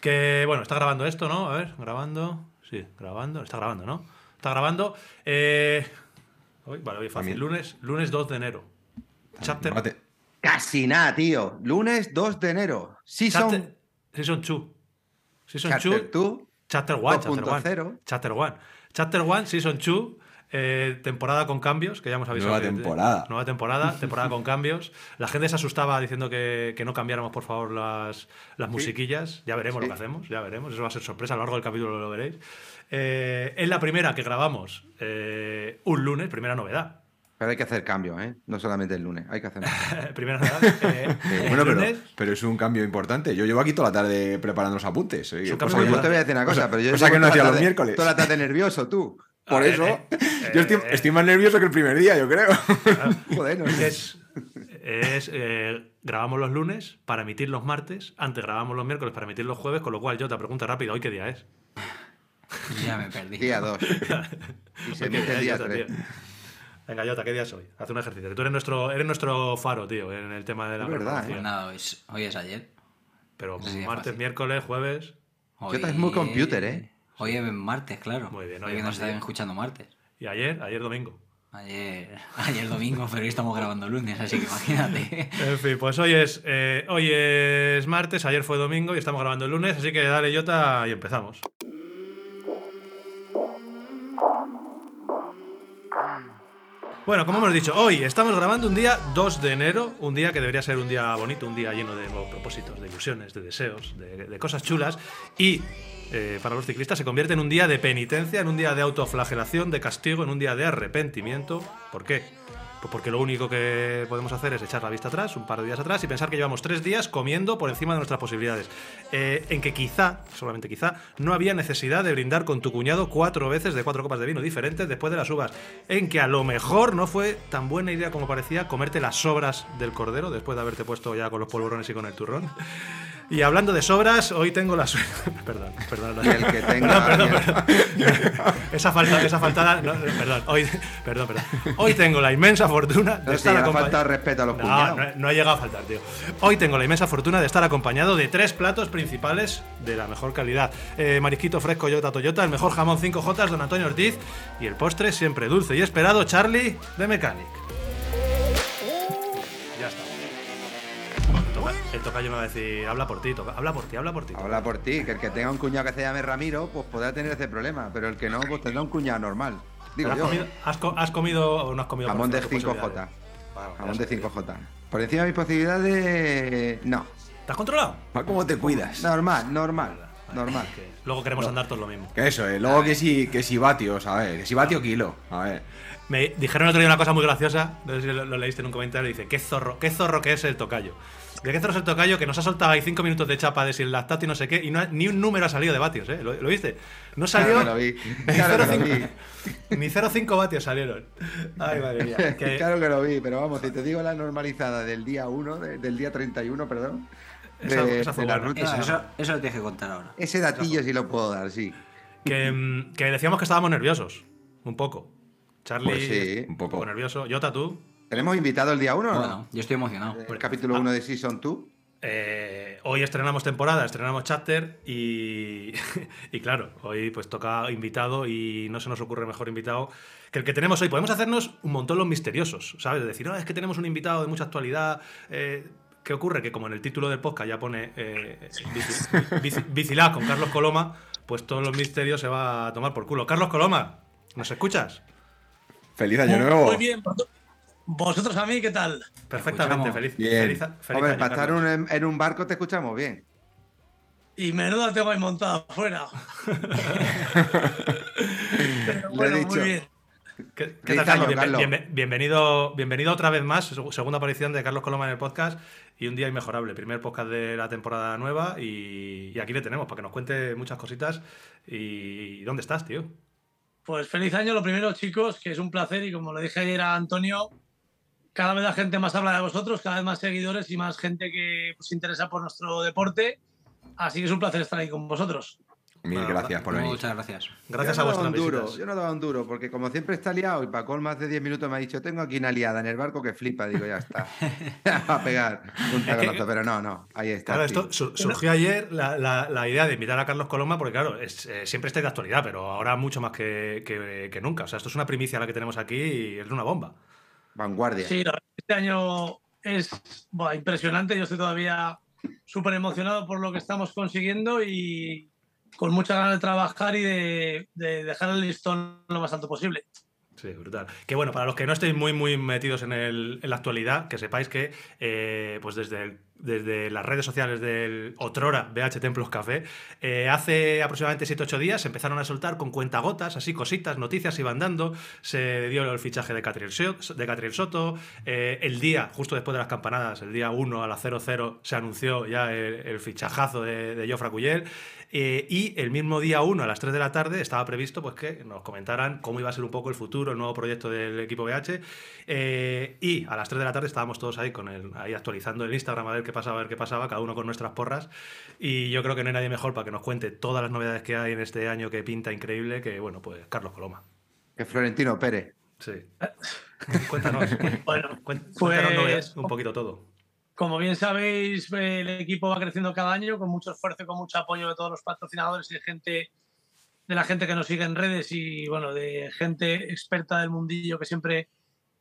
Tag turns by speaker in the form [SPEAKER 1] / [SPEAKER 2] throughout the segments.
[SPEAKER 1] Que bueno, está grabando esto, ¿no? A ver, grabando. Sí, grabando. Está grabando, ¿no? Está grabando. Eh... Uy, vale, oye, fácil. Lunes, lunes 2 de enero. Chapter.
[SPEAKER 2] Mate.
[SPEAKER 3] Casi nada, tío. Lunes 2 de enero. Season,
[SPEAKER 1] Chapter, Season 2. Season
[SPEAKER 3] Chapter
[SPEAKER 1] 2.
[SPEAKER 3] 2.
[SPEAKER 1] Chapter 1. Chapter 1.
[SPEAKER 3] 2.0.
[SPEAKER 1] Chapter 1. Chapter 1, Season 2. Eh, temporada con cambios, que ya hemos avisado.
[SPEAKER 2] Nueva
[SPEAKER 1] que-
[SPEAKER 2] temporada.
[SPEAKER 1] Nueva temporada, temporada con cambios. La gente se asustaba diciendo que, que no cambiáramos, por favor, las, las musiquillas. Ya veremos
[SPEAKER 3] Sí.
[SPEAKER 1] lo que hacemos, ya veremos. Eso va a ser sorpresa, a lo largo del capítulo lo veréis. Eh, es la primera que grabamos eh, un lunes, primera novedad.
[SPEAKER 3] Pero hay que hacer cambio, ¿eh? No solamente el lunes, hay que hacer.
[SPEAKER 1] primera novedad. eh, el
[SPEAKER 2] Bueno, pero, es un cambio importante. Yo llevo aquí toda la tarde preparando los apuntes. ¿eh? Que-
[SPEAKER 3] Pues te voy a decir una cosa,
[SPEAKER 2] cosa-
[SPEAKER 3] pero yo
[SPEAKER 2] que no
[SPEAKER 3] toda
[SPEAKER 2] hacía
[SPEAKER 3] la
[SPEAKER 2] los
[SPEAKER 3] tarde-
[SPEAKER 2] miércoles.
[SPEAKER 3] Toda la tarde nervioso, tú.
[SPEAKER 2] Por
[SPEAKER 1] A ver,
[SPEAKER 2] eso,
[SPEAKER 1] eh,
[SPEAKER 2] yo estoy,
[SPEAKER 1] eh,
[SPEAKER 2] estoy más nervioso que el primer día, yo creo.
[SPEAKER 3] Joder, no sé.
[SPEAKER 1] es, es, eh, grabamos los lunes para emitir los martes, antes grabamos los miércoles para emitir los jueves, con lo cual yo te pregunto rápido, ¿hoy qué día es?
[SPEAKER 4] Ya me perdí.
[SPEAKER 3] Día 2. Y se
[SPEAKER 1] Hoy qué
[SPEAKER 3] emite el
[SPEAKER 1] día
[SPEAKER 3] día
[SPEAKER 1] es, Jota,
[SPEAKER 3] 3.
[SPEAKER 1] tío. Venga, Jota, ¿qué día es hoy? Haz un ejercicio. Tú eres nuestro, eres nuestro faro, tío, en el tema de la
[SPEAKER 3] Es verdad.
[SPEAKER 4] Pues nada, hoy es, hoy es ayer.
[SPEAKER 1] Pero martes,
[SPEAKER 4] fácil.
[SPEAKER 1] miércoles, jueves.
[SPEAKER 4] Hoy...
[SPEAKER 3] Jota es muy computer, ¿eh?
[SPEAKER 4] Hoy es martes, claro.
[SPEAKER 1] Muy bien, hoy
[SPEAKER 4] Hoy
[SPEAKER 1] es
[SPEAKER 4] que nos están escuchando martes.
[SPEAKER 1] Y ayer, ayer domingo.
[SPEAKER 4] Ayer, ayer domingo, pero hoy estamos grabando lunes, así que imagínate.
[SPEAKER 1] En fin, pues hoy es, eh, hoy es martes, ayer fue domingo y estamos grabando el lunes, así que dale Jota y empezamos. Bueno, como hemos dicho, hoy estamos grabando un día 2 de enero, un día que debería ser un día bonito, un día lleno de nuevos propósitos, de ilusiones, de deseos, de, de cosas chulas. Y eh, para los ciclistas se convierte en un día de penitencia, en un día de autoflagelación, de castigo, en un día de arrepentimiento. ¿Por qué? Pues porque lo único que podemos hacer es echar la vista atrás, un par de días atrás, y pensar que llevamos tres días comiendo por encima de nuestras posibilidades. Eh, en que quizá, solamente quizá, no había necesidad de brindar con tu cuñado cuatro veces de cuatro copas de vino diferentes después de las uvas. En que a lo mejor no fue tan buena idea como parecía comerte las sobras del cordero después de haberte puesto ya con los polvorones y con el turrón. Y hablando de sobras, hoy tengo la suerte. perdón, perdón.
[SPEAKER 3] El que tenga.
[SPEAKER 1] Perdón, perdón, perdón. esa falta, esa faltada. no, perdón, hoy, perdón, perdón. Hoy tengo la inmensa fortuna de
[SPEAKER 3] No
[SPEAKER 1] estar
[SPEAKER 3] la
[SPEAKER 1] acompañado.
[SPEAKER 3] falta de respeto a los
[SPEAKER 1] No, no, no ha llegado a faltar, tío. Hoy tengo la inmensa fortuna de estar acompañado de tres platos principales de la mejor calidad. Eh, marisquito fresco Yota Toyota, el mejor jamón 5J Don Antonio Ortiz y el postre siempre dulce y esperado Charlie de Mechanic. El toca- El tocayo me va a decir, habla por ti, toca- habla por ti, habla por ti.
[SPEAKER 3] Habla por ti, que el que tenga un cuñado que se llame Ramiro, pues podrá tener ese problema, pero el que no, pues tendrá un cuñado normal. Digo
[SPEAKER 1] ¿Pero has,
[SPEAKER 3] yo.
[SPEAKER 1] comido, has, co- has comido o no has comido?
[SPEAKER 3] Jamón de
[SPEAKER 1] tus
[SPEAKER 3] 5J.
[SPEAKER 1] posibilidades? Vale,
[SPEAKER 3] Jamón de
[SPEAKER 1] sé.
[SPEAKER 3] 5J. Por encima de mis posibilidades, no.
[SPEAKER 1] ¿Te has controlado?
[SPEAKER 2] ¿Cómo te cuidas?
[SPEAKER 3] Normal, normal, normal.
[SPEAKER 1] Que luego queremos andar todos lo mismo.
[SPEAKER 2] Que eso, eh. Luego que si, que si vatios, a ver. Que si vatio kilo. A ver.
[SPEAKER 1] Me dijeron el otro día una cosa muy graciosa, no sé si lo, lo leíste en un comentario, dice, qué zorro, qué zorro que es el tocayo. ¿De qué zorro es el tocayo? Que nos ha soltado ahí cinco minutos de chapa de si el lactato y no sé qué, y no ha- ni un número ha salido de vatios, ¿eh? ¿Lo, lo viste? No salió...
[SPEAKER 3] Claro que lo vi.
[SPEAKER 1] ni
[SPEAKER 3] Claro que lo
[SPEAKER 1] 0,5 Ni 0,5 vatios salieron. Ay, madre mía.
[SPEAKER 3] vi.
[SPEAKER 1] que-
[SPEAKER 3] Claro que lo vi, pero vamos, si te digo la normalizada del día 1, de- del día 31, perdón.
[SPEAKER 1] Esa-
[SPEAKER 3] de-
[SPEAKER 1] esa
[SPEAKER 3] de la ruta.
[SPEAKER 4] Eso, eso, eso lo tienes que contar ahora.
[SPEAKER 3] Ese datillo sí lo puedo dar, sí.
[SPEAKER 1] que, mm, que decíamos que estábamos nerviosos, un poco. Charlie,
[SPEAKER 3] Pues sí,
[SPEAKER 2] un poco.
[SPEAKER 1] nervioso. Jota, tú.
[SPEAKER 3] ¿Tenemos invitado el día 1 o no?
[SPEAKER 4] Bueno, yo estoy emocionado.
[SPEAKER 3] El capítulo 1 de Season 2.
[SPEAKER 1] Eh, hoy estrenamos temporada, estrenamos chapter y, y claro, hoy pues toca invitado y no se nos ocurre mejor invitado que el que tenemos hoy. Podemos hacernos un montón los misteriosos, ¿sabes? De decir, "Ah, es que tenemos un invitado de mucha actualidad. eh, ¿Qué ocurre? Que como en el título del podcast ya pone eh, Bicilab con Carlos Coloma, pues todos los misterios se va a tomar por culo. Carlos Coloma, ¿nos escuchas?
[SPEAKER 2] Feliz año nuevo.
[SPEAKER 5] Muy bien. ¿Vosotros a mí qué tal?
[SPEAKER 1] Perfectamente, feliz.
[SPEAKER 2] Bien.
[SPEAKER 1] feliz, feliz
[SPEAKER 3] Hombre,
[SPEAKER 1] año,
[SPEAKER 3] para estar un- en, un barco te escuchamos bien.
[SPEAKER 5] Y menuda tengo ahí montada afuera. Pero
[SPEAKER 3] Le he
[SPEAKER 5] bueno,
[SPEAKER 3] dicho.
[SPEAKER 5] muy bien.
[SPEAKER 1] ¿Qué, tal, Carlos? bienvenido, bienvenido otra vez más, seg- segunda aparición de Carlos Coloma en el podcast y un día inmejorable, primer podcast de la temporada nueva y, y aquí le tenemos para que nos cuente muchas cositas y ¿dónde estás, tío?
[SPEAKER 5] Pues feliz año, lo primero, chicos, que es un placer y como le dije ayer a Antonio, cada vez la gente más habla de vosotros, cada vez más seguidores y más gente que pues, se interesa por nuestro deporte. Así que es un placer estar ahí con vosotros.
[SPEAKER 2] Mil
[SPEAKER 1] Bueno,
[SPEAKER 2] gracias por venir.
[SPEAKER 4] Muchas gracias.
[SPEAKER 1] Gracias
[SPEAKER 3] yo
[SPEAKER 1] a
[SPEAKER 3] no
[SPEAKER 1] vuestras
[SPEAKER 3] un duro,
[SPEAKER 1] visitas.
[SPEAKER 3] Yo no daba un duro, porque como siempre está liado y Paco más de 10 minutos me ha dicho, tengo aquí una liada en el barco que flipa. Digo, ya está. Va a pegar un taconazo, pero no, no, ahí está.
[SPEAKER 1] Claro,
[SPEAKER 3] tío.
[SPEAKER 1] esto su- surgió ayer la, la- la idea de invitar a Carlos Coloma, porque claro, es, eh, siempre está de actualidad, pero ahora mucho más que, que- que nunca. O sea, esto es una primicia la que tenemos aquí y es una bomba.
[SPEAKER 3] Vanguardia.
[SPEAKER 5] Sí, este año es impresionante. Yo estoy todavía súper emocionado por lo que estamos consiguiendo y con muchas ganas de trabajar y de, de dejar el listón lo más alto posible.
[SPEAKER 1] Sí, brutal. Que bueno, para los que no estéis muy, muy metidos en, la actualidad, que sepáis que eh, pues desde, desde las redes sociales del Otrora BH Templos Café, eh, hace aproximadamente 7-8 días se empezaron a soltar con cuentagotas, así cositas, noticias iban dando. Se dio el fichaje de Catriel, Soto. eh, el día, justo después de las campanadas, el día 1 a las 00, se anunció ya el, el fichajazo de, de Jofra Cuyel. Eh, y el mismo día 1 a las 3 de la tarde estaba previsto pues, que nos comentaran cómo iba a ser un poco el futuro, el nuevo proyecto del equipo BH. Eh, y a las 3 de la tarde estábamos todos ahí, con el, ahí actualizando el Instagram a ver qué pasaba, a ver qué pasaba, cada uno con nuestras porras. Y yo creo que no hay nadie mejor para que nos cuente todas las novedades que hay en este año que pinta increíble que, bueno, pues Carlos Coloma.
[SPEAKER 3] Que Florentino Pérez.
[SPEAKER 1] Sí. Cuéntanos.
[SPEAKER 5] Bueno, Pues-
[SPEAKER 1] cuéntanos un poquito todo.
[SPEAKER 5] Como bien sabéis, el equipo va creciendo cada año con mucho esfuerzo y con mucho apoyo de todos los patrocinadores y de gente de la gente que nos sigue en redes y bueno, de gente experta del mundillo que siempre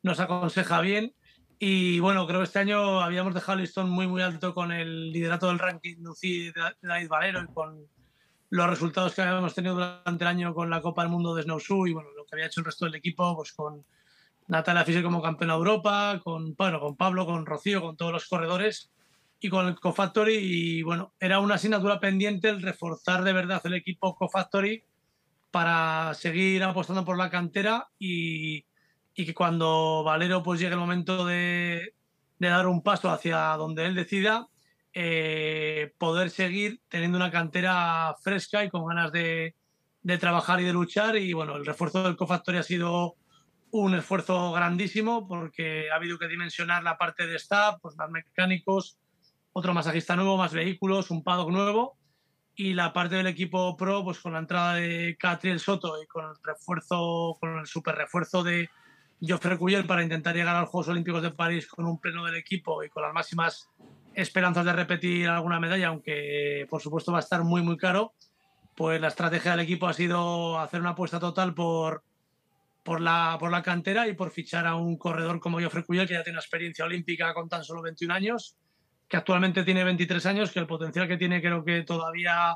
[SPEAKER 5] nos aconseja bien. Y bueno, creo que este año habíamos dejado el listón muy muy alto con el liderato del ranking UCI de David Valero y con los resultados que habíamos tenido durante el año con la Copa del Mundo de Snowshoe y bueno, lo que había hecho el resto del equipo, pues con Natalia Fischer como campeona de Europa, con, bueno, con Pablo, con Rocío, con todos los corredores y con el CoFactory. Y bueno, era una asignatura pendiente el reforzar de verdad el equipo CoFactory para seguir apostando por la cantera y, y que cuando Valero pues llegue el momento de, de dar un paso hacia donde él decida, eh, poder seguir teniendo una cantera fresca y con ganas de, de trabajar y de luchar. Y bueno, el refuerzo del CoFactory ha sido un esfuerzo grandísimo porque ha habido que dimensionar la parte de staff, pues más mecánicos, otro masajista nuevo, más vehículos, un paddock nuevo y la parte del equipo pro, pues con la entrada de Catriel Soto y con el refuerzo, con el super refuerzo de Joffre Cuyel para intentar llegar a los Juegos Olímpicos de París con un pleno del equipo y con las máximas esperanzas de repetir alguna medalla, aunque por supuesto va a estar muy muy caro, pues la estrategia del equipo ha sido hacer una apuesta total por, por, la, por la cantera y por fichar a un corredor como Joffre Cuyel, que ya tiene experiencia olímpica con tan solo 21 años, que actualmente tiene 23 años, que el potencial que tiene creo que todavía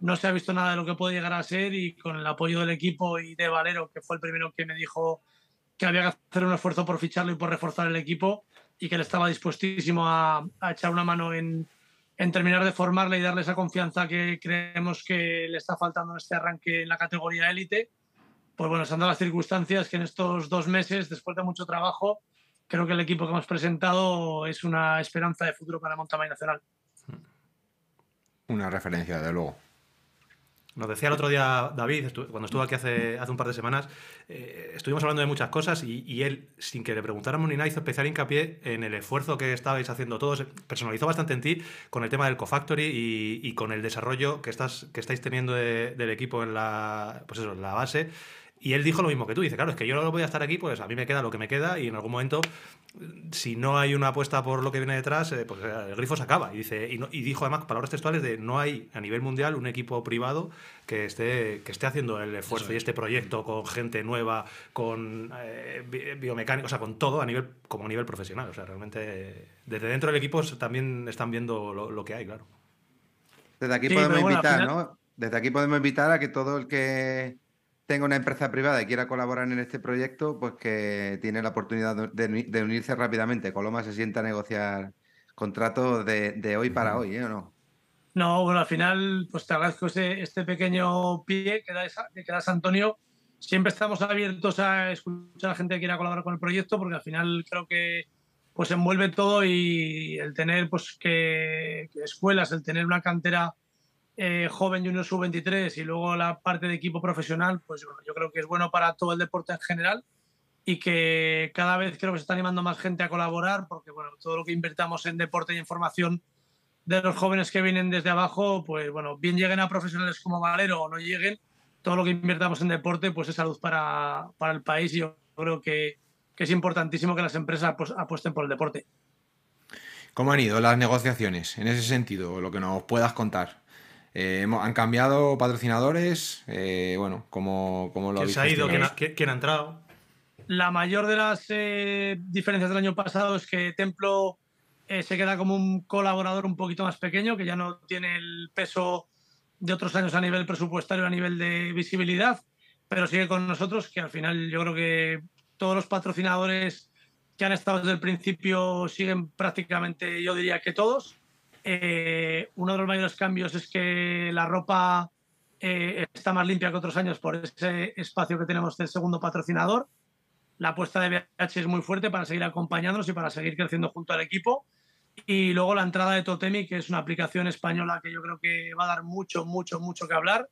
[SPEAKER 5] no se ha visto nada de lo que puede llegar a ser y con el apoyo del equipo y de Valero, que fue el primero que me dijo que había que hacer un esfuerzo por ficharlo y por reforzar el equipo y que él estaba dispuestísimo a, a echar una mano en, en terminar de formarle y darle esa confianza que creemos que le está faltando en este arranque en la categoría élite. Pues bueno, se han dado las circunstancias que en estos dos meses, después de mucho trabajo, creo que el equipo que hemos presentado es una esperanza de futuro para Montamay Nacional.
[SPEAKER 2] Una referencia, de luego.
[SPEAKER 1] Nos decía el otro día David, cuando estuvo aquí hace, hace un par de semanas, eh, estuvimos hablando de muchas cosas y, y él, sin que le preguntáramos ni nada, hizo especial hincapié en el esfuerzo que estabais haciendo todos. Personalizó bastante en ti con el tema del CoFactory y, y con el desarrollo que, estás, que estáis teniendo de- del equipo en la, pues eso, en la base. Y él dijo lo mismo que tú. Dice, claro, es que yo no voy a estar aquí, pues a mí me queda lo que me queda y en algún momento, si no hay una apuesta por lo que viene detrás, eh, pues eh, el grifo se acaba. Y, dice, y, no- y dijo además palabras textuales de no hay a nivel mundial un equipo privado que esté, que esté haciendo el esfuerzo y este proyecto con gente nueva, con eh, bi- biomecánicos, o sea, con todo a nivel, como a nivel profesional. O sea, realmente desde dentro del equipo también están viendo lo, lo que hay, claro.
[SPEAKER 3] Desde aquí
[SPEAKER 5] Sí,
[SPEAKER 3] podemos
[SPEAKER 5] bueno,
[SPEAKER 3] invitar,
[SPEAKER 5] final-
[SPEAKER 3] ¿no? Desde aquí podemos invitar a que todo el que tenga una empresa privada y quiera colaborar en este proyecto, pues que tiene la oportunidad de, unirse rápidamente. Coloma se sienta a negociar contratos de, de hoy para hoy, ¿eh? ¿O no?
[SPEAKER 5] No, bueno, al final, pues te agradezco este, este pequeño pie que das, que das, Antonio. Siempre estamos abiertos a escuchar a la gente que quiera colaborar con el proyecto, porque al final creo que pues envuelve todo y el tener pues que, que escuelas, el tener una cantera eh, joven junior sub-23 y luego la parte de equipo profesional, pues bueno, yo creo que es bueno para todo el deporte en general y que cada vez creo que se está animando más gente a colaborar porque bueno, todo lo que invertamos en deporte y en formación de los jóvenes que vienen desde abajo, pues bueno, bien lleguen a profesionales como Valero o no lleguen, todo lo que invirtamos en deporte pues es salud para, para el país y yo creo que, que es importantísimo que las empresas pues, apuesten por el deporte.
[SPEAKER 2] ¿Cómo han ido las negociaciones en ese sentido? Lo que nos puedas contar. Eh, hemos- ¿Han cambiado patrocinadores? Eh, bueno, ¿cómo, cómo lo
[SPEAKER 1] ¿Quién se ha ido? ¿Quién ha, quién- ha entrado?
[SPEAKER 5] La mayor de las eh, diferencias del año pasado es que Templo eh, se queda como un colaborador un poquito más pequeño, que ya no tiene el peso de otros años a nivel presupuestario, a nivel de visibilidad, pero sigue con nosotros, que al final yo creo que todos los patrocinadores que han estado desde el principio siguen prácticamente, yo diría que todos. Eh, uno de los mayores cambios es que la ropa eh, está más limpia que otros años por ese espacio que tenemos del segundo patrocinador. La apuesta de BH es muy fuerte para seguir acompañándonos y para seguir creciendo junto al equipo. Y luego la entrada de Totemi, que es una aplicación española que yo creo que va a dar mucho, mucho, mucho que hablar,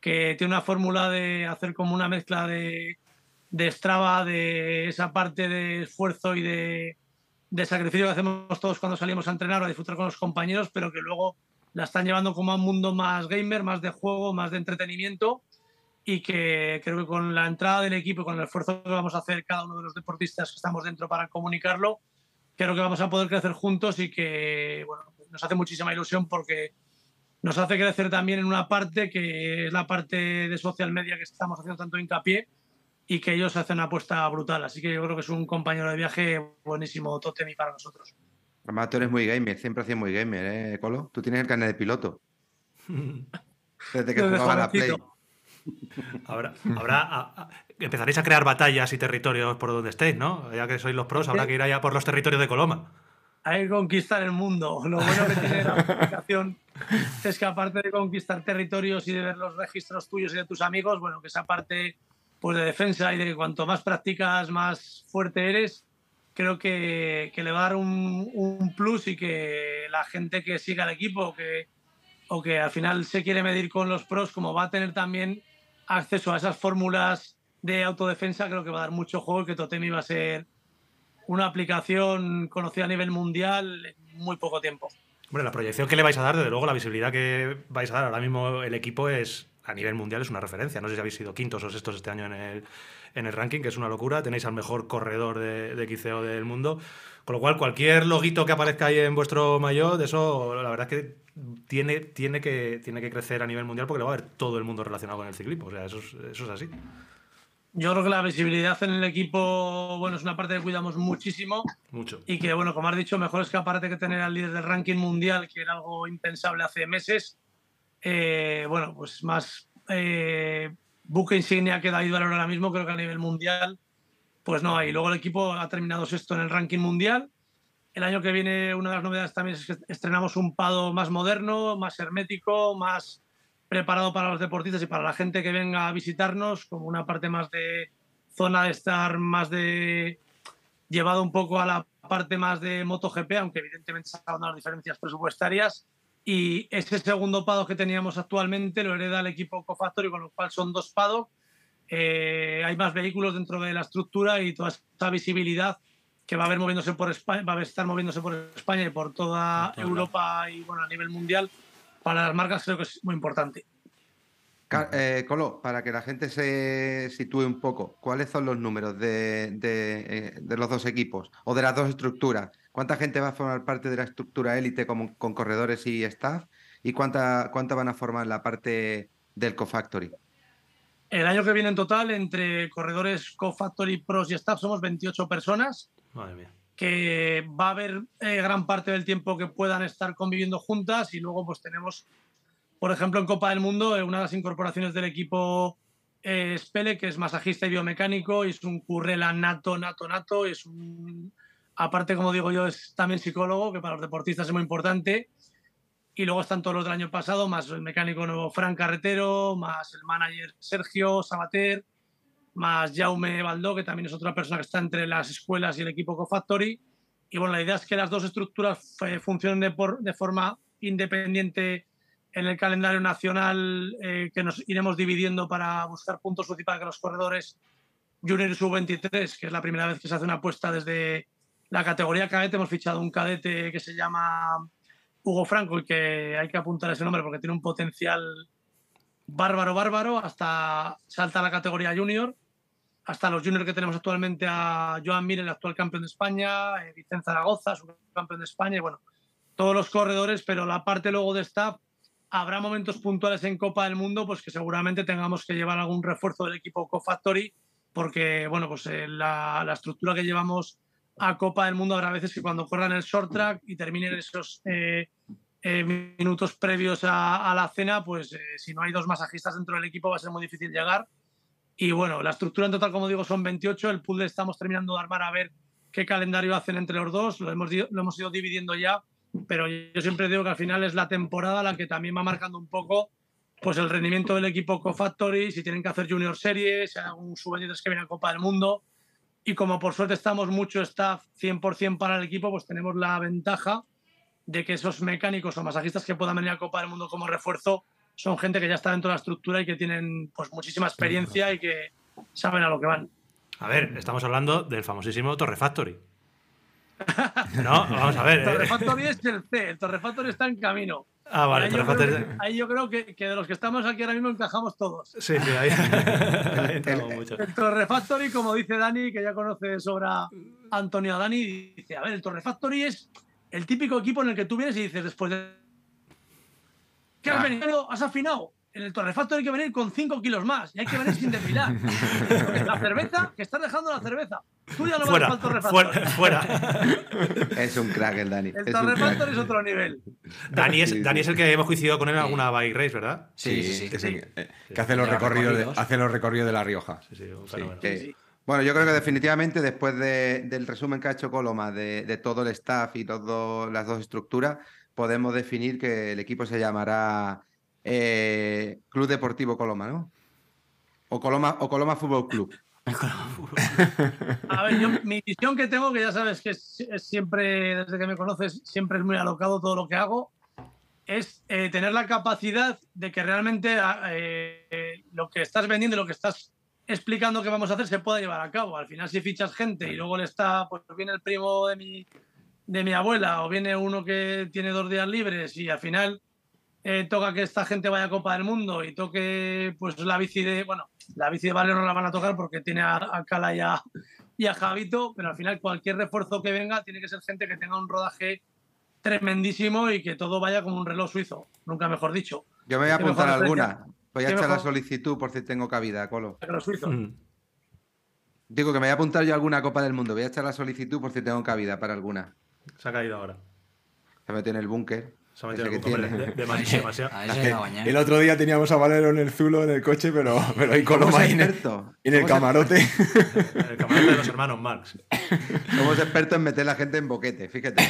[SPEAKER 5] que tiene una fórmula de hacer como una mezcla de, de de esa parte de esfuerzo y de, de sacrificio que hacemos todos cuando salimos a entrenar o a disfrutar con los compañeros, pero que luego la están llevando como a un mundo más gamer, más de juego, más de entretenimiento y que creo que con la entrada del equipo y con el esfuerzo que vamos a hacer cada uno de los deportistas que estamos dentro para comunicarlo, creo que vamos a poder crecer juntos y que bueno, nos hace muchísima ilusión porque nos hace crecer también en una parte que es la parte de social media que estamos haciendo tanto hincapié y que ellos hacen una apuesta brutal. Así que yo creo que es un compañero de viaje buenísimo, Totemi, para nosotros.
[SPEAKER 3] Además, tú eres muy gamer, siempre has sido muy gamer, ¿eh, Colo? Tú tienes el carnet de piloto. Desde que jugaba la Play.
[SPEAKER 1] Habrá, habrá, a- a- empezaréis a crear batallas y territorios por donde estéis, ¿no? Ya que sois los pros, habrá que ir allá por los territorios de Coloma.
[SPEAKER 5] Hay que conquistar el mundo. Lo bueno que tiene la aplicación es que aparte de conquistar territorios y de ver los registros tuyos y de tus amigos, bueno, que esa parte pues, de defensa y de que cuanto más practicas, más fuerte eres, creo que, que le va a dar un, plus y que la gente que siga al equipo que, o que al final se quiere medir con los pros, como va a tener también acceso a esas fórmulas de autodefensa, creo que va a dar mucho juego y que Totemi va a ser una aplicación conocida a nivel mundial en muy poco tiempo.
[SPEAKER 1] Hombre, la proyección que le vais a dar, desde luego, la visibilidad que vais a dar ahora mismo el equipo es a nivel mundial es una referencia. No sé si habéis sido quintos o sextos este año en el, en el ranking, que es una locura. Tenéis al mejor corredor de, de del mundo. Con lo cual, cualquier loguito que aparezca ahí en vuestro maillot, de eso, la verdad es que tiene, tiene que tiene que crecer a nivel mundial porque lo va a ver todo el mundo relacionado con el ciclismo. O sea, eso es, eso es así.
[SPEAKER 5] Yo creo que la visibilidad en el equipo, bueno, es una parte que cuidamos muchísimo
[SPEAKER 1] Mucho.
[SPEAKER 5] y que, bueno, como has dicho, mejor escaparate que tener al líder del ranking mundial, que era algo impensable hace meses. Eh, bueno, pues más eh, buque insignia que David Valero ahora mismo, creo que a nivel mundial, pues no hay. Luego el equipo ha terminado sexto en el ranking mundial. El año que viene, una de las novedades también es que estrenamos un pado más moderno, más hermético, más preparado para los deportistas y para la gente que venga a visitarnos, como una parte más de zona de estar más de llevado un poco a la parte más de MotoGP, aunque evidentemente se han las diferencias presupuestarias. Y ese segundo pado que teníamos actualmente lo hereda el equipo Cofactory, con lo cual son dos pados. Eh, hay más vehículos dentro de la estructura y toda esa visibilidad que va a haber moviéndose por España, va a estar moviéndose por España y por toda
[SPEAKER 1] Por todo
[SPEAKER 5] Europa y bueno, a nivel mundial. Para las marcas creo que es muy importante.
[SPEAKER 3] Eh, Colo, para que la gente se sitúe un poco, ¿cuáles son los números de, de, eh, de los dos equipos o de las dos estructuras? ¿Cuánta gente va a formar parte de la estructura élite con corredores y staff? ¿Y cuánta, cuánta van a formar la parte del CoFactory?
[SPEAKER 5] El año que viene en total, entre corredores Co-Factory, Pros y Staff, somos 28 personas,
[SPEAKER 1] Madre mía.
[SPEAKER 5] que va a haber eh, gran parte del tiempo que puedan estar conviviendo juntas y luego pues tenemos, por ejemplo, en Copa del Mundo, eh, una de las incorporaciones del equipo eh, Spele, que es masajista y biomecánico, y es un currela nato, nato, nato, y es un... Aparte, como digo yo, es también psicólogo, que para los deportistas es muy importante. Y luego están todos los del año pasado, más el mecánico nuevo Fran Carretero, más el manager Sergio Sabater, más Jaume Baldó, que también es otra persona que está entre las escuelas y el equipo CoFactory. Y bueno, la idea es que las dos estructuras eh, funcionen de, por- de forma independiente en el calendario nacional, eh, que nos iremos dividiendo para buscar puntos UCI para que los corredores Junior y Sub-23, que es la primera vez que se hace una apuesta desde la categoría cadete, hemos fichado un cadete que se llama Hugo Franco y que hay que apuntar ese nombre porque tiene un potencial bárbaro, bárbaro, hasta salta a la categoría junior, hasta los juniors que tenemos actualmente a Joan Mir, el actual campeón de España, eh, Vicente Zaragoza, su campeón de España, y bueno, todos los corredores, pero la parte luego de staff, habrá momentos puntuales en Copa del Mundo, pues que seguramente tengamos que llevar algún refuerzo del equipo Co-Factory, porque bueno, pues eh, la, estructura que llevamos a Copa del Mundo habrá veces que cuando corran el short track y terminen esos eh, eh, minutos previos a, a, la cena, pues eh, si no hay dos masajistas dentro del equipo va a ser muy difícil llegar. Y bueno, la estructura en total, como digo, son 28. El pool estamos terminando de armar a ver qué calendario hacen entre los dos. Lo hemos, lo hemos ido dividiendo ya, pero yo siempre digo que al final es la temporada la que también va marcando un poco pues el rendimiento del equipo Co-Factory, si tienen que hacer Junior Series, si hay algún sub que viene a Copa del Mundo y como por suerte estamos mucho staff 100% para el equipo, pues tenemos la ventaja de que esos mecánicos o masajistas que puedan venir a Copa del Mundo como refuerzo son gente que ya está dentro de la estructura y que tienen pues muchísima experiencia y que saben a lo que van.
[SPEAKER 1] A ver, estamos hablando del famosísimo Torre Factory. No, vamos a ver.
[SPEAKER 5] El Torre Factory es el C, el Torre Factory está en camino.
[SPEAKER 1] Ah, vale,
[SPEAKER 5] ahí, yo que, ahí yo creo que, que, de los que estamos aquí ahora mismo encajamos todos.
[SPEAKER 1] Sí, sí, ahí, ahí mucho.
[SPEAKER 5] El Torre Factory, como dice Dani, que ya conoce sobre Antonio a Dani, dice, a ver, el Torre Factory es el típico equipo en el que tú vienes y dices después de... ¿Qué has venido? ¿Has afinado? En el Torre Factory hay que venir con 5 kilos más y hay que venir sin desfilar. la cerveza, que estás dejando la cerveza. Tú ya no
[SPEAKER 1] fuera,
[SPEAKER 5] vas al Torre Factory.
[SPEAKER 1] Fuera, fuera.
[SPEAKER 3] Es un crack el Dani.
[SPEAKER 5] El
[SPEAKER 3] es
[SPEAKER 5] Torre
[SPEAKER 3] un crack.
[SPEAKER 5] Factory es otro nivel.
[SPEAKER 1] Dani es, Dani es el que hemos coincidido con él en alguna bike race, ¿verdad?
[SPEAKER 4] Sí, sí, sí.
[SPEAKER 2] que,
[SPEAKER 5] sí.
[SPEAKER 2] se- que hace los recorridos, de, hace los recorridos de La Rioja.
[SPEAKER 1] Sí, sí, un fenómeno.
[SPEAKER 3] Sí.
[SPEAKER 5] sí.
[SPEAKER 3] Bueno, yo creo que definitivamente después de- del resumen que ha hecho Coloma de, de todo el staff y las dos estructuras, podemos definir que el equipo se llamará eh, Club Deportivo Coloma, ¿no? O Coloma, o Coloma Fútbol Club.
[SPEAKER 5] A ver, yo, mi visión que tengo, que ya sabes que es, es siempre, desde que me conoces, siempre es muy alocado todo lo que hago, es eh, tener la capacidad de que realmente eh, lo que estás vendiendo y lo que estás explicando que vamos a hacer se pueda llevar a cabo. Al final, si fichas gente y luego le está, pues viene el primo de mi, de mi abuela o viene uno que tiene dos días libres y al final eh, toca que esta gente vaya a Copa del Mundo y toque pues la bici de, bueno, la bici de Barrio no la van a tocar porque tiene a, a Cala y a, y a Javito, pero al final cualquier refuerzo que venga tiene que ser gente que tenga un rodaje tremendísimo y que todo vaya como un reloj suizo, nunca mejor dicho.
[SPEAKER 3] Yo me voy a apuntar alguna. Voy a echar la solicitud por si tengo cabida, Colo.
[SPEAKER 5] Reloj suizo.
[SPEAKER 1] Mm.
[SPEAKER 3] Digo que me voy a apuntar yo a alguna Copa del Mundo. Voy a echar la solicitud por si tengo cabida para alguna.
[SPEAKER 1] Se ha caído ahora.
[SPEAKER 3] Se metió en el búnker.
[SPEAKER 1] Se ha metido de- de- demasiado.
[SPEAKER 4] A veces a.
[SPEAKER 2] El otro día teníamos a Valero en el Zulo en el coche, pero, pero ahí Coloma ahí en el,
[SPEAKER 3] expertos.
[SPEAKER 2] en el camarote.
[SPEAKER 1] El camarote de los hermanos Marx.
[SPEAKER 3] Somos expertos en meter la gente en boquete, fíjate.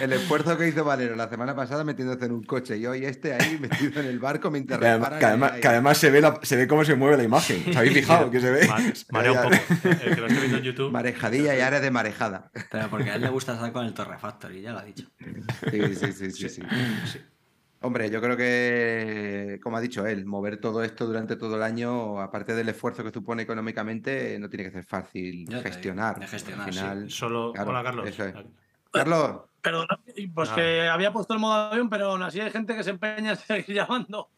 [SPEAKER 3] el esfuerzo que hizo Valero la semana pasada metiéndose en un coche y hoy este ahí metido en el barco mientras
[SPEAKER 2] Que además, que además- que además se, ve la- se ve cómo se mueve la imagen. ¿Os habéis fijado que se ve?
[SPEAKER 1] Ma- Marea un poco. El que lo esté viendo en YouTube.
[SPEAKER 3] Marejadilla y área de marejada.
[SPEAKER 4] Pero porque a él le gusta estar con el Torre Factory, ya lo ha dicho.
[SPEAKER 3] Sí, sí, sí, sí, sí. Hombre, yo creo que, como ha dicho él, mover todo esto durante todo el año, aparte del esfuerzo que supone económicamente, no tiene que ser fácil
[SPEAKER 4] Ya
[SPEAKER 3] gestionar.
[SPEAKER 4] de gestionar,
[SPEAKER 3] Al
[SPEAKER 4] sí.
[SPEAKER 3] final...
[SPEAKER 1] Solo.
[SPEAKER 3] Claro,
[SPEAKER 1] Hola, Carlos.
[SPEAKER 3] eso es. Carlos,
[SPEAKER 5] Perdona, pues
[SPEAKER 1] Ah.
[SPEAKER 5] que había puesto el modo avión, pero aún así hay gente que se empeña en seguir llamando.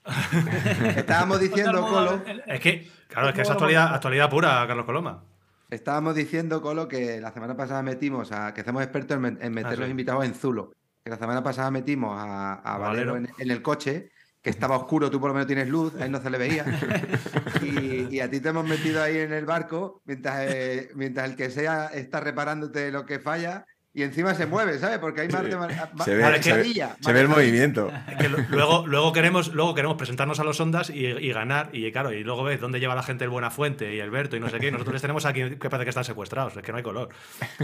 [SPEAKER 3] estábamos diciendo, Colo,
[SPEAKER 1] Es que, claro, es que es actualidad, pura, Carlos Coloma.
[SPEAKER 3] Estábamos diciendo, Colo, que la semana pasada metimos a que somos expertos en, met- en meter
[SPEAKER 1] Ah, sí.
[SPEAKER 3] los invitados en Zulo. Que la semana pasada metimos a, a Valero
[SPEAKER 1] Valero.
[SPEAKER 3] en, en el coche, que estaba oscuro, tú por lo menos tienes luz, a él no se le veía. y, y a ti te hemos metido ahí en el barco, mientras, eh, mientras el que sea está reparándote lo que falla. Y encima se mueve, ¿sabes? Porque hay más de mar- ma-
[SPEAKER 2] Se ve, se ve-
[SPEAKER 3] marejadilla,
[SPEAKER 2] se ve el movimiento.
[SPEAKER 1] Es que lo- luego, luego, queremos, luego queremos presentarnos a los ondas y, y ganar. Y claro, y luego ves dónde lleva la gente el Buenafuente y el Berto y no sé qué. y nosotros les tenemos aquí que parece que están secuestrados. Es que no hay color.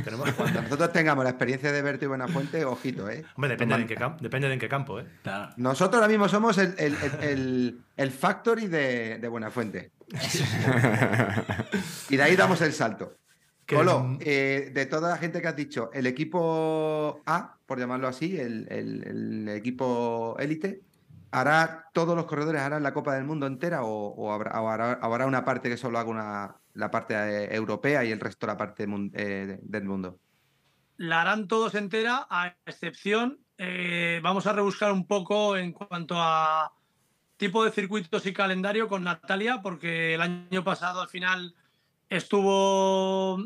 [SPEAKER 1] Tenemos-
[SPEAKER 3] Cuando nosotros tengamos la experiencia de Berto y Buenafuente, ojito, ¿eh?
[SPEAKER 1] Hombre, depende de, en qué campo, depende de en qué campo, ¿eh?
[SPEAKER 4] Claro.
[SPEAKER 3] Nosotros ahora mismo somos el, el, el, el- el factory de, de Buenafuente. Y de ahí damos el salto. Colo, eh, de toda la gente que has dicho, el equipo A, por llamarlo así, el, el- el equipo élite, ¿hará todos los corredores harán la Copa del Mundo entera o, o habrá, o habrá- habrá una parte que solo haga una, la parte eh, europea y el resto la parte eh, del mundo?
[SPEAKER 5] la harán todos entera, a excepción eh, vamos a rebuscar un poco en cuanto a tipo de circuitos y calendario con Natalia, porque el año pasado al final estuvo,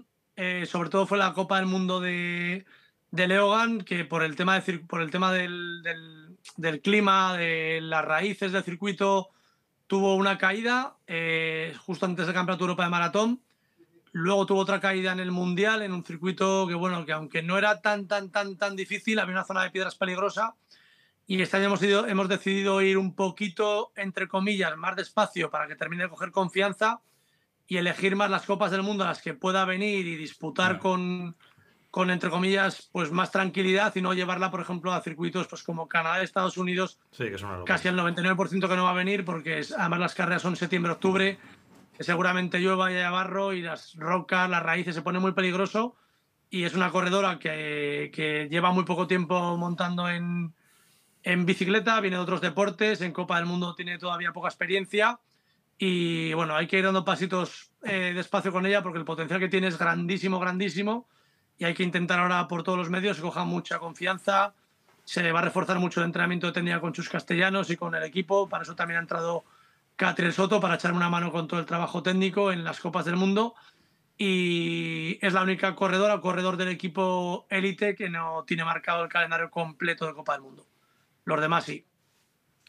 [SPEAKER 5] eh, sobre todo fue la Copa del Mundo de, de Leogan, que por el tema, de, por el tema del, del, clima, de las raíces del circuito, tuvo una caída eh, justo antes del Campeonato Europa de Maratón. Luego tuvo otra caída en el Mundial, en un circuito que, bueno, que aunque no era tan, tan, tan, tan difícil, había una zona de piedras peligrosa. Y este año hemos, ido, hemos decidido ir un poquito, entre comillas, más despacio para que termine de coger confianza y elegir más las copas del mundo a las que pueda venir y disputar
[SPEAKER 1] Claro.
[SPEAKER 5] con, con, entre comillas, pues más tranquilidad y no llevarla, por ejemplo, a circuitos pues como Canadá, Estados Unidos,
[SPEAKER 1] Sí, que
[SPEAKER 5] casi el 99% que no va a venir porque es- además las carreras son septiembre-octubre, que seguramente llueva y haya barro y las rocas, las raíces se pone muy peligroso y es una corredora que, que lleva muy poco tiempo montando en, en bicicleta, viene de otros deportes, en Copa del Mundo tiene todavía poca experiencia y bueno, hay que ir dando pasitos eh, despacio con ella porque el potencial que tiene es grandísimo, grandísimo y hay que intentar ahora por todos los medios que coja mucha confianza. Se va a reforzar mucho el entrenamiento de técnica con sus castellanos y con el equipo. Para eso también ha entrado Catriel Soto para echarme una mano con todo el trabajo técnico en las Copas del Mundo. Y es la única corredora o corredor del equipo élite que no tiene marcado el calendario completo de Copa del Mundo. Los demás sí.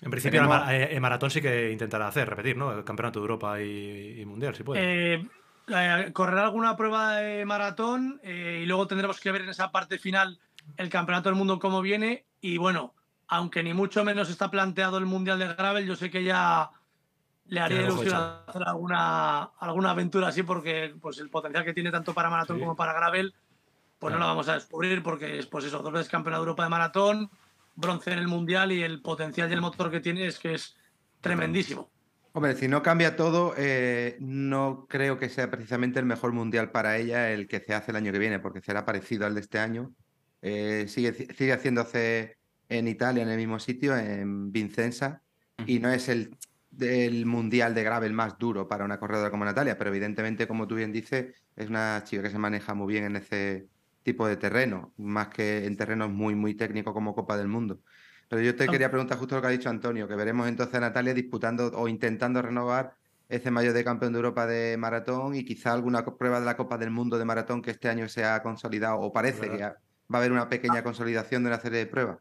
[SPEAKER 1] En principio,
[SPEAKER 3] Tenemos-
[SPEAKER 1] el, eh, el maratón sí que intentará hacer, repetir, ¿no? El campeonato de Europa y, y mundial, si puede.
[SPEAKER 5] Eh, eh, correrá alguna prueba de maratón eh, y luego tendremos que ver en esa parte final el campeonato del mundo cómo viene. Y bueno, aunque ni mucho menos está planteado el mundial de gravel, yo sé que ya le haría ilusión hacer alguna, alguna aventura así porque pues el potencial que tiene tanto para maratón
[SPEAKER 1] Sí.
[SPEAKER 5] como para gravel, pues no lo vamos a descubrir porque es pues eso, dos veces campeonato de Europa de maratón, bronce en el mundial y el potencial y el motor que tiene es que es tremendísimo.
[SPEAKER 3] Hombre, si no cambia todo, eh, no creo que sea precisamente el mejor mundial para ella el que se hace el año que viene, porque será parecido al de este año. Eh, sigue, sigue haciéndose en Italia, en el mismo sitio, en Vincenza, y no es el, el mundial de gravel más duro para una corredora como Natalia, pero evidentemente, como tú bien dices, es una chica que se maneja muy bien en ese tipo de terreno, más que en terrenos muy, muy técnicos como Copa del Mundo. Pero yo te
[SPEAKER 5] Ah.
[SPEAKER 3] quería preguntar justo lo que ha dicho Antonio, que veremos entonces a Natalia disputando o intentando renovar ese mayo de campeón de Europa de maratón y quizá alguna prueba de la Copa del Mundo de maratón que este año se ha consolidado o parece que va a haber una pequeña consolidación de una serie de pruebas.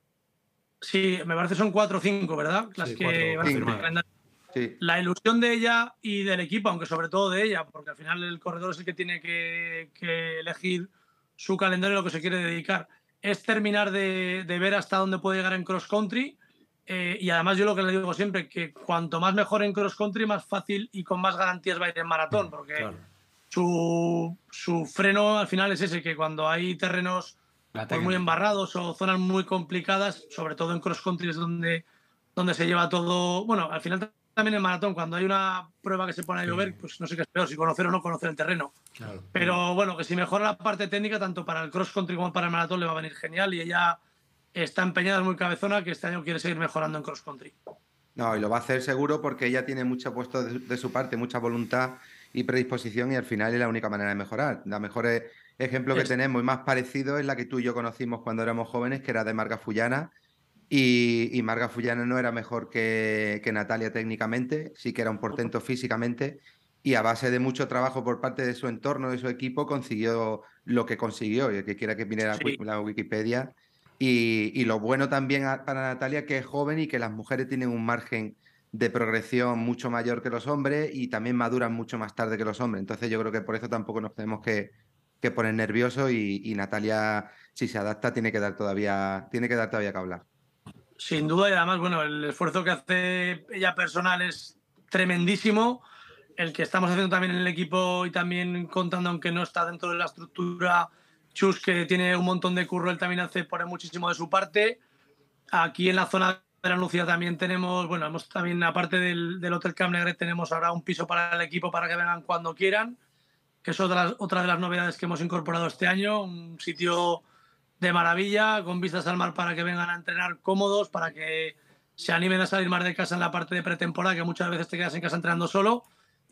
[SPEAKER 5] Sí, me parece son cuatro o cinco, ¿verdad? Las
[SPEAKER 1] Sí,
[SPEAKER 5] que
[SPEAKER 1] cuatro
[SPEAKER 5] van a.
[SPEAKER 3] Sí,
[SPEAKER 5] La ilusión de ella y del equipo, aunque sobre todo de ella, porque al final el corredor es el que tiene que, que elegir su calendario lo que se quiere dedicar, es terminar de, de ver hasta dónde puede llegar en cross country. eh, y además yo lo que le digo siempre, que cuanto más mejor en cross country, más fácil y con más garantías va a ir en maratón, porque
[SPEAKER 1] Claro.
[SPEAKER 5] su, su freno al final es ese, que cuando hay terrenos pues, muy embarrados o zonas muy complicadas, sobre todo en cross country es donde, donde se lleva todo. Bueno, al final también en maratón, cuando hay una prueba que se pone a llover, pues no sé qué es peor, si conocer o no conocer el terreno.
[SPEAKER 1] Claro.
[SPEAKER 5] Pero bueno, que si mejora la parte técnica, tanto para el cross country como para el maratón, le va a venir genial y ella está empeñada, es muy cabezona, que este año quiere seguir mejorando en cross country.
[SPEAKER 3] no, y lo va a hacer seguro porque ella tiene mucho puesto de, de su parte, mucha voluntad y predisposición y al final es la única manera de mejorar. La mejor e- ejemplo que
[SPEAKER 5] Es-
[SPEAKER 3] tenemos y más parecido es la que tú y yo conocimos cuando éramos jóvenes, que era de Marga Fullana. Y, y Marga Fullana no era mejor que, que Natalia técnicamente, sí que era un portento físicamente y a base de mucho trabajo por parte de su entorno, de su equipo, consiguió lo que consiguió. Y el que quiera que mire
[SPEAKER 5] Sí.
[SPEAKER 3] la Wikipedia. Y, y lo bueno también para Natalia que es joven y que las mujeres tienen un margen de progresión mucho mayor que los hombres y también maduran mucho más tarde que los hombres. Entonces yo creo que por eso tampoco nos tenemos que, que poner nerviosos y, y Natalia, si se adapta, tiene que dar todavía, tiene que dar todavía que hablar.
[SPEAKER 5] Sin duda, y además, bueno, el esfuerzo que hace ella personal es tremendísimo. El que estamos haciendo también en el equipo y también contando, aunque no está dentro de la estructura, Chus, que tiene un montón de curro, él también hace pone muchísimo de su parte. Aquí en la zona de la Lucía también tenemos, bueno, hemos también, aparte del, del Hotel Camp Negret, tenemos ahora un piso para el equipo para que vengan cuando quieran, que es otra, otra de las novedades que hemos incorporado este año, un sitio de maravilla, con vistas al mar para que vengan a entrenar cómodos, para que se animen a salir más de casa en la parte de pretemporada, que muchas veces te quedas en casa entrenando solo.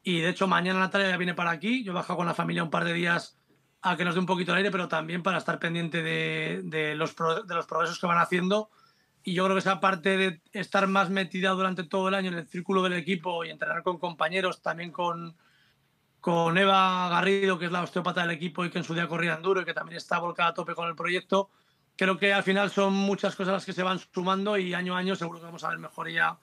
[SPEAKER 5] Y de hecho, mañana Natalia ya viene para aquí. Yo bajo con la familia un par de días a que nos dé un poquito el aire, pero también para estar pendiente de, de los, de los progresos que van haciendo Y yo creo que esa parte de estar más metida durante todo el año en el círculo del equipo y entrenar con compañeros, también con, con Eva Garrido, que es la osteópata del equipo y que en su día corría duro y que también está volcada a tope con el proyecto, creo que al final son muchas cosas las que se van sumando y año a año seguro que vamos a ver mejoría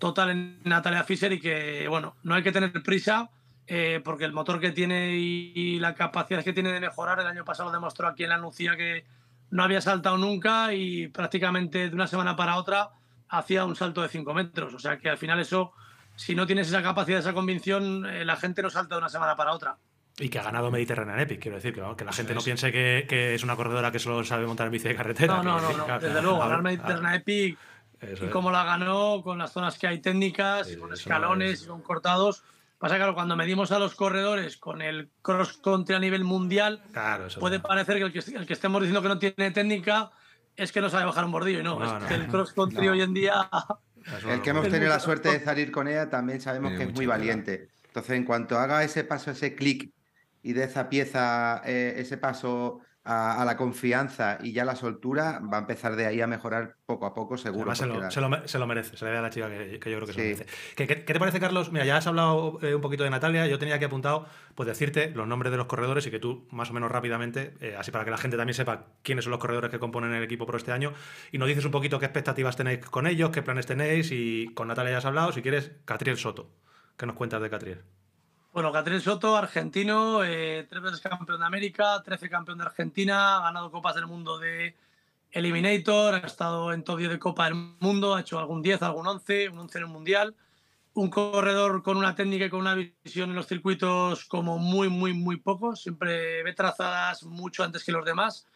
[SPEAKER 5] total en Natalia Fischer y que, bueno, no hay que tener prisa eh, porque el motor que tiene y, la capacidad que tiene de mejorar, el año pasado demostró aquí en la Nucía que no había saltado nunca y prácticamente de una semana para otra hacía un salto de 5 metros. O sea que al final eso, si no tienes esa capacidad, esa convicción, eh, la gente no salta de una semana para otra.
[SPEAKER 1] Y que ha ganado Mediterranean Epic, quiero decir, que, ¿no? que la gente no piense que, que, es una corredora que solo sabe montar en bici de carretera.
[SPEAKER 5] No, no, no, no.
[SPEAKER 1] claro,
[SPEAKER 5] desde luego, ganar
[SPEAKER 1] a-
[SPEAKER 5] Mediterranean Epic
[SPEAKER 1] eso
[SPEAKER 5] y
[SPEAKER 1] es.
[SPEAKER 5] cómo la ganó, con las zonas que hay técnicas,
[SPEAKER 1] Sí,
[SPEAKER 5] con escalones
[SPEAKER 1] es.
[SPEAKER 5] y con cortados. Pasa que claro, cuando medimos a los corredores con el cross country a nivel mundial,
[SPEAKER 1] Claro,
[SPEAKER 5] puede
[SPEAKER 1] es.
[SPEAKER 5] parecer que el, que el que estemos diciendo que no tiene técnica es que no sabe bajar un bordillo y no,
[SPEAKER 1] No,
[SPEAKER 5] es
[SPEAKER 1] no,
[SPEAKER 5] que el
[SPEAKER 1] no.
[SPEAKER 5] cross country
[SPEAKER 3] No.
[SPEAKER 5] hoy en día
[SPEAKER 3] El que hemos tenido la suerte de salir con ella también sabemos que es muy valiente. Entonces, en cuanto haga ese paso, ese clic y de esa pieza, eh, ese paso a, a la confianza y ya la soltura, va a empezar de ahí a mejorar poco a poco, seguro.
[SPEAKER 1] Se lo, se, lo, se lo merece, se le ve a la chica que, que yo creo que se lo merece. ¿Qué, qué, qué te parece, Carlos? Mira, ya has hablado eh, un poquito de Natalia, yo tenía aquí apuntado pues decirte los nombres de los corredores y que tú, más o menos rápidamente, eh, así para que la gente también sepa quiénes son los corredores que componen el equipo pro este año, y nos dices un poquito qué expectativas tenéis con ellos, qué planes tenéis, y con Natalia ya has hablado, si quieres, Catriel Soto. ¿Qué nos cuentas de Catriel?
[SPEAKER 5] Bueno, Catriel Soto, argentino, eh, tres veces campeón de América, 13 campeón de Argentina, ha ganado Copas del Mundo de Eliminator, ha estado en 10 de Copa del Mundo, ha hecho algún 10, algún 11, un 11 en el Mundial. Un corredor con una técnica y con una visión en los circuitos como muy, muy, muy pocos. Siempre ve trazadas mucho antes que los demás.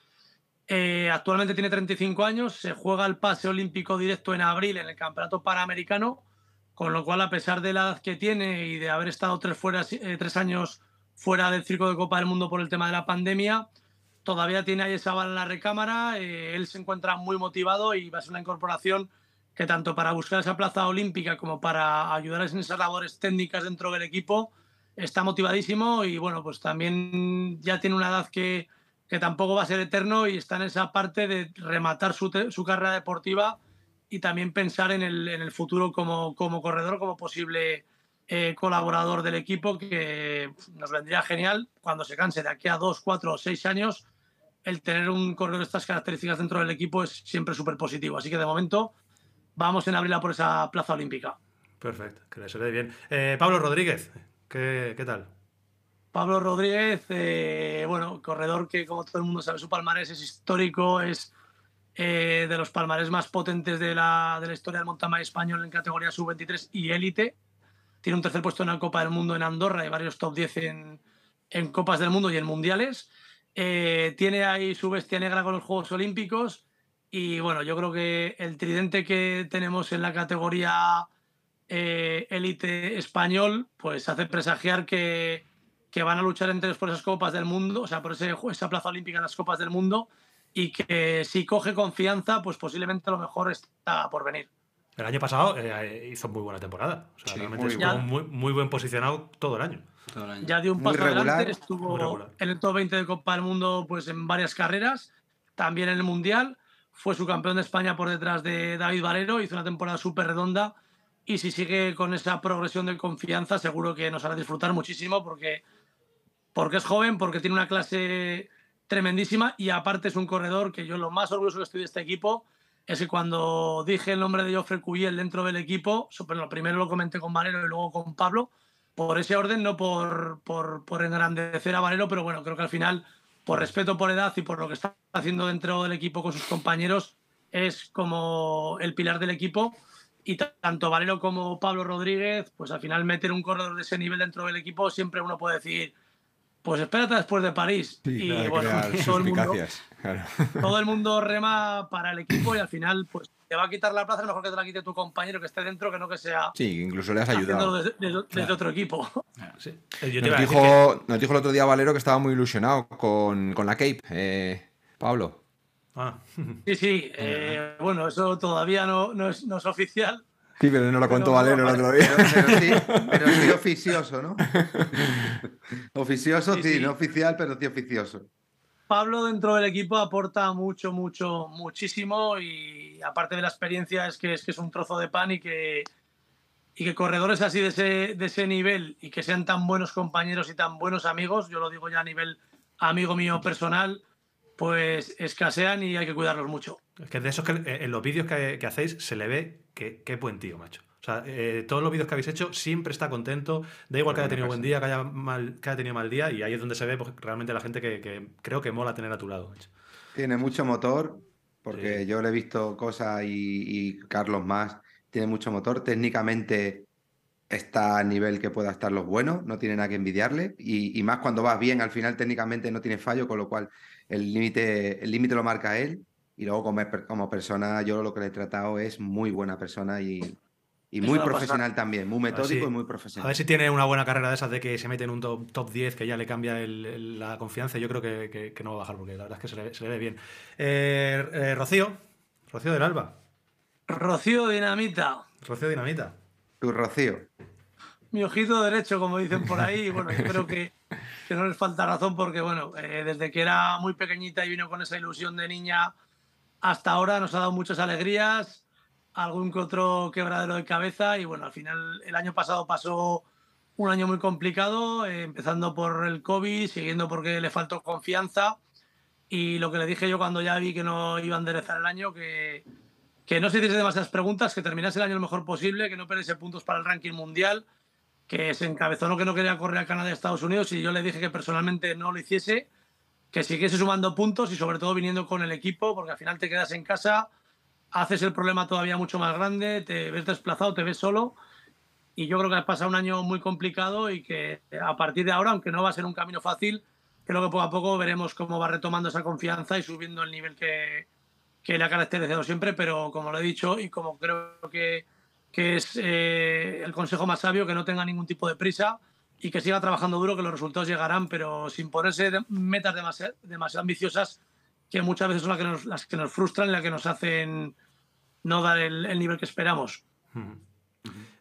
[SPEAKER 5] Eh, actualmente tiene 35 años, se juega el pase olímpico directo en abril en el Campeonato Panamericano, con lo cual, a pesar de la edad que tiene y de haber estado tres, fuera, eh, tres años fuera del circo de Copa del Mundo por el tema de la pandemia, todavía tiene ahí esa bala en la recámara. eh, él se encuentra muy motivado y va a ser una incorporación que tanto para buscar esa plaza olímpica como para ayudar en esas labores técnicas dentro del equipo está motivadísimo y bueno, pues también ya tiene una edad que, que tampoco va a ser eterno y está en esa parte de rematar su, su carrera deportiva y también pensar en el, en el futuro como, como corredor, como posible eh, colaborador del equipo, que nos vendría genial cuando se canse de aquí a dos, cuatro o seis años. El tener un corredor de estas características dentro del equipo es siempre súper positivo. Así que de momento vamos en abril a por esa plaza olímpica.
[SPEAKER 1] Perfecto, que le suene bien. Eh, Pablo Rodríguez, ¿qué, qué tal?
[SPEAKER 5] Pablo Rodríguez, eh, bueno, corredor que como todo el mundo sabe su palmarés es histórico, es eh, de los palmarés más potentes de la, de la historia del mountain español en categoría sub-23 y élite. Tiene un tercer puesto en la Copa del Mundo en Andorra y varios top 10 en, en Copas del Mundo y en Mundiales. Eh, tiene ahí su bestia negra con los Juegos Olímpicos y bueno, yo creo que el tridente que tenemos en la categoría eh, élite español, pues hace presagiar que, que van a luchar entre ellos por esas copas del mundo, o sea, por ese, esa plaza olímpica en las copas del mundo, y que si coge confianza, pues posiblemente lo mejor está por venir.
[SPEAKER 1] El año pasado eh, hizo muy buena temporada. O sea,
[SPEAKER 3] Sí,
[SPEAKER 1] realmente
[SPEAKER 3] muy
[SPEAKER 1] estuvo muy, muy buen posicionado todo el año.
[SPEAKER 4] Todo el año.
[SPEAKER 5] Ya dio un paso
[SPEAKER 3] regular,
[SPEAKER 5] adelante, estuvo en el top 20 de Copa del Mundo pues en varias carreras, también en el Mundial, fue su campeón de España por detrás de David Valero, hizo una temporada súper redonda y si sigue con esa progresión de confianza seguro que nos hará disfrutar muchísimo porque, porque es joven, porque tiene una clase tremendísima y aparte es un corredor que yo lo más orgulloso que estoy de este equipo es que cuando dije el nombre de Joffre Cuyel dentro del equipo, lo primero lo comenté con Valero y luego con Pablo, por ese orden, no por, por, por engrandecer a Valero, pero bueno, creo que al final, por respeto por edad y por lo que está haciendo dentro del equipo con sus compañeros, es como el pilar del equipo. Y ta- tanto Valero como Pablo Rodríguez, pues al final meter un corredor de ese nivel dentro del equipo, siempre uno puede decir, pues espérate después de París. y
[SPEAKER 2] nada,
[SPEAKER 5] bueno,
[SPEAKER 2] crear
[SPEAKER 5] todo el, mundo,
[SPEAKER 2] claro.
[SPEAKER 5] todo el mundo rema para el equipo y al final, pues te va a quitar la plaza, es mejor que te la quite tu compañero que esté dentro, que no que sea
[SPEAKER 2] Sí, incluso le has ayudado.
[SPEAKER 5] desde, desde- desde otro equipo.
[SPEAKER 1] Sí. Eh, Yo te iba
[SPEAKER 2] Nos
[SPEAKER 1] que-
[SPEAKER 2] dijo, nos dijo el otro día Valero que estaba muy ilusionado con, con la Cape. Eh, Pablo.
[SPEAKER 1] Ah,
[SPEAKER 5] Sí, sí. eh, bueno, eso todavía no, no es, no es oficial.
[SPEAKER 2] Sí, pero no lo contó Valero el otro día.
[SPEAKER 3] Pero, pero sí, pero sí oficioso, ¿no? Oficioso,
[SPEAKER 5] Sí,
[SPEAKER 3] sí,
[SPEAKER 5] sí.
[SPEAKER 3] no oficial, pero sí oficioso.
[SPEAKER 5] Pablo dentro del equipo aporta mucho, mucho, muchísimo y aparte de la experiencia es que es, que es un trozo de pan y que, y que corredores así de ese, de ese nivel y que sean tan buenos compañeros y tan buenos amigos, yo lo digo ya a nivel amigo mío personal, pues escasean y hay que cuidarlos mucho.
[SPEAKER 1] Es que de esos que eh, en los vídeos que, que hacéis se le ve que qué buen tío, macho. O sea, eh, todos los vídeos que habéis hecho siempre está contento. Da igual que haya tenido buen día, que haya, mal, que haya tenido mal día. Y ahí es donde se ve pues, realmente la gente que, que creo que mola tener a tu lado. macho.
[SPEAKER 3] Tiene mucho motor, porque
[SPEAKER 1] Sí.
[SPEAKER 3] yo le he visto cosas y, y Carlos más. Tiene mucho motor. Técnicamente está a nivel que pueda estar los buenos, no tiene nada que envidiarle. Y, y más cuando vas bien, al final técnicamente no tiene fallo, con lo cual el límite el límite lo marca él. Y luego como, como persona, yo lo que le he tratado es muy buena persona y, y muy
[SPEAKER 5] a
[SPEAKER 3] profesional también, muy metódico
[SPEAKER 1] si-
[SPEAKER 3] y muy
[SPEAKER 1] A
[SPEAKER 3] profesional.
[SPEAKER 1] ver si tiene una buena carrera de esas de que se mete en un top, top 10 que ya le cambia el- el- la confianza. Yo creo que, que- que no va a bajar porque la verdad es que se le, se le ve bien. Eh, eh, Rocío, Rocío del Alba,
[SPEAKER 5] Rocío Dinamita,
[SPEAKER 1] Rocío Dinamita.
[SPEAKER 3] Tu Rocío.
[SPEAKER 5] mi ojito derecho, como dicen por ahí. Bueno, yo creo que, que no les falta razón porque, bueno, eh, desde que era muy pequeñita y vino con esa ilusión de niña hasta ahora nos ha dado muchas alegrías, algún que otro quebradero de cabeza y, bueno, al final el año pasado pasó un año muy complicado, eh, empezando por el COVID, siguiendo porque le faltó confianza. Y lo que le dije yo cuando ya vi que no iba a enderezar el año, que, que no se hiciese demasiadas preguntas, que terminase el año lo mejor posible, que no perdiese puntos para el ranking mundial, que se encabezó no que no quería correr a Canadá y Estados Unidos y yo le dije que personalmente no lo hiciese, que siguiese sumando puntos y sobre todo viniendo con el equipo, porque al final te quedas en casa, haces el problema todavía mucho más grande, te ves desplazado, te ves solo. Y yo creo que has pasado un año muy complicado y que a partir de ahora, aunque no va a ser un camino fácil, creo que poco a poco veremos cómo va retomando esa confianza y subiendo el nivel que, que le ha caracterizado siempre, pero como lo he dicho y como creo que, que es eh, el consejo más sabio, que no tenga ningún tipo de prisa y que siga trabajando duro, que los resultados llegarán, pero sin ponerse de- metas demasiado, demasiado ambiciosas, que muchas veces son las que nos, las que nos frustran y las que nos hacen no dar el, el nivel que esperamos.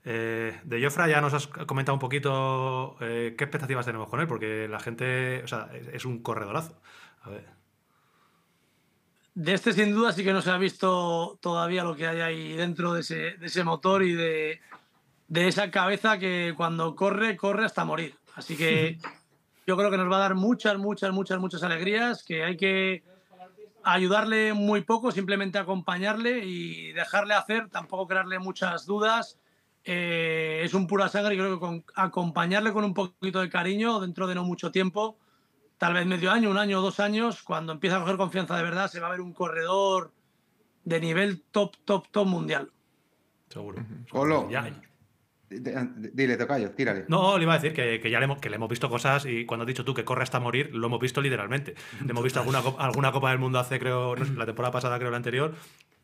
[SPEAKER 1] Eh, de Jofra ya nos has comentado un poquito eh, qué expectativas tenemos con él, porque la gente, o sea, es, es un corredorazo. A ver.
[SPEAKER 5] De este, sin duda, sí que no se ha visto todavía lo que hay ahí dentro de ese, de ese motor y de, de esa cabeza que cuando corre, corre hasta morir. Así que yo creo que nos va a dar muchas, muchas, muchas, muchas alegrías, que hay que ayudarle muy poco, simplemente acompañarle y dejarle hacer, tampoco crearle muchas dudas. Eh, es un pura sangre y creo que con, acompañarle con un poquito de cariño dentro de no mucho tiempo, tal vez medio año, un año o dos años, cuando empieza a coger confianza de verdad, se va a ver un corredor de nivel top, top, top mundial.
[SPEAKER 1] Seguro.
[SPEAKER 3] Olo.
[SPEAKER 1] Ya.
[SPEAKER 3] Dile, tocayo, tírale.
[SPEAKER 1] No, le iba a decir que, que ya le hemos, que le hemos visto cosas y cuando has dicho tú que corre hasta morir, lo hemos visto literalmente. Le hemos visto alguna, alguna Copa del Mundo hace, creo, la temporada pasada, creo, la anterior,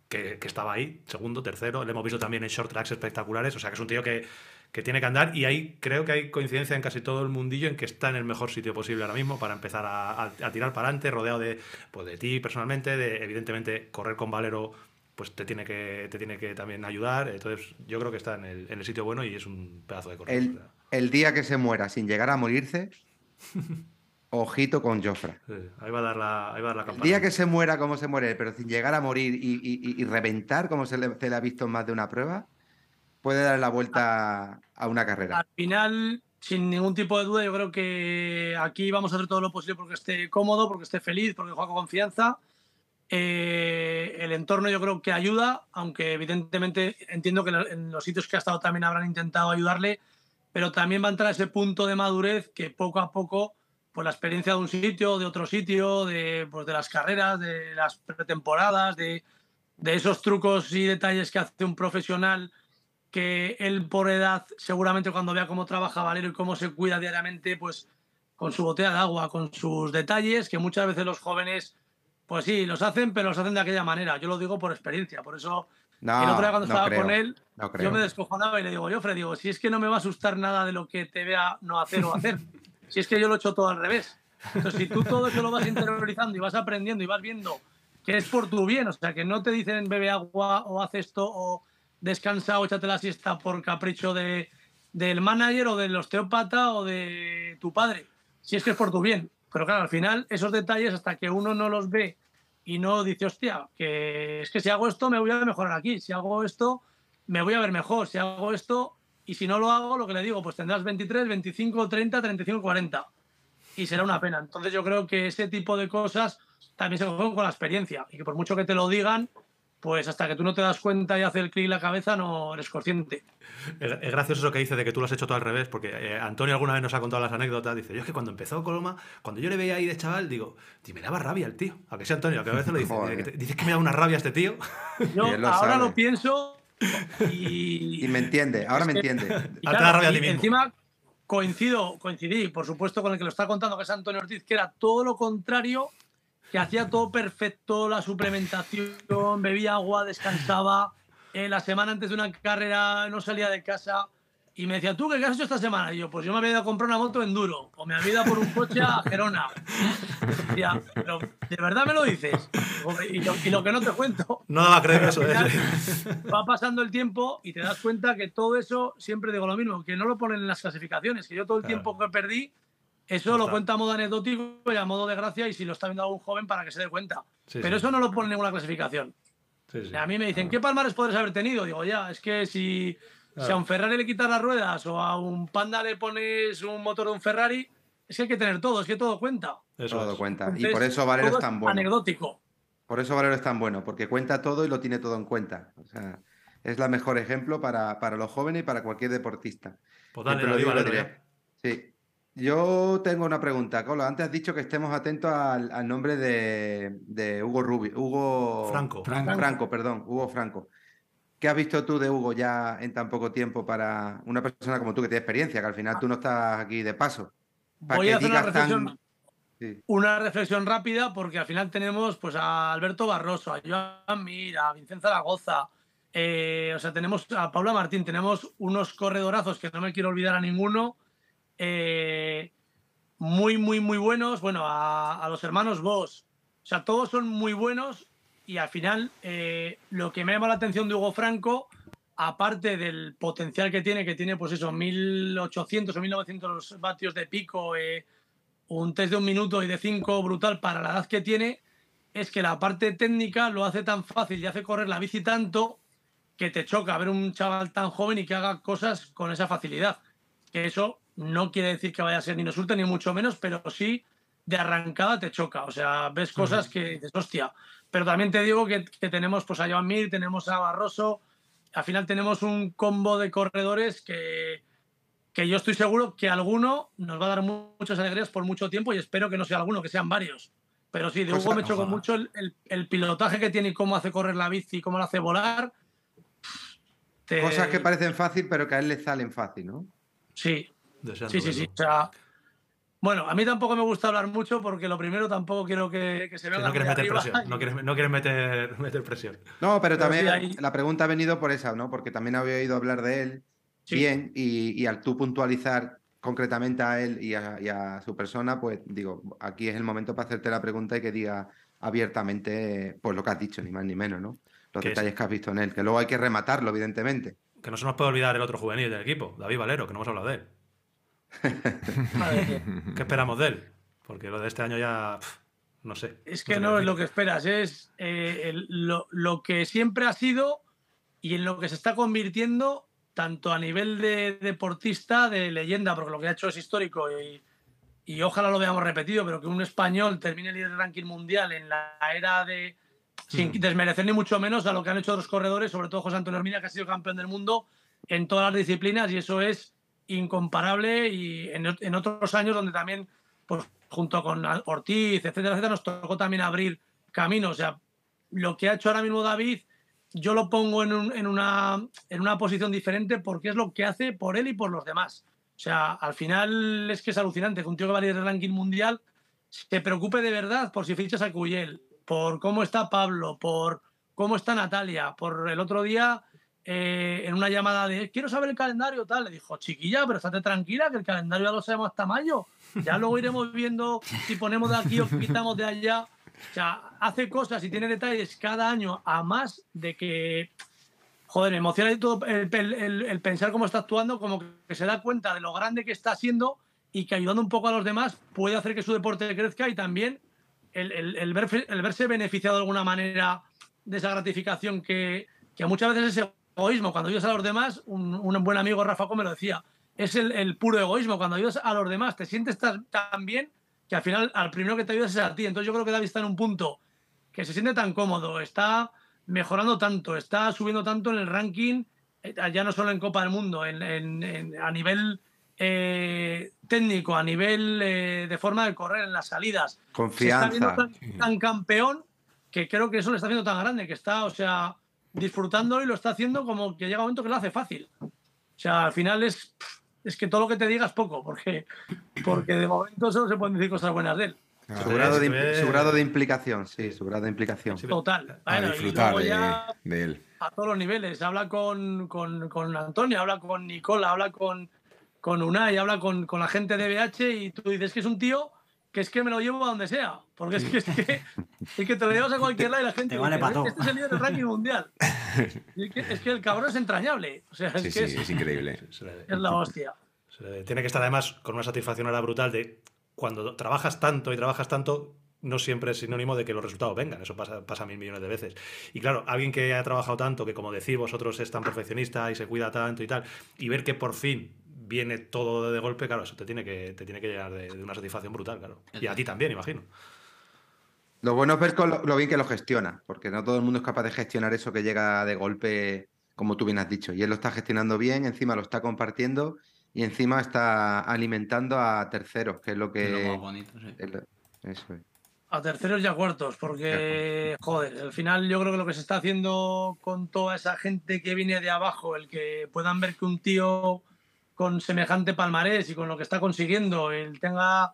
[SPEAKER 1] que, que estaba ahí, segundo, tercero. Le hemos visto también en short tracks espectaculares. O sea, que es un tío que, que tiene que andar y ahí creo que hay coincidencia en casi todo el mundillo en que está en el mejor sitio posible ahora mismo para empezar a, a- a tirar para adelante, rodeado de, pues, de ti personalmente, de evidentemente correr con Valero pues te tiene que te tiene que también ayudar entonces yo creo que está en el, en el sitio bueno y es un pedazo de corredor
[SPEAKER 3] El, el día que se muera sin llegar a morirse, ojito con Jofra.
[SPEAKER 1] Sí, ahí va a dar la, ahí va a dar la
[SPEAKER 3] El
[SPEAKER 1] campana.
[SPEAKER 3] día que se muera como se muere, pero sin llegar a morir y, y- y- y reventar como se le, se le ha visto en más de una prueba, puede dar la vuelta a una carrera.
[SPEAKER 5] Al final, sin ningún tipo de duda, yo creo que aquí vamos a hacer todo lo posible porque esté cómodo, porque esté feliz, porque juega con confianza. Eh, el entorno yo creo que ayuda, aunque evidentemente entiendo que en los sitios que ha estado también habrán intentado ayudarle, pero también va a entrar ese punto de madurez que poco a poco, pues la experiencia de un sitio, de otro sitio, de, pues, de las carreras, de las pretemporadas, de, de esos trucos y detalles que hace un profesional que él por edad, seguramente cuando vea cómo trabaja Valero y cómo se cuida diariamente, pues con su botella de agua, con sus detalles, que muchas veces los jóvenes, pues sí, los hacen, pero los hacen de aquella manera. Yo lo digo por experiencia, por eso
[SPEAKER 3] No,
[SPEAKER 5] el otro día cuando
[SPEAKER 3] no
[SPEAKER 5] estaba
[SPEAKER 3] creo,
[SPEAKER 5] con él,
[SPEAKER 3] no
[SPEAKER 5] yo me descojonaba y le digo, yo, Fred, digo, si es que no me va a asustar nada de lo que te vea no hacer o hacer, si es que yo lo he hecho todo al revés. Entonces, si tú todo eso lo vas interiorizando y vas aprendiendo y vas viendo que es por tu bien, o sea, que no te dicen bebe agua o haz esto o descansa o échate la siesta por capricho de, del manager o del osteópata o de tu padre, si es que es por tu bien. Pero claro, al final, esos detalles, hasta que uno no los ve y no dice, hostia, que es que si hago esto me voy a mejorar aquí, si hago esto me voy a ver mejor, si hago esto y si no lo hago, lo que le digo, pues tendrás 23, 25, 30, 35, 40 y será una pena. Entonces yo creo que ese tipo de cosas también se juegan con la experiencia. Y que por mucho que te lo digan, pues hasta que tú no te das cuenta y hace el clic en la cabeza no eres consciente.
[SPEAKER 1] Es, gracioso eso que dice de que tú lo has hecho todo al revés, porque eh, Antonio alguna vez nos ha contado las anécdotas. Dice: Yo es que cuando empezó Coloma, cuando yo le veía ahí de chaval, digo, "Tío, me daba rabia el tío. A que sea Antonio, que a veces lo dice.
[SPEAKER 3] Joder.
[SPEAKER 1] Dices que me da una rabia este tío.
[SPEAKER 5] Yo
[SPEAKER 3] Y lo
[SPEAKER 5] ahora
[SPEAKER 3] sabe.
[SPEAKER 5] lo pienso y,
[SPEAKER 3] Y me entiende, ahora me entiende.
[SPEAKER 5] y
[SPEAKER 1] Ahora te da rabia a ti
[SPEAKER 5] y
[SPEAKER 1] mismo.
[SPEAKER 5] encima coincido, coincidí, por supuesto, con el que lo está contando, que es Antonio Ortiz, que era todo lo contrario, que hacía todo perfecto, la suplementación, bebía agua, descansaba, eh, la semana antes de una carrera no salía de casa y me decía, ¿tú qué has hecho esta semana? Y yo, pues yo me había ido a comprar una moto enduro o me había ido a por un coche a Gerona. Decía, pero ¿de verdad me lo dices? Y lo, y lo que no te cuento
[SPEAKER 1] No daba creer eso. ¿eh?
[SPEAKER 5] va pasando el tiempo y te das cuenta que todo eso, siempre digo lo mismo, que no lo ponen en las clasificaciones, que yo todo el
[SPEAKER 1] Claro.
[SPEAKER 5] tiempo que perdí, eso lo cuenta a modo anecdótico y a modo de gracia y si lo está viendo algún joven para que se dé cuenta.
[SPEAKER 1] Sí,
[SPEAKER 5] Pero
[SPEAKER 1] sí.
[SPEAKER 5] eso no lo pone en ninguna clasificación.
[SPEAKER 1] Sí, sí.
[SPEAKER 5] A mí me dicen, ¿qué palmares podrías haber tenido? Digo, ya, es que si, si a un Ferrari le quitas las ruedas o a un Panda le pones un motor de un Ferrari, es que hay que tener todo, es que todo cuenta.
[SPEAKER 1] Eso
[SPEAKER 3] Todo
[SPEAKER 1] es.
[SPEAKER 3] cuenta. Y por eso Valero es tan bueno.
[SPEAKER 5] Anecdótico.
[SPEAKER 3] Por eso Valero es tan bueno, porque cuenta todo y lo tiene todo en cuenta. O sea, es la mejor ejemplo para, para los jóvenes y para cualquier deportista.
[SPEAKER 1] Pues dale,
[SPEAKER 3] lo digo lo diré. Sí. Yo tengo una pregunta, Colo. Antes has dicho que estemos atentos al, al nombre de, de Hugo Rubio. Hugo
[SPEAKER 1] Franco.
[SPEAKER 4] Franco.
[SPEAKER 3] Franco, perdón, Hugo Franco. ¿Qué has visto tú de Hugo ya en tan poco tiempo para una persona como tú que tiene experiencia, que al final tú no estás aquí de paso? Para
[SPEAKER 5] Voy
[SPEAKER 3] que
[SPEAKER 5] a hacer una
[SPEAKER 3] tan-
[SPEAKER 5] reflexión,
[SPEAKER 3] Sí.
[SPEAKER 5] una reflexión rápida porque al final tenemos pues a Alberto Barroso, a Joan Mir, a Vicente Zaragoza, eh, o sea, tenemos a Paula Martín, tenemos unos corredorazos que no me quiero olvidar a ninguno, eh, muy, muy, muy buenos, bueno, a, los hermanos Vos, o sea, todos son muy buenos y al final eh, lo que me llama la atención de Hugo Franco, aparte del potencial que tiene, que tiene pues eso, 1800 o 1900 vatios de pico, eh, un test de un minuto y de cinco brutal para la edad que tiene, es que la parte técnica lo hace tan fácil y hace correr la bici tanto que te choca ver un chaval tan joven y que haga cosas con esa facilidad. Que eso no quiere decir que vaya a ser ni insulto ni mucho menos, pero sí de arrancada te choca. O sea, ves cosas que dices, hostia. Pero también te digo que, que tenemos pues, a Joan Mir, tenemos a Barroso, al final tenemos un combo de corredores que, que yo estoy seguro que alguno nos va a dar mu- muchas alegrías por mucho tiempo y espero que no sea alguno, que sean varios. Pero sí, de
[SPEAKER 3] Pues
[SPEAKER 5] Hugo me chocó mucho el, el- el pilotaje que tiene y cómo hace correr la bici y cómo la hace volar. Te-
[SPEAKER 3] Cosas que parecen fácil, pero que a él le salen fácil, ¿no?
[SPEAKER 5] Sí,
[SPEAKER 1] Deseando
[SPEAKER 5] sí, sí, sí. O sea, bueno, a mí tampoco me gusta hablar mucho porque lo primero tampoco quiero que, que se
[SPEAKER 1] Sí,
[SPEAKER 5] vea
[SPEAKER 1] no quieres meter presión. No quieres, no quieres meter, meter presión.
[SPEAKER 3] No, pero
[SPEAKER 5] Pero
[SPEAKER 3] también
[SPEAKER 5] sí hay-
[SPEAKER 3] la pregunta ha venido por esa, ¿no? Porque también había oído hablar de él
[SPEAKER 5] Sí.
[SPEAKER 3] bien y, y al tú puntualizar concretamente a él y a, y a su persona, pues digo, aquí es el momento para hacerte la pregunta y que diga abiertamente pues lo que has dicho, ni más ni menos, ¿no? Los
[SPEAKER 1] es-
[SPEAKER 3] detalles que has visto en él, que luego hay que rematarlo, evidentemente.
[SPEAKER 1] Que no se nos puede olvidar el otro juvenil del equipo, David Valero, que no hemos hablado de él.
[SPEAKER 5] Madre.
[SPEAKER 1] ¿Qué esperamos de él? Porque lo de este año ya. no sé.
[SPEAKER 5] Es que no es lo que esperas, es eh, el- lo, lo que siempre ha sido y en lo que se está convirtiendo, tanto a nivel de deportista, de leyenda, porque lo que ha hecho es histórico y, y ojalá lo veamos repetido, pero que un español termine líder ranking mundial en la era de. Sin
[SPEAKER 1] Hmm.
[SPEAKER 5] desmerecer ni mucho menos a lo que han hecho otros corredores, sobre todo José Antonio Hermina, que ha sido campeón del mundo en todas las disciplinas, y eso es incomparable. Y en, otros años, donde también pues junto con Ortiz, etcétera, etcétera, nos tocó también abrir caminos. O sea, lo que ha hecho ahora mismo David, yo lo pongo en, un- en una, en una posición diferente porque es lo que hace por él y por los demás. O sea, al final es que es alucinante que un tío que va a ir del ranking mundial se preocupe de verdad por si fichas a Cuyel, por cómo está Pablo, por cómo está Natalia, por el otro día eh, en una llamada de quiero saber el calendario, tal, le dijo, chiquilla, pero estate tranquila, que el calendario ya lo sabemos hasta mayo. Ya luego iremos viendo si ponemos de aquí o quitamos de allá. O sea, hace cosas y tiene detalles cada año a más de que, joder, me emociona todo el, pensar cómo está actuando, como que se da cuenta de lo grande que está siendo y que ayudando un poco a los demás puede hacer que su deporte crezca y también el, el- verse, verse beneficiado de alguna manera de esa gratificación que, que muchas veces es egoísmo. Cuando ayudas a los demás, un, un buen amigo Rafa Gómez lo decía, es el, el puro egoísmo. Cuando ayudas a los demás, te sientes tan, tan bien que al final al primero que te ayudas es a ti. Entonces yo creo que David está en un punto que se siente tan cómodo, está mejorando tanto, está subiendo tanto en el ranking, eh, ya no solo en Copa del Mundo, en, en- en- a nivel eh, técnico, a nivel eh, de forma de correr en las salidas. Se está viendo
[SPEAKER 3] Confianza.
[SPEAKER 5] tan, tan campeón que creo que eso le está haciendo tan grande, que está, o sea, disfrutando y lo está haciendo como que llega un momento que lo hace fácil. O sea, al final es, es que todo lo que te diga es poco, porque, porque de momento solo se pueden decir cosas buenas de él.
[SPEAKER 3] Su grado, de, su grado implicación, sí, su grado de implicación.
[SPEAKER 5] Total.
[SPEAKER 2] A
[SPEAKER 5] y
[SPEAKER 2] disfrutar de él.
[SPEAKER 5] a todos los niveles. Habla con, con, con Antonio, habla con Nicola, habla con, con Unai, habla con, con la gente de BH y tú dices que es un tío que es que me lo llevo a donde sea. Porque es que, es que, es que te lo llevas a cualquier lado y la gente
[SPEAKER 4] Te vale
[SPEAKER 5] dice,
[SPEAKER 4] pa' todo.
[SPEAKER 5] este es el líder del ranking mundial. Y es, que, es que el cabrón es entrañable. O sea, es
[SPEAKER 2] Sí,
[SPEAKER 5] que
[SPEAKER 2] sí,
[SPEAKER 5] es,
[SPEAKER 2] es increíble.
[SPEAKER 5] Es la hostia.
[SPEAKER 1] tiene que estar además con una satisfacción ahora brutal de cuando trabajas tanto y trabajas tanto, no siempre es sinónimo de que los resultados vengan. Eso pasa, pasa mil millones de veces. Y claro, alguien que ha trabajado tanto, que como decís vosotros es tan perfeccionista y se cuida tanto y tal, y ver que por fin viene todo de golpe, claro, eso te tiene que, te tiene que llegar de, de una satisfacción brutal, claro. Y a ti también, imagino.
[SPEAKER 3] Lo bueno es ver con lo, lo bien que lo gestiona, porque no todo el mundo es capaz de gestionar eso que llega de golpe, como tú bien has dicho. Y él lo está gestionando bien, encima lo está compartiendo y encima está alimentando a terceros, que es lo
[SPEAKER 4] Que es lo más bonito, sí.
[SPEAKER 3] es lo- Eso es.
[SPEAKER 5] A terceros y a cuartos, porque, joder, al final yo creo que lo que se está haciendo con toda esa gente que viene de abajo, el que puedan ver que un tío con semejante palmarés y con lo que está consiguiendo, él tenga,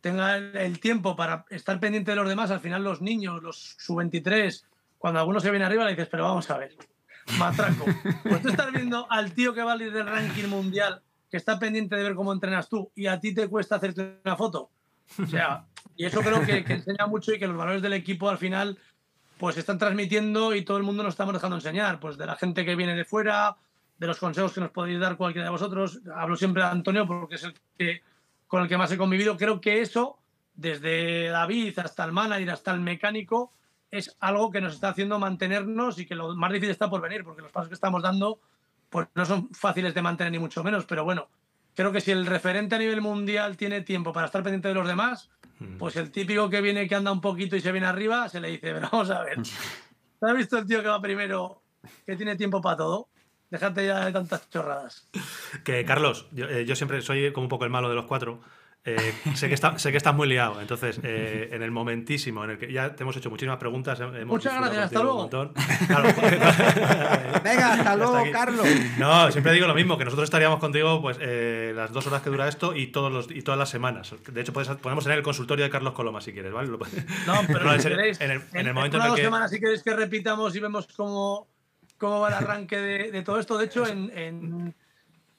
[SPEAKER 5] tenga el, tiempo para estar pendiente de los demás, al final los niños, los sub-23, cuando alguno se viene arriba le dices, pero vamos a ver, matraco. Pues tú estás viendo al tío que va al líder del ranking mundial, que está pendiente de ver cómo entrenas tú, y a ti te cuesta hacerte una foto. O sea, y eso creo que, enseña mucho y que los valores del equipo al final pues están transmitiendo y todo el mundo nos estamos dejando enseñar, pues de la gente que viene de fuera, de los consejos que nos podéis dar cualquiera de vosotros. Hablo siempre de Antonio porque es el que con el que más he convivido. Creo que eso, desde David hasta el manager, hasta el mecánico, es algo que nos está haciendo mantenernos y que lo más difícil está por venir, porque los pasos que estamos dando pues no son fáciles de mantener ni mucho menos, pero bueno, creo que si el referente a nivel mundial tiene tiempo para estar pendiente de los demás,
[SPEAKER 1] Mm.
[SPEAKER 5] pues el típico que viene, que anda un poquito y se viene arriba, se le dice, pero vamos a ver, ¿has visto el tío que va primero, que tiene tiempo para todo? Déjate ya de tantas chorradas.
[SPEAKER 1] Que Carlos, yo, eh, yo siempre soy como un poco el malo de los cuatro. Eh, sé, que está, sé que estás muy liado, entonces eh, en el momentísimo en el que ya te hemos hecho muchísimas preguntas, hemos
[SPEAKER 5] Muchas gracias, hasta luego.
[SPEAKER 1] Claro.
[SPEAKER 3] Venga, hasta luego. Carlos.
[SPEAKER 1] No, siempre digo lo mismo, que nosotros estaríamos contigo pues eh, las dos horas que dura esto y todos los y todas las semanas. De hecho, puedes- podemos tener el consultorio de Carlos Coloma si quieres, ¿vale?
[SPEAKER 5] No, pero
[SPEAKER 1] No, en
[SPEAKER 5] si
[SPEAKER 1] serio,
[SPEAKER 5] queréis,
[SPEAKER 1] en el- en el momento en
[SPEAKER 5] una
[SPEAKER 1] el que-
[SPEAKER 5] semanas, si queréis que repitamos y vemos cómo, cómo va el arranque de, de todo esto. De hecho, en, en,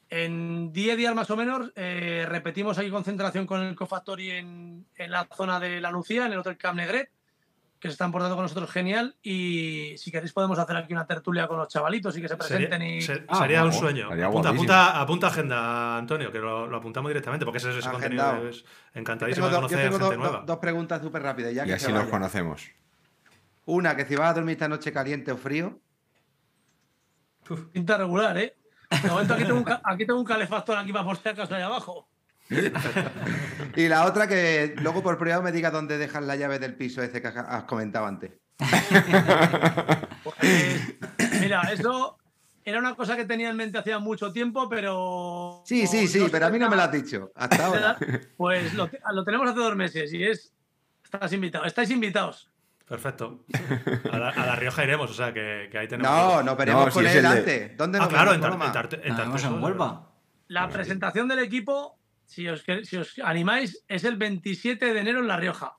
[SPEAKER 5] en 10 días más o menos eh, repetimos aquí concentración con el Cofactory en, en la zona de la Lucía, en el Hotel Camp Negret, que se están portando con nosotros genial. Y si queréis podemos hacer aquí una tertulia con los chavalitos y que se presenten
[SPEAKER 1] Sería,
[SPEAKER 5] y...
[SPEAKER 1] ser-
[SPEAKER 2] Ah,
[SPEAKER 1] sería un sueño. Apunta, apunta, apunta agenda, Antonio, que lo, lo apuntamos directamente, porque ese, ese contenido es encantadísimo de conocer
[SPEAKER 3] tengo
[SPEAKER 1] gente
[SPEAKER 3] do-
[SPEAKER 1] nueva.
[SPEAKER 3] do- dos preguntas súper rápidas. Ya
[SPEAKER 2] Y
[SPEAKER 3] que
[SPEAKER 2] así nos conocemos.
[SPEAKER 3] Una, que si vas a dormir esta noche caliente o frío.
[SPEAKER 5] Pinta regular, ¿eh? De momento aquí tengo un, aquí tengo un calefactor aquí para por si acaso ahí abajo.
[SPEAKER 3] Y la otra, que luego por privado me digas dónde dejas la llave del piso ese que has comentado antes.
[SPEAKER 5] Pues, mira, eso era una cosa que tenía en mente hacía mucho tiempo, pero.
[SPEAKER 3] Sí, sí, sí,
[SPEAKER 5] no
[SPEAKER 3] pero a mí no me lo has dicho. Hasta ahora.
[SPEAKER 5] Pues lo, lo tenemos hace dos meses y es. Estás invitado, estáis invitados.
[SPEAKER 1] Perfecto. A la, a la Rioja iremos, o sea que, que ahí tenemos.
[SPEAKER 3] No, nos veremos
[SPEAKER 2] No, si
[SPEAKER 3] con
[SPEAKER 2] es
[SPEAKER 3] él
[SPEAKER 2] el de-
[SPEAKER 3] antes. ¿Dónde
[SPEAKER 1] Ah,
[SPEAKER 3] nos
[SPEAKER 1] claro, en, en, en
[SPEAKER 4] en Huelva.
[SPEAKER 5] La presentación del equipo, si os, si os animáis, es el 27 de enero en La Rioja.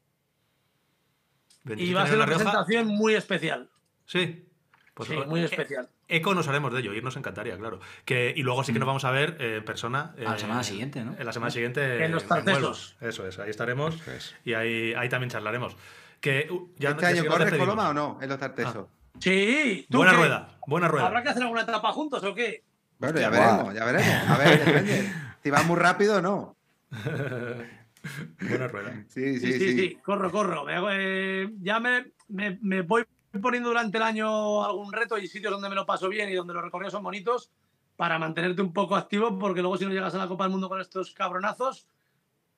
[SPEAKER 1] 27
[SPEAKER 5] Y va a
[SPEAKER 1] en
[SPEAKER 5] ser una presentación muy especial.
[SPEAKER 1] Sí. Pues,
[SPEAKER 5] sí,
[SPEAKER 1] eh,
[SPEAKER 5] muy especial.
[SPEAKER 1] Eco nos haremos de ello, ir nos encantaría, claro. Que, y luego sí que nos vamos a ver eh, en persona.
[SPEAKER 4] A la
[SPEAKER 1] eh,
[SPEAKER 4] semana siguiente, ¿no?
[SPEAKER 1] En la semana siguiente.
[SPEAKER 5] En los. Tartesos.
[SPEAKER 1] Eso es, ahí estaremos.
[SPEAKER 2] Es.
[SPEAKER 1] Y ahí, ahí también charlaremos. Que uh, ya,
[SPEAKER 3] ¿Este
[SPEAKER 1] sí
[SPEAKER 3] año corres. Coloma o no? En los tartesos.
[SPEAKER 5] Sí, ¿tú
[SPEAKER 1] Buena
[SPEAKER 5] qué?
[SPEAKER 1] rueda, buena rueda.
[SPEAKER 5] ¿Habrá que hacer alguna etapa juntos o qué?
[SPEAKER 3] Bueno, ya veremos, ya veremos. A ver, depende. Si vas muy rápido o no.
[SPEAKER 1] Buena rueda.
[SPEAKER 3] Sí,
[SPEAKER 5] Sí, sí, sí, corro, corro. Me hago, eh, ya me, me- me voy poniendo durante el año algún reto y sitios donde me lo paso bien y donde los recorridos son bonitos para mantenerte un poco activo, porque luego si no llegas a la Copa del Mundo con estos cabronazos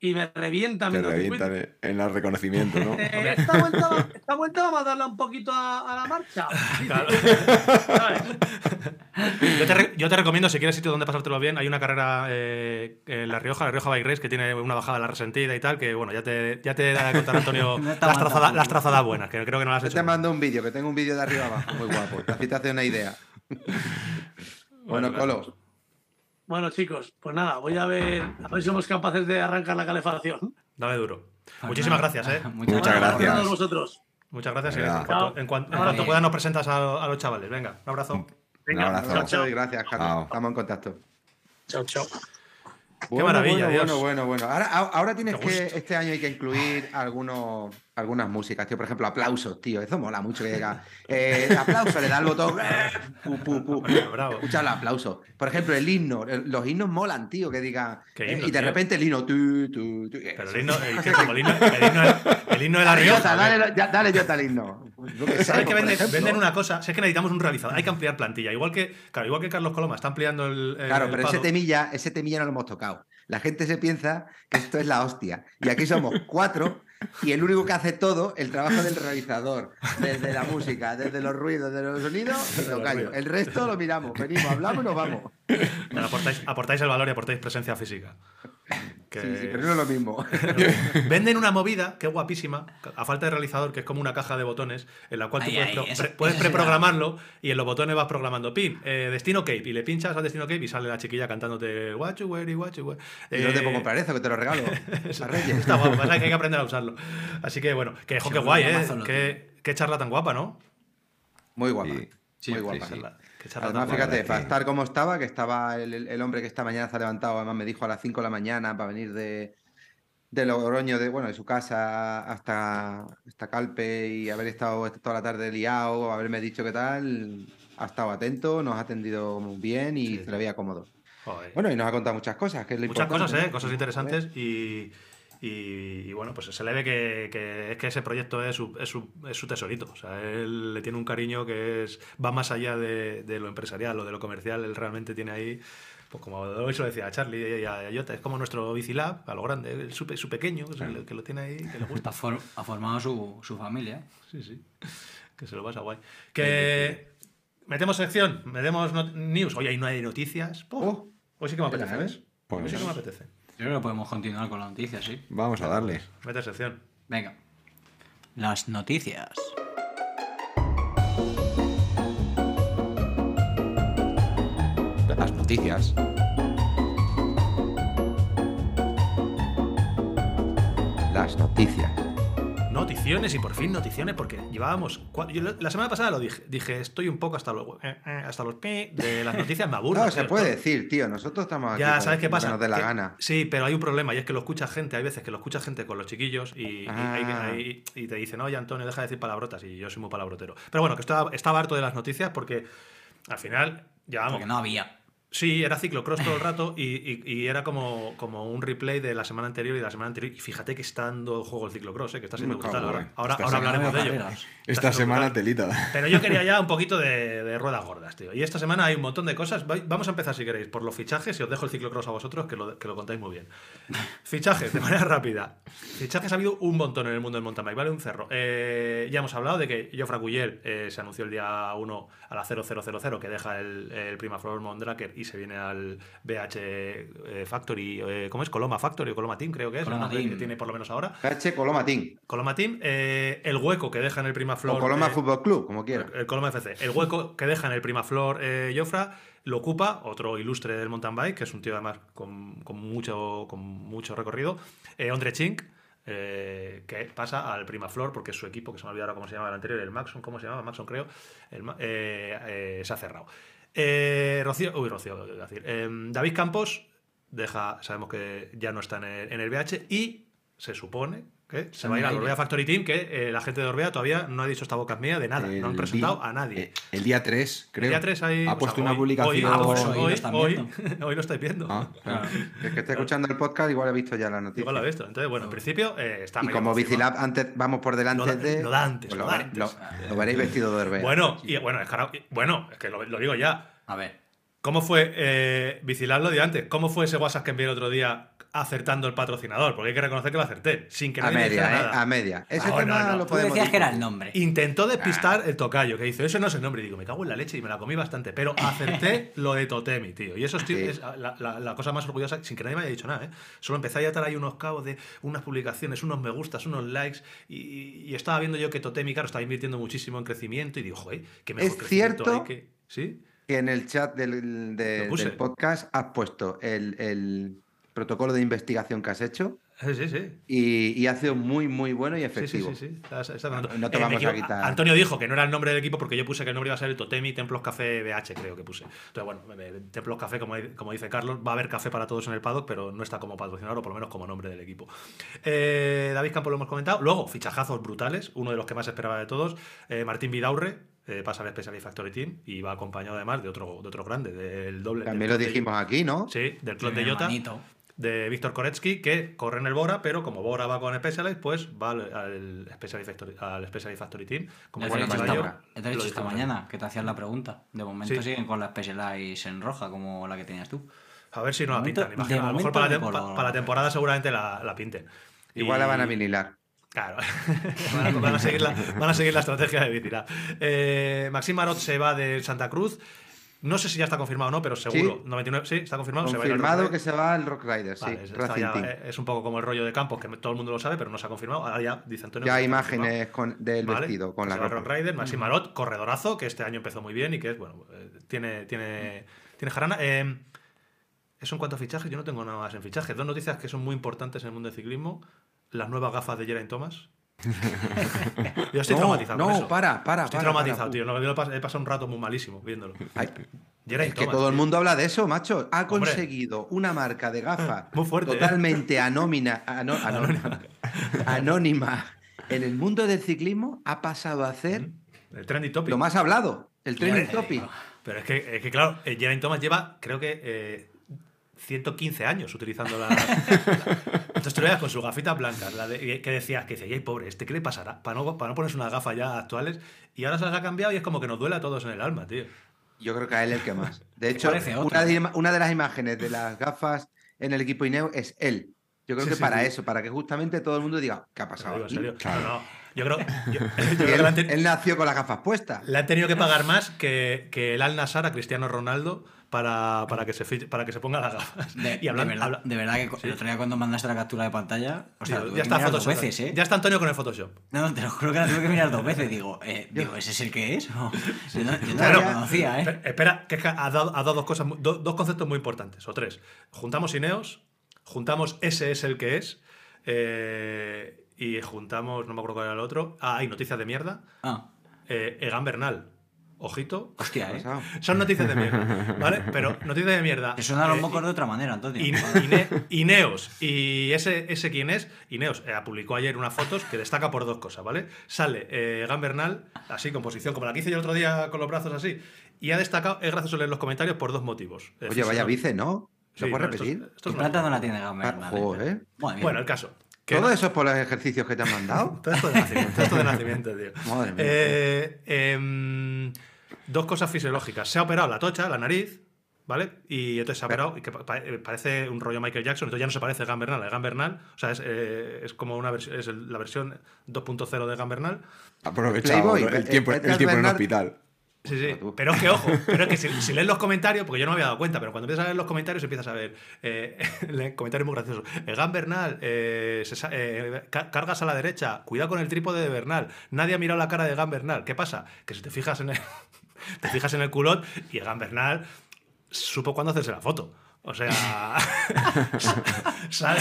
[SPEAKER 5] y me revientan
[SPEAKER 2] Te revientan en el reconocimiento, ¿no?
[SPEAKER 5] Esta, vuelta, va- esta vuelta vamos a darle un poquito a, a la marcha.
[SPEAKER 1] Claro. Yo te, re- yo te recomiendo, si quieres sitio donde pasártelo bien, hay una carrera eh, en La Rioja, La Rioja Bike Race, que tiene una bajada a la resentida y tal, que bueno, ya te, ya te da a contar Antonio
[SPEAKER 4] No
[SPEAKER 1] las, trazada- las trazadas buenas, que creo que no las has
[SPEAKER 3] Yo
[SPEAKER 1] hecho.
[SPEAKER 3] te mando un vídeo, que tengo un vídeo de arriba abajo, muy guapo. Así te hace una idea.
[SPEAKER 1] Bueno,
[SPEAKER 3] Bueno, Colo,
[SPEAKER 5] Bueno, chicos, pues nada, voy a ver, a ver si somos capaces de arrancar la calefacción.
[SPEAKER 1] Dame duro.
[SPEAKER 4] Pues
[SPEAKER 1] Muchísimas
[SPEAKER 4] nada,
[SPEAKER 1] gracias, ¿eh?
[SPEAKER 2] Muchas
[SPEAKER 5] Bueno,
[SPEAKER 2] gracias.
[SPEAKER 5] a todos vosotros.
[SPEAKER 1] Muchas gracias. y
[SPEAKER 2] Venga.
[SPEAKER 1] en cuanto, en cuanto puedas nos presentas a, a los chavales. Venga, un abrazo.
[SPEAKER 2] Un
[SPEAKER 5] Venga,
[SPEAKER 2] abrazo.
[SPEAKER 5] chao, chao.
[SPEAKER 3] muchas gracias, Carlos. Estamos en contacto.
[SPEAKER 5] Chao, chao.
[SPEAKER 3] Bueno,
[SPEAKER 1] maravilla,
[SPEAKER 3] bueno,
[SPEAKER 1] Dios.
[SPEAKER 3] bueno, bueno, bueno. Ahora, tienes
[SPEAKER 1] Qué
[SPEAKER 3] que, este año hay que incluir algunos, algunas músicas, tío. Por ejemplo, aplausos, tío. Eso mola mucho que llega. Eh, aplauso, le da el botón. pu, pu, pu.
[SPEAKER 1] Bravo.
[SPEAKER 3] Escucha el aplauso. Por ejemplo, el himno. el- los himnos molan, tío, que diga.
[SPEAKER 1] ¿Qué
[SPEAKER 3] eh, y de
[SPEAKER 1] tío?
[SPEAKER 3] repente el himno. tu, tu, tu.
[SPEAKER 1] Pero el himno, el, que como el himno, el himno, el himno de La Rioja.
[SPEAKER 3] Dale, ya- dale Jota al himno. Yo
[SPEAKER 1] ¿Sabes que venden, una cosa? Si es que necesitamos un realizador, hay que ampliar plantilla. Igual que, claro, igual que Carlos Coloma está ampliando el. el-
[SPEAKER 3] Claro, pero ese temilla, ese temilla no lo hemos tocado. La gente se piensa que esto es la hostia. Y aquí somos cuatro y el único que hace todo, el trabajo del realizador, desde la música, desde los ruidos, desde los sonidos, y lo callo. El resto lo miramos, venimos, hablamos y nos vamos.
[SPEAKER 1] Aportáis, aportáis el valor y aportáis presencia física. Que-
[SPEAKER 3] Sí, sí, pero no es lo mismo.
[SPEAKER 1] Venden una movida que es guapísima, a falta de realizador, que es como una caja de botones en la cual tú puedes,
[SPEAKER 4] ay,
[SPEAKER 1] pro-
[SPEAKER 4] eso-
[SPEAKER 1] pre- puedes
[SPEAKER 4] eso será.
[SPEAKER 1] preprogramarlo y en los botones vas programando pin, eh, destino Cape, y le pinchas al destino Cape y sale la chiquilla cantándote What you wear, what you wear.
[SPEAKER 3] Y no te
[SPEAKER 1] Eh,
[SPEAKER 3] puedo comprar eso, que te lo regalo. a Reyes.
[SPEAKER 1] Está guapo, pasa que hay que aprender a usarlo. Así que bueno, que, jo, qué
[SPEAKER 4] Seguro
[SPEAKER 1] guay,
[SPEAKER 4] que
[SPEAKER 1] ¿eh? Qué, qué charla tan guapa, ¿no?
[SPEAKER 3] Muy guapa.
[SPEAKER 2] Sí.
[SPEAKER 3] Muy
[SPEAKER 4] sí,
[SPEAKER 3] guapa.
[SPEAKER 1] charla
[SPEAKER 3] Además, fíjate, para
[SPEAKER 2] que-
[SPEAKER 3] estar como estaba, que estaba el, hombre que esta mañana se ha levantado, además me dijo a las 5 de la mañana para venir de, de Logroño, de, bueno, de su casa hasta, hasta Calpe y haber estado toda la tarde liado, haberme dicho qué tal, ha estado atento, nos ha atendido muy bien y
[SPEAKER 1] Sí,
[SPEAKER 3] se le veía cómodo.
[SPEAKER 1] Joder.
[SPEAKER 3] Bueno, y nos ha contado muchas cosas, que es lo
[SPEAKER 1] Muchas cosas, ¿eh? Cosas interesantes y, y, y, bueno, pues se le ve que, que es que ese proyecto es su, es, su, es su tesorito. O sea, él le tiene un cariño que es va más allá de, de lo empresarial o de lo comercial. Él realmente tiene ahí, pues como hoy se lo decía a Charlie y a, Jota, es como nuestro Bicilab, a lo grande, su, su pequeño, que, se- que lo tiene ahí, que le gusta.
[SPEAKER 4] Ha, for- ha formado su, su familia.
[SPEAKER 1] Sí, sí. Que se lo pasa guay. Que metemos sección, metemos news. Oye, ahí no hay noticias. Puf,
[SPEAKER 3] Oh.
[SPEAKER 1] hoy sí que me apetece. ¿ves?
[SPEAKER 2] Pues
[SPEAKER 1] Hoy sí que me apetece.
[SPEAKER 4] Yo creo que podemos continuar con la noticia, sí.
[SPEAKER 2] Vamos a darle.
[SPEAKER 1] Mete sección.
[SPEAKER 4] Venga. Las noticias.
[SPEAKER 2] Las noticias.
[SPEAKER 3] Las noticias.
[SPEAKER 1] Noticiones y por fin noticiones, porque llevábamos. yo la semana pasada lo dije. Dije, estoy un poco hasta los, eh, eh, hasta los pi de las noticias, me aburro.
[SPEAKER 3] No, se puede decir, tío, nosotros estamos aquí
[SPEAKER 1] Ya,
[SPEAKER 3] para
[SPEAKER 1] ¿sabes qué pasa?
[SPEAKER 3] nos dé la
[SPEAKER 1] Que-
[SPEAKER 3] gana.
[SPEAKER 1] Sí, pero hay un problema y es que lo escucha gente. Hay veces que lo escucha gente con los chiquillos y, y hay-
[SPEAKER 3] Ah.
[SPEAKER 1] hay- y te dicen, oye, Antonio, deja de decir palabrotas. Y yo soy muy palabrotero. Pero bueno, que estaba, estaba harto de las noticias porque al final llevamos.
[SPEAKER 4] Porque no había.
[SPEAKER 1] Sí, era ciclocross todo el rato y, y- y era como, como un replay de la semana anterior y de la semana anterior. Y fíjate que está dando juego el ciclocross, ¿eh? que está siendo brutal. Ahora, ahora, hablaremos de ello.
[SPEAKER 2] Esta semana
[SPEAKER 1] brutal.
[SPEAKER 2] telita.
[SPEAKER 1] Pero yo quería ya un poquito de, de ruedas gordas, tío. Y esta semana hay un montón de cosas. Va- Vamos a empezar, si queréis, por los fichajes y os dejo el ciclocross a vosotros, que lo, que lo contáis muy bien. Fichajes, de manera rápida. Fichajes ha habido un montón en el mundo del mountain bike, ¿vale? Un cerro. Eh, ya hemos hablado de que Jofra Cuyel eh, se anunció el día 1 a la 0000, que deja el, el Primaflor Mondraker y se viene al BH eh, Factory. eh, ¿Cómo es? Coloma Factory o Coloma Team, creo que es.
[SPEAKER 4] Coloma Team.
[SPEAKER 1] que tiene por lo menos ahora.
[SPEAKER 3] PH Colomatín.
[SPEAKER 1] Coloma Team, eh, el hueco que deja en el Primaflor.
[SPEAKER 3] O Coloma
[SPEAKER 1] eh,
[SPEAKER 3] Fútbol Club, como quiera.
[SPEAKER 1] el Coloma FC. El hueco que deja en el Primaflor eh, Jofra lo ocupa otro ilustre del mountain bike, que es un tío además con, con mucho, con mucho recorrido, eh, Ondre Chink, eh, que pasa al Primaflor porque su equipo, que se me ha olvidado ahora cómo se llamaba el anterior, el Maxon, ¿cómo se llamaba? Maxon creo, el eh, eh, se ha cerrado. Eh, Rocío, uy, Rocío. Eh, David Campos deja, sabemos que ya no está en el, en el BH y se supone que se va a ir al Orbea Factory Team, que eh, la gente de Orbea todavía no ha dicho esta boca mía de nada, no han presentado
[SPEAKER 2] día-
[SPEAKER 1] a nadie.
[SPEAKER 2] eh, El día 3, creo.
[SPEAKER 1] El día 3 hay,
[SPEAKER 2] Ha
[SPEAKER 1] o sea,
[SPEAKER 2] puesto una
[SPEAKER 1] hoy-
[SPEAKER 2] publicación.
[SPEAKER 1] Hoy, ah, pues
[SPEAKER 4] hoy
[SPEAKER 1] hoy,
[SPEAKER 4] lo están
[SPEAKER 1] hoy-
[SPEAKER 4] viendo.
[SPEAKER 1] hoy lo estáis viendo.
[SPEAKER 2] Ah, claro.
[SPEAKER 3] El que esté escuchando el podcast igual ha visto ya la noticia.
[SPEAKER 1] Igual lo he visto. Entonces, bueno, en principio eh, está
[SPEAKER 3] Y como. Vicilab antes vamos por delante
[SPEAKER 1] Lo da-
[SPEAKER 3] de.
[SPEAKER 1] lo da antes,
[SPEAKER 3] pues
[SPEAKER 1] lo
[SPEAKER 3] lo,
[SPEAKER 1] da
[SPEAKER 3] veré-
[SPEAKER 1] antes.
[SPEAKER 3] lo- lo veréis vestido de Herbea.
[SPEAKER 1] Bueno, y, bueno, es que ahora- bueno, es que lo, lo digo ya.
[SPEAKER 4] A ver.
[SPEAKER 1] ¿Cómo fue, eh, Vicilab lo dio antes, cómo fue ese WhatsApp que envié el otro día acertando el patrocinador? Porque hay que reconocer que lo acerté, sin que
[SPEAKER 3] a
[SPEAKER 1] nadie me dijera
[SPEAKER 3] media, ¿eh?
[SPEAKER 1] nada.
[SPEAKER 3] A media. Ese
[SPEAKER 1] Ah,
[SPEAKER 3] tema
[SPEAKER 1] no, no.
[SPEAKER 3] lo
[SPEAKER 4] Tú
[SPEAKER 3] podemos
[SPEAKER 4] decías que era el nombre.
[SPEAKER 1] Intentó despistar el tocayo, que dice, eso no es el nombre. Y digo, me cago en la leche y me la comí bastante. Pero acerté lo de Totemi, tío. Y eso es,
[SPEAKER 3] Sí.
[SPEAKER 1] es la, la- la cosa más orgullosa, sin que nadie me haya dicho nada, ¿eh? Solo empecé a atar ahí unos cabos de unas publicaciones, unos me gustas, unos likes. Y, y estaba viendo yo que Totemi, claro, estaba invirtiendo muchísimo en crecimiento. Y digo, joder, qué mejor
[SPEAKER 3] Es
[SPEAKER 1] crecimiento
[SPEAKER 3] cierto
[SPEAKER 1] hay que... ¿Sí?
[SPEAKER 3] Que en el chat del, de- podcast has puesto el, el protocolo de investigación que has hecho
[SPEAKER 1] Sí, sí, sí.
[SPEAKER 3] y, y ha sido muy, muy bueno y
[SPEAKER 1] Sí, sí,
[SPEAKER 3] efectivo.
[SPEAKER 1] sí, sí. Estás dando-
[SPEAKER 3] No te
[SPEAKER 1] Eh,
[SPEAKER 3] vamos a quitar.
[SPEAKER 1] Antonio dijo que no era el nombre del equipo porque yo puse que el nombre iba a ser el Totemi Templos Café BH, creo que puse. Entonces, bueno, me- Templos Café, como, como dice Carlos, va a haber café para todos en el paddock, pero no está como patrocinador o por lo menos como nombre del equipo. Eh, David Campos lo hemos comentado. Luego, fichajazos brutales, uno de los que más esperaba de todos. eh, Martín Vidaurre. eh, pasa al Specialist Factory Team y va acompañado además de otro, de otro grande, del doble.
[SPEAKER 3] También
[SPEAKER 1] del
[SPEAKER 3] lo
[SPEAKER 1] de-
[SPEAKER 3] dijimos aquí, ¿no?
[SPEAKER 1] Sí, del
[SPEAKER 4] Sí,
[SPEAKER 1] de Jota. De Víctor Koretsky, que corre en el Bora, pero como Bora va con Specialized, pues va al, al Specialized Factory, al Specialized Factory Team. Como
[SPEAKER 4] Ya te
[SPEAKER 1] buen
[SPEAKER 4] he dicho
[SPEAKER 1] caballo,
[SPEAKER 4] esta- dicho esta mañana que te hacías la pregunta. De momento
[SPEAKER 1] Sí.
[SPEAKER 4] siguen con la Specialized en roja, como la que tenías tú.
[SPEAKER 1] A ver si no
[SPEAKER 4] De
[SPEAKER 1] la pintan. imagino.
[SPEAKER 4] de
[SPEAKER 1] a lo mejor para la,
[SPEAKER 4] de
[SPEAKER 1] para la temporada seguramente la, la pinten.
[SPEAKER 3] Igual
[SPEAKER 1] Y-
[SPEAKER 3] la van a vinilar.
[SPEAKER 1] Claro, van, a, van a seguir la, van a seguir la estrategia de Vicila. Eh, Maxim Marot se va de Santa Cruz. No sé si ya está confirmado o no, pero seguro.
[SPEAKER 3] Sí.
[SPEAKER 1] 99, sí, está confirmado. se va
[SPEAKER 3] Confirmado que se va al Rock Rider, sí.
[SPEAKER 1] Vale,
[SPEAKER 3] Racing
[SPEAKER 1] ya, eh, es un poco como el rollo de Campos, que todo el mundo lo sabe, pero no se ha confirmado. Ahora ya dice Antonio.
[SPEAKER 3] ya hay imágenes con, del
[SPEAKER 1] Vale,
[SPEAKER 3] vestido, con la
[SPEAKER 1] se va
[SPEAKER 3] ropa.
[SPEAKER 1] Rock Rider, Maxi Marot, corredorazo, que este año empezó muy bien y que es, bueno, eh, tiene, tiene, tiene jarana. Eh, eso en cuanto a fichajes, yo no tengo nada más en fichajes. Dos noticias que son muy importantes en el mundo del ciclismo. Las nuevas gafas de Geraint Thomas. yo estoy
[SPEAKER 3] no,
[SPEAKER 1] traumatizado con
[SPEAKER 3] no,
[SPEAKER 1] eso.
[SPEAKER 3] para, para.
[SPEAKER 1] Estoy
[SPEAKER 3] para,
[SPEAKER 1] traumatizado,
[SPEAKER 3] para.
[SPEAKER 1] tío. No, he pas- he pasado un rato muy malísimo viéndolo.
[SPEAKER 3] Ay, es que todo el mundo habla de eso, macho. Ha
[SPEAKER 1] Hombre.
[SPEAKER 3] conseguido una marca de gafas
[SPEAKER 1] ¿eh?
[SPEAKER 3] totalmente anónima, ano- anónima, anónima en el mundo del ciclismo. Ha pasado a hacer
[SPEAKER 1] El trending topic.
[SPEAKER 3] lo más hablado, el trending topic.
[SPEAKER 1] Pero es que, es que claro, eh, Geraint Thomas lleva, creo que, eh, 115 años utilizando la. Tú lo veías con sus gafitas blancas, la de- que decías, que decía, ay, pobre, ¿este qué le pasará? Para no, para no ponerse unas gafas ya actuales. Y ahora se las ha cambiado y es como que nos duele a todos en el alma, tío.
[SPEAKER 3] Yo creo que a él el que más. De hecho, una de, una de las imágenes de las gafas en el equipo Ineo es él. Yo creo
[SPEAKER 1] Sí,
[SPEAKER 3] que
[SPEAKER 1] sí,
[SPEAKER 3] para
[SPEAKER 1] sí.
[SPEAKER 3] eso, para que justamente todo el mundo diga, ¿qué ha pasado?
[SPEAKER 1] digo, en
[SPEAKER 3] aquí?".
[SPEAKER 1] serio.
[SPEAKER 2] Claro.
[SPEAKER 1] No, no. Yo creo, yo- yo
[SPEAKER 3] Y
[SPEAKER 1] creo que
[SPEAKER 3] él, él nació con las gafas puestas.
[SPEAKER 1] le han tenido que pagar más que, que el Al Nassr a Cristiano Ronaldo para, para, que, se, para que se ponga las gafas.
[SPEAKER 4] De,
[SPEAKER 1] y hablan-
[SPEAKER 4] de verdad,
[SPEAKER 1] habla-
[SPEAKER 4] de verdad que el otro día cuando mandaste la captura de pantalla, o sea,
[SPEAKER 1] ya está
[SPEAKER 4] mirar dos
[SPEAKER 1] Photoshop.
[SPEAKER 4] veces, ¿eh?
[SPEAKER 1] Ya está Antonio con el Photoshop.
[SPEAKER 4] No, te lo juro que la tuve que mirar dos veces. Digo, eh, digo ¿ese es el que es? Yo no, yo no
[SPEAKER 1] Claro.
[SPEAKER 4] lo conocía, ¿eh?
[SPEAKER 1] Espera, que es que ha dado, ha dado dos, cosas, do- dos conceptos muy importantes, o tres. Juntamos Ineos, juntamos ese es el que es, eh, y juntamos, no me acuerdo cuál era el otro. Ah, hay noticias de mierda.
[SPEAKER 4] Ah,
[SPEAKER 1] Eh, Egan Bernal, ojito.
[SPEAKER 4] hostia,
[SPEAKER 3] ¿Qué ha
[SPEAKER 4] ¿eh?
[SPEAKER 1] Son noticias de mierda, ¿vale? Pero noticias de mierda.
[SPEAKER 4] Te suenan los
[SPEAKER 1] Eh,
[SPEAKER 4] mocos de otra manera,
[SPEAKER 1] Ine- Ineos y ese, ese quién es, Ineos eh, publicó ayer unas fotos que destaca por dos cosas, ¿vale? Sale eh, Egan Bernal, así con posición como la que hice yo el otro día con los brazos así, y ha destacado, es gracioso leer los comentarios por dos motivos. Eh,
[SPEAKER 3] Oye, vaya bice, ¿no?
[SPEAKER 1] Sí,
[SPEAKER 3] ¿Lo puedes
[SPEAKER 1] no, esto es-
[SPEAKER 3] repetir?
[SPEAKER 1] esto es
[SPEAKER 4] ¿Tu
[SPEAKER 1] una-
[SPEAKER 4] planta no la tiene Gamber?
[SPEAKER 3] Ah, joder.
[SPEAKER 1] Bueno, el caso.
[SPEAKER 3] ¿Todo
[SPEAKER 1] no-
[SPEAKER 3] eso es por los ejercicios que te han mandado?
[SPEAKER 1] Todo esto de nacimiento, todo esto de nacimiento, tío.
[SPEAKER 3] Madre mía.
[SPEAKER 1] Eh, dos cosas fisiológicas. Se ha operado la tocha, la nariz, ¿vale? Y entonces se ha operado y que pa- eh, parece un rollo Michael Jackson, entonces ya no se parece a Egan Bernal. Egan Bernal, o sea, es, eh, es como una versión, es la versión 2.0 de Egan Bernal.
[SPEAKER 2] Aprovechado el
[SPEAKER 3] eh,
[SPEAKER 2] tiempo, el tiempo en el hospital.
[SPEAKER 1] Sí, sí. Pero es que, ojo, pero es que si, si lees los comentarios, porque yo no me había dado cuenta, pero cuando empiezas a leer los comentarios empiezas a ver eh, comentarios muy graciosos. Egan Bernal, eh, se eh, cargas a la derecha, cuidado con el trípode de Bernal. Nadie ha mirado la cara de Egan Bernal. ¿Qué pasa? Que si te fijas en el, te fijas en el culot y Egan Bernal supo cuándo hacerse la foto. O sea, sale,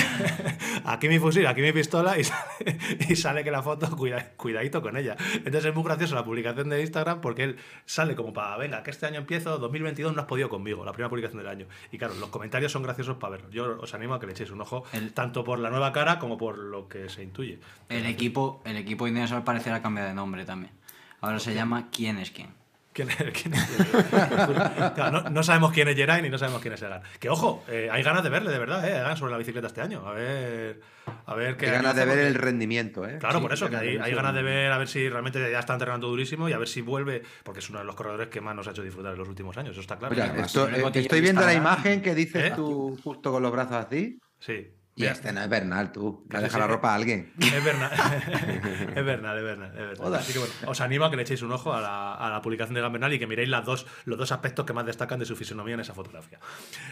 [SPEAKER 1] aquí mi fusil, aquí mi pistola y sale, y sale que la foto, cuida- cuidadito con ella. Entonces es muy gracioso la publicación de Instagram porque él sale como para, venga, que este año empiezo, 2022 no has podido conmigo, la primera publicación del año. Y claro, los comentarios son graciosos para verlos. Yo os animo a que le echéis un ojo,
[SPEAKER 4] El-
[SPEAKER 1] tanto por la nueva cara como por lo que se intuye.
[SPEAKER 4] El equipo, el equipo inglés al parecer ha cambiado de nombre también. Ahora se llama ¿Quién es quién?
[SPEAKER 1] ¿Quién es, quién es? Claro, no, no sabemos quién es Geraint y no sabemos quién es Egan. Que ojo, eh, hay ganas de verle, de verdad, eh, Egan sobre la bicicleta este año. A ver, a ver qué
[SPEAKER 3] Hay ganas de ver el rendimiento, ¿eh?
[SPEAKER 1] Claro,
[SPEAKER 3] Sí,
[SPEAKER 1] por eso, que hay, hay ganas de ver a ver si realmente ya está entrenando durísimo y a ver si vuelve, porque es uno de los corredores que más nos ha hecho disfrutar en los últimos años, eso está claro.
[SPEAKER 3] Esto- eh, estoy viendo la imagen que dices
[SPEAKER 1] ¿Eh?
[SPEAKER 3] tú justo con los brazos así.
[SPEAKER 1] Sí.
[SPEAKER 3] Y este no es Bernal, tú. Le
[SPEAKER 1] Casi
[SPEAKER 3] deja la ropa a alguien.
[SPEAKER 1] Es verdad, es verdad, es.
[SPEAKER 3] Joder.
[SPEAKER 1] Así que bueno, os animo a que le echéis un ojo a la, a la publicación de Gambernal y que miréis las dos, los dos aspectos que más destacan de su fisonomía en esa fotografía.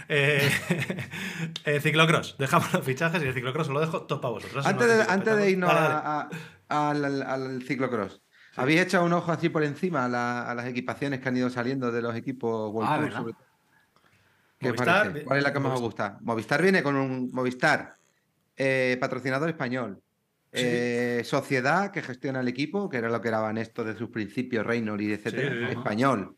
[SPEAKER 1] Eh, eh, ciclocross, dejamos los fichajes y el ciclocross os lo dejo todo para vosotros.
[SPEAKER 3] Antes de, antes de irnos a- a- al, al- ciclocross, ¿habéis echado un ojo así por encima a, la- a las equipaciones que han ido saliendo de los equipos World
[SPEAKER 4] Ah,
[SPEAKER 3] Tour? ¿Qué os
[SPEAKER 1] Movistar,
[SPEAKER 3] parece? ¿Cuál es la que más os gusta? Movistar viene con un Movistar, eh, patrocinador español.
[SPEAKER 1] Sí.
[SPEAKER 3] eh, sociedad que gestiona el equipo, que era lo que era Banesto de sus principios, Reynolds y etcétera,
[SPEAKER 1] Sí, sí, sí.
[SPEAKER 3] español.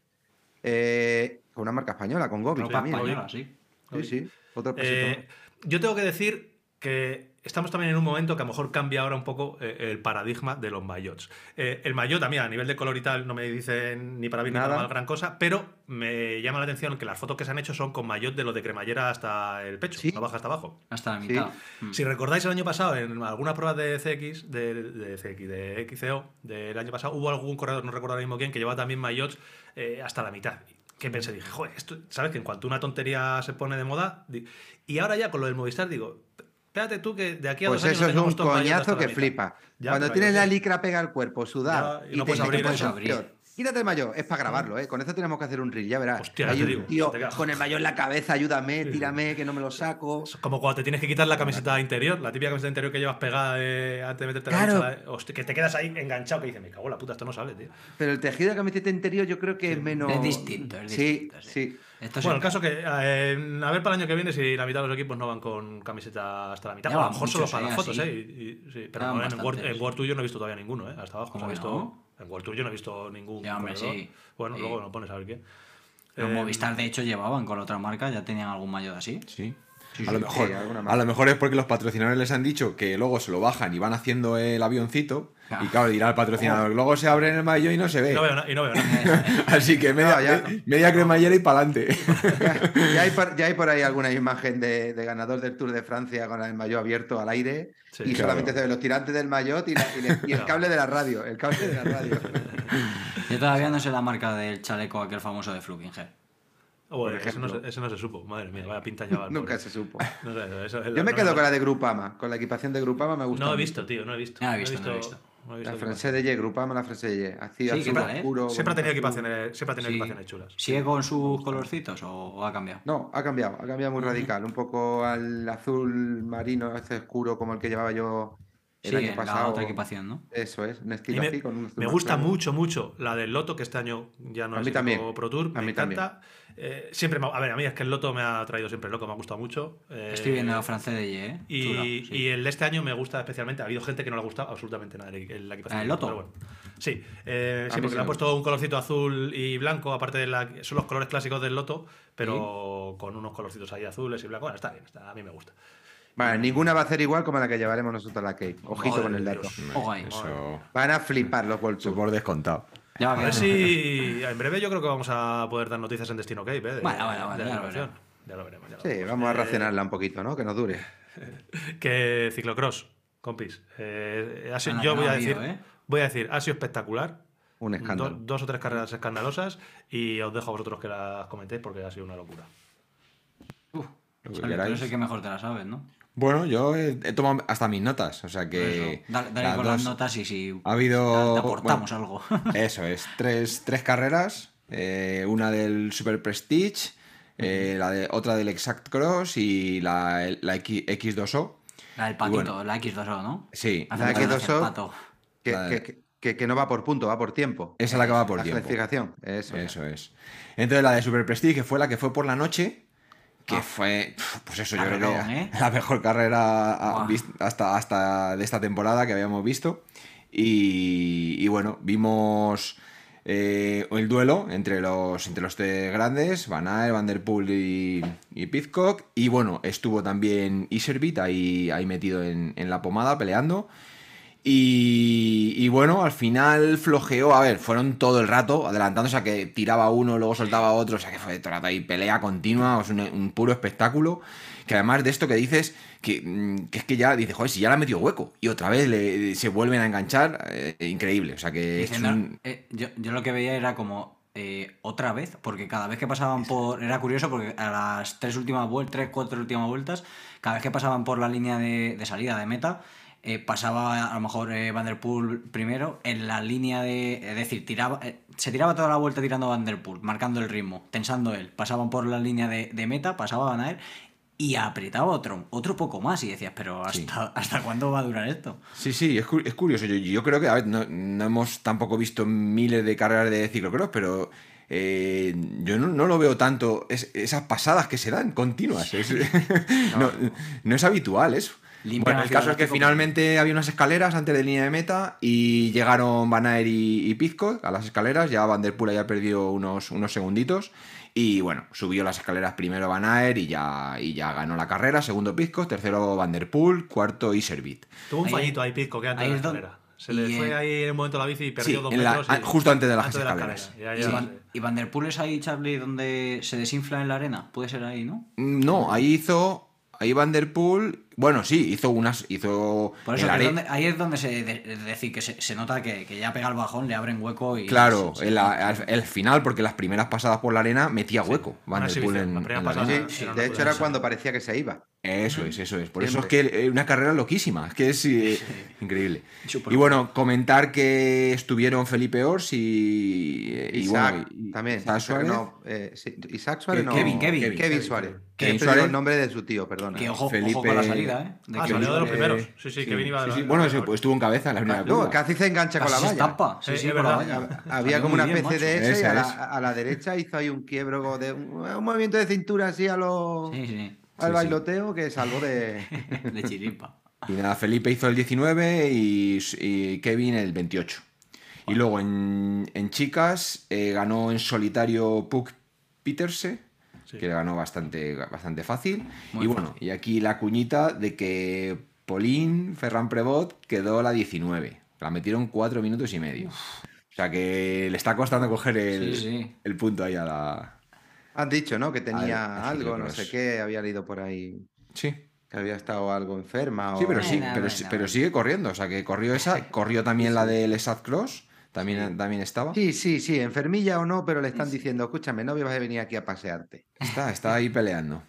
[SPEAKER 3] Eh, con una marca española, con
[SPEAKER 4] española, sí.
[SPEAKER 3] Sí, sí, otro
[SPEAKER 1] Eh, yo tengo que decir que estamos también en un momento que a lo mejor cambia ahora un poco eh, el paradigma de los maillots. Eh, el maillot a mí a nivel de color y tal no me dicen ni para bien ni para
[SPEAKER 3] Nada.
[SPEAKER 1] mal gran cosa, pero me llama la atención que las fotos que se han hecho son con maillot de lo de cremallera hasta el pecho,
[SPEAKER 3] Sí.
[SPEAKER 1] no baja hasta abajo.
[SPEAKER 4] Hasta la
[SPEAKER 3] Sí.
[SPEAKER 4] mitad. Mm.
[SPEAKER 1] Si recordáis el año pasado, en algunas pruebas de CX, de, de CX, de XCO del año pasado, hubo algún corredor, no recuerdo ahora mismo quién, que llevaba también maillots eh, hasta la mitad. Que pensé, dije, joder, esto, ¿sabes? Que en cuanto una tontería se pone de moda. Y ahora ya con lo del Movistar digo, espérate tú que de aquí a
[SPEAKER 3] Pues
[SPEAKER 1] dos años
[SPEAKER 3] eso
[SPEAKER 1] no
[SPEAKER 3] es un coñazo
[SPEAKER 1] la
[SPEAKER 3] que flipa.
[SPEAKER 1] Ya,
[SPEAKER 3] Cuando tienes la licra pega al cuerpo, sudar
[SPEAKER 1] Ya, y no puedes
[SPEAKER 3] te
[SPEAKER 1] abrir
[SPEAKER 3] pones
[SPEAKER 4] eso.
[SPEAKER 3] un peor. Quítate el maillot, es para grabarlo, ¿eh? Con eso tenemos que hacer un reel, ya verás.
[SPEAKER 1] Hostia,
[SPEAKER 3] Hay
[SPEAKER 1] ya te
[SPEAKER 3] un
[SPEAKER 1] digo,
[SPEAKER 3] tío
[SPEAKER 1] te
[SPEAKER 3] con el maillot en la cabeza, ayúdame, tírame, que no me lo saco.
[SPEAKER 1] Es Como cuando te tienes que quitar la camiseta interior, la típica camiseta interior que llevas pegada eh, antes de meterte
[SPEAKER 3] Claro.
[SPEAKER 1] la ducha, la- hostia, que te quedas ahí enganchado que dices, me cago en la puta, esto no sale, tío.
[SPEAKER 3] Pero el tejido de camiseta interior yo creo que es menos...
[SPEAKER 4] Es distinto, es
[SPEAKER 3] Sí,
[SPEAKER 4] distinto, sí.
[SPEAKER 3] sí.
[SPEAKER 4] Esto
[SPEAKER 1] Bueno, el caso que, eh, a ver para el año que viene si la mitad de los equipos no van con camiseta hasta la mitad.
[SPEAKER 4] Ya
[SPEAKER 1] o a lo mejor solo para las fotos,
[SPEAKER 4] así.
[SPEAKER 1] ¿eh? Y- y- sí, pero no, en, Word, en Word yo no he visto todavía ninguno, ¿eh? Hasta abajo.
[SPEAKER 4] ¿Cómo
[SPEAKER 1] no visto,
[SPEAKER 4] no?
[SPEAKER 1] En Tour yo no he visto ningún.
[SPEAKER 4] Ya, hombre, sí.
[SPEAKER 1] Bueno,
[SPEAKER 4] Sí.
[SPEAKER 1] luego lo pones a ver qué.
[SPEAKER 4] Los
[SPEAKER 1] Eh,
[SPEAKER 4] Movistar, de hecho, llevaban con otra marca, ya tenían algún maillot así.
[SPEAKER 2] Sí.
[SPEAKER 3] Sí,
[SPEAKER 2] a, lo mejor, a lo mejor es porque los patrocinadores les han dicho que luego se lo bajan y van haciendo el avioncito. Y claro, dirá el patrocinador, luego se abre en el maillot y no se ve.
[SPEAKER 1] No veo, na- y no veo nada.
[SPEAKER 2] Así que media,
[SPEAKER 3] No, ya.
[SPEAKER 2] me- media cremallera y para adelante.
[SPEAKER 3] Ya, ya hay por, ya hay por ahí alguna imagen de, de ganador del Tour de Francia con el maillot abierto al aire
[SPEAKER 1] Sí,
[SPEAKER 3] y
[SPEAKER 2] claro.
[SPEAKER 3] solamente se ven los tirantes del maillot y, la- y le- y el cable de la radio. El cable de la radio.
[SPEAKER 4] Yo todavía no sé la marca del chaleco aquel famoso de Flukinger.
[SPEAKER 1] Bueno, ese, no se, ese no se supo. Madre mía, vaya pinta lleva. el
[SPEAKER 3] Nunca se supo.
[SPEAKER 1] No sé, eso-
[SPEAKER 3] Yo me
[SPEAKER 1] no-
[SPEAKER 3] quedo
[SPEAKER 1] no-
[SPEAKER 3] con la de Grupama. Con la equipación de Grupama me gusta.
[SPEAKER 1] No he
[SPEAKER 3] mucho.
[SPEAKER 1] visto, tío, no he visto.
[SPEAKER 4] Ah, he visto, no he visto.
[SPEAKER 3] La. Francés de Y, Grupama, la Francés de Y. Así,
[SPEAKER 4] Sí,
[SPEAKER 3] azul
[SPEAKER 4] ¿qué tal, eh?
[SPEAKER 3] oscuro.
[SPEAKER 1] Siempre ha tenido equipaciones, siempre ha tenido
[SPEAKER 4] Sí.
[SPEAKER 1] equipaciones chulas.
[SPEAKER 4] ¿Sigue con sus colorcitos o, o ha cambiado?
[SPEAKER 3] No, ha cambiado, ha cambiado muy radical. Un poco al azul marino, este oscuro como el que llevaba yo el
[SPEAKER 4] sí,
[SPEAKER 3] año pasado.
[SPEAKER 4] la otra equipación, ¿no?
[SPEAKER 3] Eso es, un estilo
[SPEAKER 1] me,
[SPEAKER 3] así con un
[SPEAKER 1] me gusta
[SPEAKER 3] claro.
[SPEAKER 1] mucho, mucho la del Loto, que este año ya no
[SPEAKER 3] A
[SPEAKER 1] es
[SPEAKER 3] mí también.
[SPEAKER 1] Pro Tour.
[SPEAKER 3] A
[SPEAKER 1] me
[SPEAKER 3] mí
[SPEAKER 1] encanta. Eh, siempre me- a ver, a mí es que el Loto me ha traído siempre loco, me ha gustado mucho. Eh,
[SPEAKER 4] Estoy viendo la francés de Y, ¿eh?
[SPEAKER 1] Y,
[SPEAKER 4] Chula, sí.
[SPEAKER 1] y el de este año me gusta especialmente. Ha habido gente que no le ha gustado absolutamente nada el, el- la equipación.
[SPEAKER 4] Ah, ¿el Loto?
[SPEAKER 1] pero bueno. Sí, eh,
[SPEAKER 3] A
[SPEAKER 1] sí porque
[SPEAKER 3] sí
[SPEAKER 1] le han puesto un colorcito azul y blanco, aparte de la. Son los colores clásicos del Loto, pero con unos colorcitos ahí azules y blancos. Bueno, está bien, está- a mí me gusta.
[SPEAKER 3] Vale, ninguna va a ser igual como la que llevaremos nosotros a la Cape. Ojito
[SPEAKER 1] Madre
[SPEAKER 3] con el dato.
[SPEAKER 2] Eso,
[SPEAKER 3] Van a flipar los Tour.
[SPEAKER 2] por descontado.
[SPEAKER 4] Ya
[SPEAKER 1] A ver si en breve yo creo que vamos a poder dar noticias en Destino Cape. ¿eh? De-
[SPEAKER 4] Bueno, bueno, bueno,
[SPEAKER 1] de la
[SPEAKER 4] ya lo
[SPEAKER 1] equipación. Ya lo veremos. ya lo
[SPEAKER 3] Sí,
[SPEAKER 1] veremos.
[SPEAKER 3] vamos a
[SPEAKER 1] Eh,
[SPEAKER 3] racionarla un poquito, ¿no? Que nos dure.
[SPEAKER 1] Que ciclocross, compis. eh, ha sido-
[SPEAKER 4] Anda,
[SPEAKER 1] yo
[SPEAKER 4] no
[SPEAKER 1] voy a decir,
[SPEAKER 4] ¿eh?
[SPEAKER 1] voy a decir, ha sido espectacular.
[SPEAKER 3] Un
[SPEAKER 1] Do-
[SPEAKER 3] escándalo.
[SPEAKER 1] dos o tres carreras escandalosas y os dejo a vosotros que las comentéis porque ha sido una locura.
[SPEAKER 4] Uf,
[SPEAKER 2] Lo que
[SPEAKER 4] Sale, tú
[SPEAKER 2] queráis.
[SPEAKER 4] eres el que mejor te la sabes, ¿no?
[SPEAKER 2] Bueno, yo he, he tomado hasta mis notas, o sea que...
[SPEAKER 4] Dale, dale
[SPEAKER 2] las
[SPEAKER 4] con las notas y si
[SPEAKER 2] Ha habido...
[SPEAKER 4] te aportamos
[SPEAKER 2] bueno,
[SPEAKER 4] algo.
[SPEAKER 2] Eso es, tres, tres carreras, eh, una del Super Prestige, eh, la de, otra del Exact Cross y la, la X, X2O.
[SPEAKER 4] La del patito,
[SPEAKER 2] bueno.
[SPEAKER 4] la X2O, ¿no?
[SPEAKER 2] Sí,
[SPEAKER 4] Hace
[SPEAKER 3] La
[SPEAKER 4] mucho que no
[SPEAKER 3] X2O.
[SPEAKER 4] hace pato.
[SPEAKER 3] Que,
[SPEAKER 2] Vale.
[SPEAKER 3] que- que- que no va por punto, va por tiempo.
[SPEAKER 2] esa es la que va por
[SPEAKER 3] la
[SPEAKER 2] tiempo.
[SPEAKER 3] clasificación. Eso. es.
[SPEAKER 2] Eso es. Entonces la de Super Prestige, que fue la que fue por la noche, que fue, pues eso, yo creo que
[SPEAKER 4] ¿eh?
[SPEAKER 2] la mejor carrera hasta, hasta de esta temporada que habíamos visto. Y, y bueno, vimos eh, el duelo entre los, entre los tres grandes, Van Aert, Van Der Poel y, y Pidcock. Y bueno, estuvo también Iservit ahí, ahí metido en, en la pomada peleando. Y, y bueno, al final flojeó, a ver, fueron todo el rato adelantándose a que tiraba uno, luego soltaba otro, o sea que fue todo el rato ahí pelea continua, es un, un puro espectáculo. Que además de esto que dices, que, mm, que es que ya dices, joder, si ya la ha metido hueco y otra vez le, se vuelven a enganchar, eh, increíble, o sea que es un-
[SPEAKER 4] eh, yo, yo lo que veía era como eh, otra vez, porque cada vez que pasaban por. Era curioso porque a las tres últimas vueltas, tres, cuatro últimas vueltas, cada vez que pasaban por la línea de, de salida de meta, eh, pasaba a lo mejor eh, Van Der Poel primero en la línea de. Es decir, tiraba, eh, se tiraba toda la vuelta tirando Van Der Poel, marcando el ritmo, tensando él. Pasaban por la línea de, de meta, pasaban a él. Y apretaba otro, otro poco más y decías, pero
[SPEAKER 2] Sí.
[SPEAKER 4] ¿hasta, ¿hasta cuándo va a durar esto?
[SPEAKER 2] Sí, sí, es, cu- es curioso. Yo, yo creo que, a ver, no, no hemos tampoco visto miles de carreras de ciclocross, pero eh, yo no, no lo veo tanto. Es- esas pasadas que se dan continuas. es- no, no es habitual eso.
[SPEAKER 4] Limpian
[SPEAKER 2] Bueno, el caso es que finalmente había unas escaleras antes de línea de meta y llegaron Van Aert y, y Pidcock a las escaleras. Ya Van Der Poel había perdido unos, unos segunditos. Y bueno, subió las escaleras primero Van Aert y ya, y ya ganó la carrera. Segundo Pidcock, tercero Van Der Poel, cuarto Iservit.
[SPEAKER 1] Tuvo un
[SPEAKER 4] Ahí-
[SPEAKER 1] fallito ahí, Pisco, que antes
[SPEAKER 4] ahí
[SPEAKER 1] de la escalera. Se le
[SPEAKER 4] y,
[SPEAKER 1] fue
[SPEAKER 4] eh,
[SPEAKER 1] ahí en un momento la bici y perdió
[SPEAKER 2] Sí,
[SPEAKER 1] dos
[SPEAKER 2] en la-
[SPEAKER 1] metros. y-
[SPEAKER 2] ah, justo antes de las
[SPEAKER 1] la
[SPEAKER 2] escaleras.
[SPEAKER 1] escalera.
[SPEAKER 4] Y,
[SPEAKER 1] Ya, ya,
[SPEAKER 4] Van, y Van Der Poel es ahí, Charlie, donde se desinfla en la arena. Puede ser ahí, ¿no?
[SPEAKER 2] No, ahí hizo. Ahí Van Der Poel. Bueno, sí, hizo unas. Hizo.
[SPEAKER 4] Por eso, es donde- ahí es donde se. de- es decir, que se, se nota que, que ya pega el bajón, le abren hueco y.
[SPEAKER 2] Claro,
[SPEAKER 4] se-
[SPEAKER 2] el, al- el final, porque las primeras pasadas por la arena metía hueco. Van
[SPEAKER 1] una
[SPEAKER 2] Der Poel
[SPEAKER 1] exhibición,
[SPEAKER 2] en,
[SPEAKER 1] la primera
[SPEAKER 2] en la
[SPEAKER 1] pasada.
[SPEAKER 2] arena.
[SPEAKER 3] Sí,
[SPEAKER 1] sí, era
[SPEAKER 3] de hecho era cuando parecía que se iba.
[SPEAKER 2] Eso es, eso es. Por eso es que es una carrera loquísima. Es que es eh, increíble. Y bueno, comentar que estuvieron Felipe Ors y. y
[SPEAKER 3] Isaac
[SPEAKER 2] bueno, y-
[SPEAKER 3] también.
[SPEAKER 2] Isaac Suárez.
[SPEAKER 3] No, eh, sí, Isaac Suárez
[SPEAKER 2] Ke-
[SPEAKER 3] no.
[SPEAKER 4] Kevin, Kevin.
[SPEAKER 3] Kevin,
[SPEAKER 2] Kevin
[SPEAKER 3] Suárez. Que
[SPEAKER 2] Kevin Suárez.
[SPEAKER 3] el nombre de su tío, perdona.
[SPEAKER 4] Que ojo,
[SPEAKER 2] Felipe-
[SPEAKER 4] ojo con la salida, ¿eh? De
[SPEAKER 1] Ah, salió de los
[SPEAKER 2] Eh,
[SPEAKER 1] primeros. Sí, sí, que iba de
[SPEAKER 2] Sí,
[SPEAKER 1] la-
[SPEAKER 2] Bueno, sí, pues estuvo en cabeza en la primera
[SPEAKER 3] No,
[SPEAKER 2] curva.
[SPEAKER 3] casi se engancha con la valla.
[SPEAKER 4] estampa. Sí,
[SPEAKER 1] Sí,
[SPEAKER 4] con la valla.
[SPEAKER 3] Había como una
[SPEAKER 4] bien,
[SPEAKER 3] especie de eso y a la,
[SPEAKER 2] es.
[SPEAKER 3] a la derecha hizo ahí un quiebro de un, un movimiento de cintura así a lo,
[SPEAKER 4] Sí, sí.
[SPEAKER 3] Al
[SPEAKER 2] sí.
[SPEAKER 3] bailoteo que salvó de...
[SPEAKER 4] De chiripa.
[SPEAKER 2] Y nada, Felipe hizo el 19 y, y Kevin el 28. Y luego en, en chicas eh, ganó en solitario Puck Peterse,
[SPEAKER 1] Sí.
[SPEAKER 2] que le ganó bastante, bastante fácil.
[SPEAKER 4] Muy
[SPEAKER 2] y bueno, y aquí la cuñita de que Pauline Ferran Prevot quedó la 19. La metieron 4 minutos y medio. O sea que le está costando coger el, el punto ahí a la...
[SPEAKER 3] Han dicho, ¿no? Que tenía
[SPEAKER 2] Al- al
[SPEAKER 3] algo, no sé qué, había leído por ahí
[SPEAKER 2] Sí.
[SPEAKER 3] que había estado algo enferma.
[SPEAKER 2] Sí,
[SPEAKER 3] o-
[SPEAKER 2] pero sí, pero,
[SPEAKER 4] bueno,
[SPEAKER 2] sí-
[SPEAKER 4] bueno.
[SPEAKER 2] pero sigue corriendo. O sea, que corrió esa, corrió también la del Sad Cross, también, también estaba.
[SPEAKER 3] Sí, sí, sí, enfermilla o no, pero le están diciendo, escúchame, no vas a venir aquí a pasearte.
[SPEAKER 2] Está, está ahí peleando.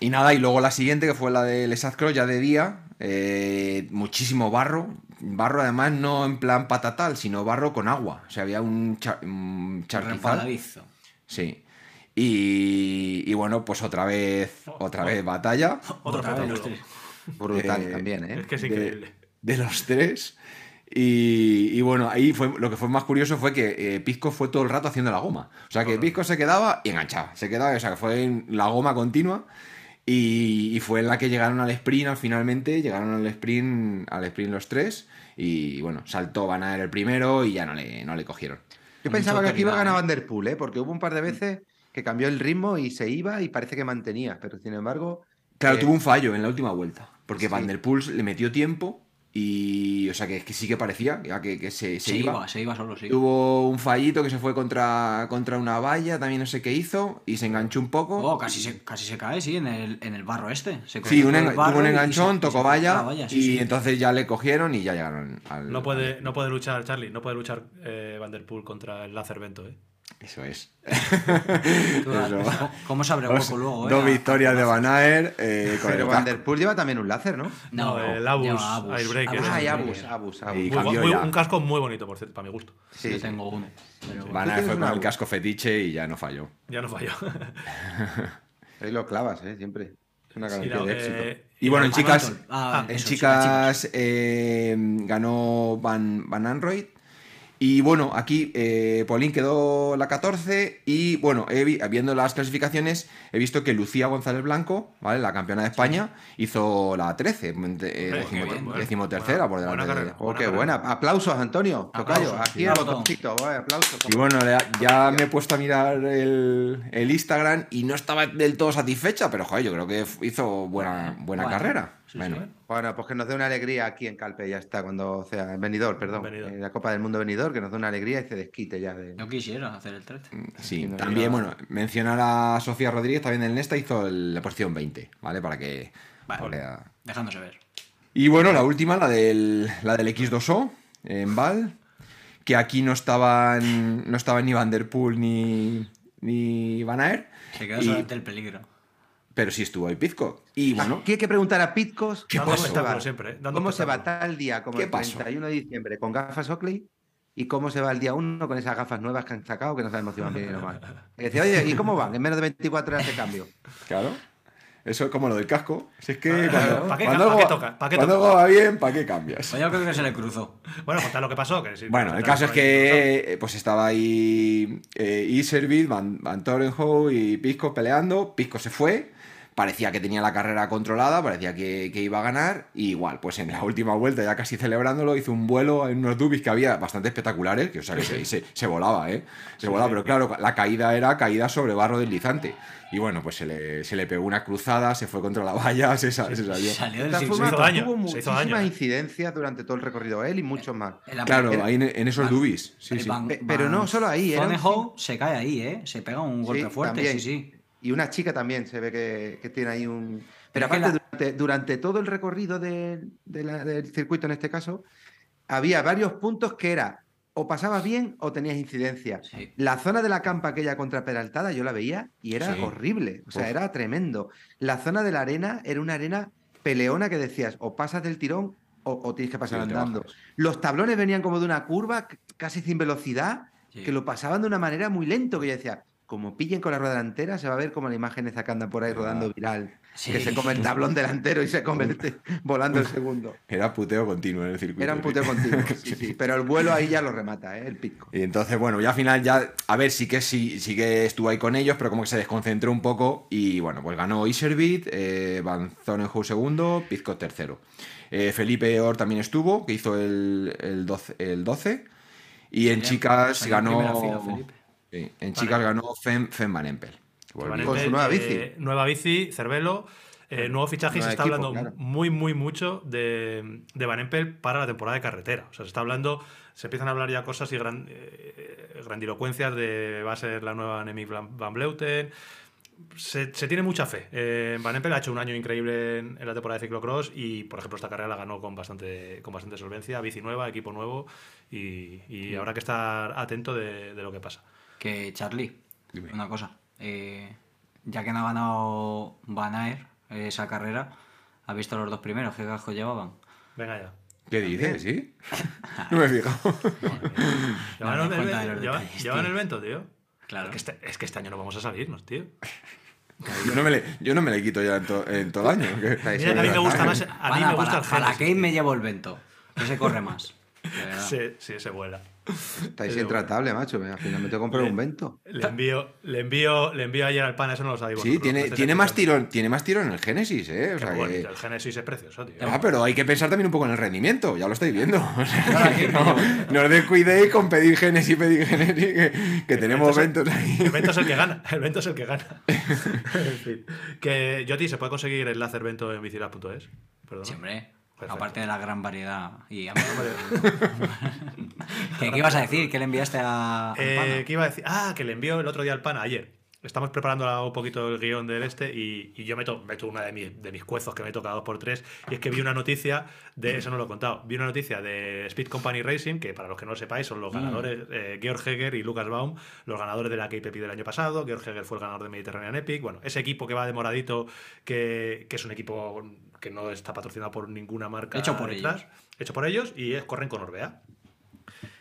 [SPEAKER 2] Y nada, y luego la siguiente, que fue la del Cross, ya de día, eh, muchísimo barro. Barro además no en plan patatal, sino barro con agua. O sea, había un, cha- un charquizal. Sí. Y, y bueno, pues otra vez, otra vez batalla.
[SPEAKER 1] Otro
[SPEAKER 4] Otra vez los tres.
[SPEAKER 3] Brutal
[SPEAKER 2] Eh,
[SPEAKER 3] también, ¿eh?
[SPEAKER 1] Es que es
[SPEAKER 2] de-
[SPEAKER 1] increíble.
[SPEAKER 2] de los tres. Y, y bueno, ahí fue lo que fue más curioso fue que eh, Pisco fue todo el rato haciendo la goma. O sea que. Pisco se quedaba y enganchaba. Se quedaba, o sea que fue en la goma continua. Y, y fue en la que llegaron al sprint al finalmente. Llegaron al sprint, al sprint los tres. Y bueno, saltó Van Aert el primero y ya no le, no le cogieron.
[SPEAKER 3] Yo pensaba que aquí iba a ganar
[SPEAKER 4] ¿eh?
[SPEAKER 3] Van Der Poel, ¿eh? Porque hubo un par de veces que cambió el ritmo y se iba y parece que mantenía, pero sin embargo...
[SPEAKER 2] Claro,
[SPEAKER 3] eh,
[SPEAKER 2] tuvo un fallo en la última vuelta. Porque
[SPEAKER 3] Sí.
[SPEAKER 2] Van der Poel le metió tiempo. Y, o sea, que, que sí que parecía ya que, que se, se
[SPEAKER 4] Se
[SPEAKER 2] iba.
[SPEAKER 4] iba, se iba solo, sí.
[SPEAKER 2] Tuvo un fallito que se fue contra, contra una valla, también no sé qué hizo, y se enganchó un poco.
[SPEAKER 4] Oh, casi se, casi se cae, sí, en el, en el barro este. Se
[SPEAKER 2] sí,
[SPEAKER 4] cogió
[SPEAKER 2] un
[SPEAKER 4] el
[SPEAKER 2] enga-
[SPEAKER 4] barro
[SPEAKER 2] tuvo un enganchón,
[SPEAKER 4] se-
[SPEAKER 2] tocó valla,
[SPEAKER 4] sí,
[SPEAKER 2] y
[SPEAKER 4] sí.
[SPEAKER 2] entonces ya le cogieron y ya llegaron al...
[SPEAKER 1] No puede, no puede luchar, Charlie, no puede luchar eh, Van Der Poel contra el Lacervento, ¿eh?
[SPEAKER 2] Eso es.
[SPEAKER 4] ¿Cómo- ¿Cómo se abre hueco luego, eh?
[SPEAKER 2] dos
[SPEAKER 4] A-
[SPEAKER 2] victorias de Van Aert eh, con
[SPEAKER 3] Pero
[SPEAKER 2] el
[SPEAKER 3] Van. Der Poel lleva también un láser, ¿no?
[SPEAKER 1] No, el Abus
[SPEAKER 4] Abus.
[SPEAKER 1] Airbreaker,
[SPEAKER 3] Ah, y Abus. Abus,
[SPEAKER 2] Y
[SPEAKER 3] Abus.
[SPEAKER 1] Muy muy- un casco muy bonito, por cierto, para mi gusto.
[SPEAKER 3] Sí,
[SPEAKER 4] Yo tengo uno. pero-
[SPEAKER 2] Van
[SPEAKER 3] ¿Tú
[SPEAKER 2] Aert
[SPEAKER 3] tienes
[SPEAKER 2] fue con el casco fetiche y ya no falló.
[SPEAKER 1] Ya no falló.
[SPEAKER 3] Ahí lo clavas, ¿eh? Siempre. Es una
[SPEAKER 1] Sí,
[SPEAKER 3] garantía de
[SPEAKER 1] eh,
[SPEAKER 3] éxito.
[SPEAKER 2] Y bueno, en
[SPEAKER 4] Ah,
[SPEAKER 2] chicas.
[SPEAKER 4] Ah,
[SPEAKER 1] Ah,
[SPEAKER 2] en
[SPEAKER 4] eso, sí,
[SPEAKER 2] chicas eh, ganó Van, Van Anroyd Y bueno, aquí eh, Paulín quedó la 14 y bueno, he vi- viendo las clasificaciones he visto que Lucía González Blanco, ¿vale? La campeona de España, hizo la 13, eh, decimotercera por delante
[SPEAKER 1] buena
[SPEAKER 2] de...
[SPEAKER 1] carrera.
[SPEAKER 3] Oh, qué
[SPEAKER 1] carrera.
[SPEAKER 3] buena. Aplausos, Antonio. Tocayo.
[SPEAKER 4] Aplausos,
[SPEAKER 3] Aquí
[SPEAKER 4] botón.
[SPEAKER 3] botoncito. vale, aplausos.
[SPEAKER 2] Y bueno, ya, me he puesto a mirar el, el Instagram y no estaba del todo satisfecha, pero joder, yo creo que hizo buena, buena
[SPEAKER 4] Bueno,
[SPEAKER 2] carrera.
[SPEAKER 4] Sí,
[SPEAKER 2] bueno,
[SPEAKER 4] sí.
[SPEAKER 3] Bueno, pues que nos dé una alegría aquí en Calpe, ya está, cuando, o sea, en Benidorm, perdón,
[SPEAKER 1] Benidorm.
[SPEAKER 3] en la Copa del Mundo Benidorm, que nos dé una alegría y se desquite ya de...
[SPEAKER 4] Yo quisiera hacer el 13.
[SPEAKER 2] sí,
[SPEAKER 3] no,
[SPEAKER 2] también, bueno, mencionar a Sofía Rodríguez también en esta hizo el- la posición 20, ¿vale? Para que...
[SPEAKER 4] Vale.
[SPEAKER 2] para-
[SPEAKER 4] Dejándose ver.
[SPEAKER 2] Y bueno, la última, la del, la del X2O, en Val, que aquí no estaban, no estaban ni Van Der Poel ni, ni Van Aert,
[SPEAKER 4] Se quedó
[SPEAKER 2] Y-
[SPEAKER 4] solamente el peligro.
[SPEAKER 2] Pero sí estuvo ahí Pizco. Y bueno,
[SPEAKER 3] Aquí hay que preguntar a
[SPEAKER 2] ¿Qué pasó?
[SPEAKER 3] va,
[SPEAKER 1] Espectáculo siempre, ¿eh?
[SPEAKER 3] Cómo se va tal día como
[SPEAKER 2] ¿Qué
[SPEAKER 3] el
[SPEAKER 2] pasó?
[SPEAKER 3] 31 de diciembre con gafas Oakley y cómo se va el día 1 con esas gafas nuevas que han sacado que no sabemos si van bien o mal. Y decía, oye, ¿y cómo van? En menos de 24 horas de cambio.
[SPEAKER 2] Claro. Eso es como lo del casco. Si es que
[SPEAKER 1] Ah,
[SPEAKER 2] cuando,
[SPEAKER 1] ¿pa' qué
[SPEAKER 2] cuando
[SPEAKER 1] ca- pa'
[SPEAKER 2] algo,
[SPEAKER 1] qué toca? ¿Pa' qué
[SPEAKER 2] cuando
[SPEAKER 1] toca?
[SPEAKER 2] algo va bien, ¿para qué cambias?
[SPEAKER 4] Pues yo creo que se le cruzó.
[SPEAKER 1] Bueno, contad lo que pasó. Que sí,
[SPEAKER 2] Bueno, el
[SPEAKER 1] contad
[SPEAKER 2] caso es
[SPEAKER 1] ahí,
[SPEAKER 2] que eh, pues estaba ahí eh, Iservit, Van, Van Torenhoe y Pisco peleando. Pisco se fue. Parecía que tenía la carrera controlada, parecía que, que iba a ganar. Y igual, pues en la última vuelta, ya casi celebrándolo, hizo un vuelo en unos dubis que había bastante espectaculares, que o sea que se, se- se volaba, ¿eh? Se
[SPEAKER 1] Sí,
[SPEAKER 2] volaba,
[SPEAKER 1] sí.
[SPEAKER 2] pero claro, la caída era caída sobre barro deslizante. Y bueno, pues se le, se le pegó una cruzada, se fue contra la valla, se, sa- se salió.
[SPEAKER 4] Salió
[SPEAKER 3] De
[SPEAKER 4] del
[SPEAKER 1] hizo daño,
[SPEAKER 3] tuvo
[SPEAKER 1] se hizo
[SPEAKER 3] muchísimas
[SPEAKER 1] daño, ¿eh?
[SPEAKER 3] incidencias durante todo el recorrido él y muchos más.
[SPEAKER 2] Claro, ahí en, en esos dubis. Sí, sí.
[SPEAKER 4] Van-
[SPEAKER 3] pero no solo ahí,
[SPEAKER 4] Zonnehoe se cae ahí, ¿eh? Se pega un golpe
[SPEAKER 3] Sí,
[SPEAKER 4] fuerte,
[SPEAKER 3] también.
[SPEAKER 4] sí, sí.
[SPEAKER 3] Y una chica también se ve que, que tiene ahí un... Pero
[SPEAKER 4] es
[SPEAKER 3] aparte, durante, durante todo el recorrido de- de la- del circuito, en este caso, había varios puntos que era o pasabas bien o tenías incidencia.
[SPEAKER 4] Sí.
[SPEAKER 3] La zona de la campa aquella contraperaltada yo la veía y era
[SPEAKER 2] Sí.
[SPEAKER 3] horrible, o sea,
[SPEAKER 2] Uf.
[SPEAKER 3] era tremendo. La zona de la arena era una arena peleona que decías o pasas del tirón o, o tienes que pasar
[SPEAKER 2] Sí,
[SPEAKER 3] andando. Los tablones venían como de una curva, casi sin velocidad, que lo pasaban de una manera muy lento, que yo decía, como pillen con la rueda delantera, se va a ver como la imagen esa que anda por ahí rodando viral,
[SPEAKER 4] Sí.
[SPEAKER 3] que se come el tablón delantero y se come el te- volando el segundo.
[SPEAKER 2] Era puteo continuo en el circuito.
[SPEAKER 3] Era un puteo continuo, sí, sí. Pero el vuelo ahí ya lo remata, ¿eh? el pico.
[SPEAKER 2] Y entonces, bueno, ya al final ya, a ver, sí que sí, sí que estuvo ahí con ellos, pero como que se desconcentró un poco y bueno, pues ganó Iservit, eh, Van Zonenhoe segundo, Pizco tercero. Eh, Felipe Or también estuvo, que hizo el, el 12, el 12. Y en chicas ganó...
[SPEAKER 4] fila, Felipe.
[SPEAKER 2] Sí, en chicas ganó Fem, Fem Van Empel. volvió.
[SPEAKER 3] Con su nueva
[SPEAKER 1] eh,
[SPEAKER 3] bici.
[SPEAKER 1] nueva bici, Cervelo. eh, nuevo fichaje y se está
[SPEAKER 3] equipo,
[SPEAKER 1] hablando
[SPEAKER 3] claro.
[SPEAKER 1] muy, muy mucho de, de Van Empel para la temporada de carretera. O sea, se está hablando, se empiezan a hablar ya cosas y gran, eh, grandilocuencias de va a ser la nueva Nemi Van Bleuten. Se, se tiene mucha fe. Eh, Van Empel ha hecho un año increíble en, en la temporada de ciclocross y, por ejemplo, esta carrera la ganó con bastante, con bastante solvencia. Bici nueva, equipo nuevo y, y habrá que estar atento de, de lo que pasa.
[SPEAKER 4] Que Charlie,
[SPEAKER 2] Dime.
[SPEAKER 4] una cosa. eh, ya que no ha ganado Van Aert esa carrera, ¿has visto los dos primeros? ¿Qué casco llevaban?
[SPEAKER 1] Venga ya.
[SPEAKER 2] ¿Qué dices? ¿Sí? No me he fijado.
[SPEAKER 1] ¿Llevan el, vento,
[SPEAKER 4] tío.
[SPEAKER 1] el vento, tío?
[SPEAKER 4] Claro.
[SPEAKER 1] Es que, este, es que este año no vamos a salirnos, tío.
[SPEAKER 2] Yo no me le, yo no me le quito ya en, to- en todo el año. que-
[SPEAKER 3] Estáis
[SPEAKER 1] Mira que a mí me gusta más. A mí
[SPEAKER 4] Para,
[SPEAKER 1] me gusta
[SPEAKER 4] para,
[SPEAKER 1] el
[SPEAKER 4] para qué me llevo el vento? Que se corre más.
[SPEAKER 1] Sí, sí, se vuela.
[SPEAKER 3] Estáis
[SPEAKER 1] Pero-
[SPEAKER 3] intratable, macho. Al final me tengo que comprar un vento.
[SPEAKER 1] Le envío, le envío, le envío ayer al pan, eso no lo sabéis.
[SPEAKER 2] Sí,
[SPEAKER 1] vosotros,
[SPEAKER 2] tiene, tiene más tirón, tiene más tirón en el Génesis, ¿eh? O que-
[SPEAKER 1] el Genesis es precioso, tío.
[SPEAKER 2] Ah, pero hay que pensar también un poco en el rendimiento, ya lo estáis viendo. O sea, no, no os descuidéis con pedir Génesis, pedir Génesis, que, que tenemos
[SPEAKER 1] Vento
[SPEAKER 2] ventos ahí.
[SPEAKER 1] El vento es el que gana. El vento es el que gana. en fin. Que, Joti, ¿se puede conseguir el láser vento en bicilab.es? Perdón.
[SPEAKER 4] Sí, hombre.
[SPEAKER 1] Perfecto.
[SPEAKER 4] Aparte de la gran variedad. Y ¿Qué, qué ibas a decir? ¿Qué le enviaste a,
[SPEAKER 1] Eh? ¿Qué iba a decir? Ah, que le envió el otro día al pana, ayer. Estamos preparando un poquito el guion del este y, y yo meto, meto una de mis, de mis cuezos que meto cada dos por tres y es que vi una noticia de, eso no lo he contado, vi una noticia de Speed Company Racing, que para los que no lo sepáis son los ganadores, eh, Georg Heger y Lucas Baum, los ganadores de la KPP del año pasado, Georg Heger fue el ganador de Mediterranean Epic, bueno, ese equipo que va de moradito, que, que es un equipo que no está patrocinado por ninguna marca
[SPEAKER 4] Hecho por
[SPEAKER 1] detrás,
[SPEAKER 4] ellos.
[SPEAKER 1] hecho por ellos y corren con Orbea.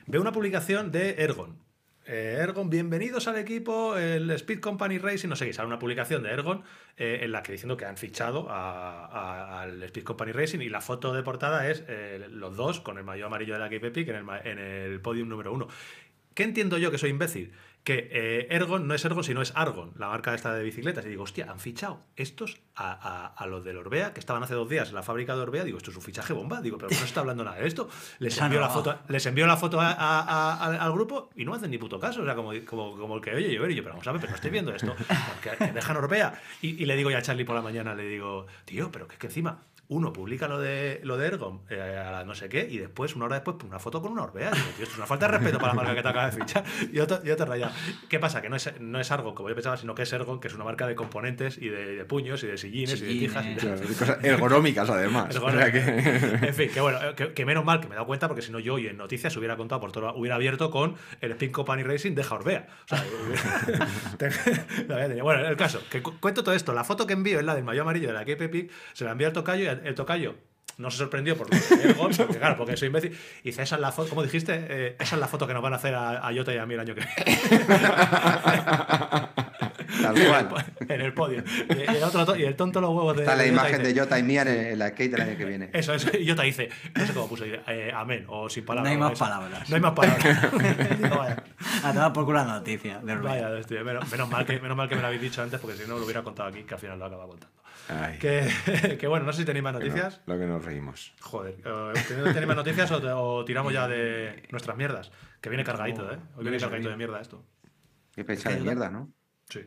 [SPEAKER 1] Veo una publicación de Ergon. Eh, Ergon, bienvenidos al equipo, el Speed Company Racing, no sé qué, sale una publicación de Ergon eh, en la que diciendo que han fichado al Speed Company Racing y la foto de portada es eh, los dos con el maillot amarillo de la Epic en el, en el podium número uno. ¿Qué entiendo yo que soy imbécil? Que eh, Ergon no es Ergon, sino es Argon, la marca esta de bicicletas. Y digo, hostia, han fichado estos a, a- a los del Orbea, que estaban hace dos días en la fábrica de Orbea. Digo, esto es un fichaje bomba. Digo, pero no se está hablando nada de esto. Les envió la foto, les envió la foto a- al grupo y no hacen ni puto caso. O sea, como, como, como el que oye llover. Y yo, pero vamos a ver, pero no estoy viendo esto. Porque dejan Orbea. Y, y le digo ya a Charlie por la mañana, le digo, tío, pero que es que encima uno publica lo de, lo de Ergon eh, a la no sé qué y después, una hora después, pone una foto con una Orbea. Digo, tío, esto es una falta de respeto para la marca que te acaba de fichar. Y yo te, yo te he rayado. ¿Qué pasa? Que no es, no es Argon, como yo pensaba, sino que es Ergon, que es una marca de componentes y de, de puños y de sillines y de tijas. y
[SPEAKER 2] Claro, cosas ergonómicas, además.
[SPEAKER 1] pero
[SPEAKER 2] O sea que-
[SPEAKER 1] En fin, que bueno, que, que menos mal que me he dado cuenta porque si no yo hoy en noticias hubiera contado por todo, hubiera abierto con el Spin Company Racing de Orbea. O sea, hubiera- bueno, el caso, que cu- cuento todo esto. La foto que envío es la del mayo amarillo de la Epic, se la envió al tocayo y el, el tocayo. No se sorprendió por lo de Ergon, porque claro, porque soy imbécil. Y dice, esa es la foto, como dijiste, Eh, esa es la foto que nos van a hacer a, a Jota y a mí el año que
[SPEAKER 3] Tal cual.
[SPEAKER 1] en el podio. Y el, otro to- y el tonto los huevos de.
[SPEAKER 3] Está la
[SPEAKER 1] de
[SPEAKER 3] imagen de Jota y mía en, en la skate del año que viene.
[SPEAKER 1] Eso, eso. Y Jota dice, no sé cómo puso, eh, amén, o sin palabras.
[SPEAKER 4] No hay más
[SPEAKER 1] eso.
[SPEAKER 4] palabras.
[SPEAKER 1] No hay más palabras. Vaya,
[SPEAKER 4] A tomar por culo la noticia. De
[SPEAKER 1] vaya, hostia, menos, menos mal que, menos mal que me lo habéis dicho antes, porque si no lo hubiera contado aquí, que al final lo acaba contando. Que, que bueno, no sé si tenéis más
[SPEAKER 2] que no,
[SPEAKER 1] noticias.
[SPEAKER 2] lo que nos reímos.
[SPEAKER 1] Joder, eh, ¿tenéis más noticias o, te- o tiramos ya de nuestras mierdas? Que viene cargadito, ¿eh? Hoy viene cargadito de mierda esto.
[SPEAKER 3] Qué pecha de mierda, ¿no?
[SPEAKER 1] Sí.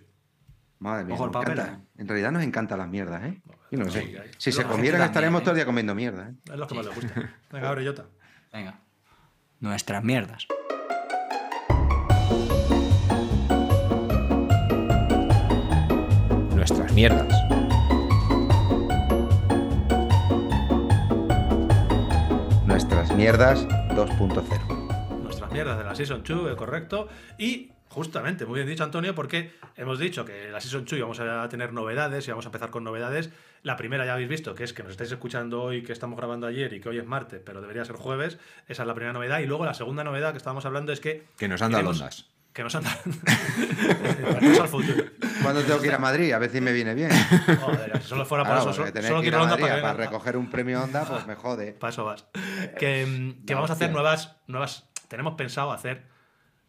[SPEAKER 3] Madre mía,
[SPEAKER 4] Ojo el
[SPEAKER 3] nos
[SPEAKER 4] papel,
[SPEAKER 3] encanta. En realidad nos encantan las mierdas, ¿eh? Yo no lo sé.
[SPEAKER 1] Sí, hay.
[SPEAKER 3] Si se comieran estaremos
[SPEAKER 4] también,
[SPEAKER 3] todo el día comiendo mierda, ¿eh?
[SPEAKER 1] Es lo que más le gusta. Venga, abre Jota.
[SPEAKER 4] Venga. Nuestras mierdas.
[SPEAKER 2] Nuestras mierdas.
[SPEAKER 3] Nuestras mierdas 2.0.
[SPEAKER 1] nuestras mierdas de la Season 2, correcto. Y justamente, muy bien dicho Antonio, porque hemos dicho que la Season 2 íbamos a tener novedades y vamos a empezar con novedades. La primera ya habéis visto, que es que nos estáis escuchando hoy, que estamos grabando ayer y que hoy es martes, pero debería ser jueves. Esa es la primera novedad. Y luego la segunda novedad que estábamos hablando es que...
[SPEAKER 2] Que nos
[SPEAKER 1] queremos-
[SPEAKER 2] ondas.
[SPEAKER 1] Que nos han dado... Volvemos al futuro.
[SPEAKER 3] ¿Cuándo tengo que ir a Madrid? A ver si me viene bien.
[SPEAKER 1] Joder, si solo fuera
[SPEAKER 3] Claro,
[SPEAKER 1] eso, solo,
[SPEAKER 3] tener
[SPEAKER 1] solo
[SPEAKER 3] que ir
[SPEAKER 1] quiero
[SPEAKER 3] a
[SPEAKER 1] onda
[SPEAKER 3] Madrid
[SPEAKER 1] para,
[SPEAKER 3] para recoger un premio Onda, pues me jode.
[SPEAKER 1] Para eso vas. Que, mm, que vamos a hacer nuevas, nuevas. Tenemos pensado hacer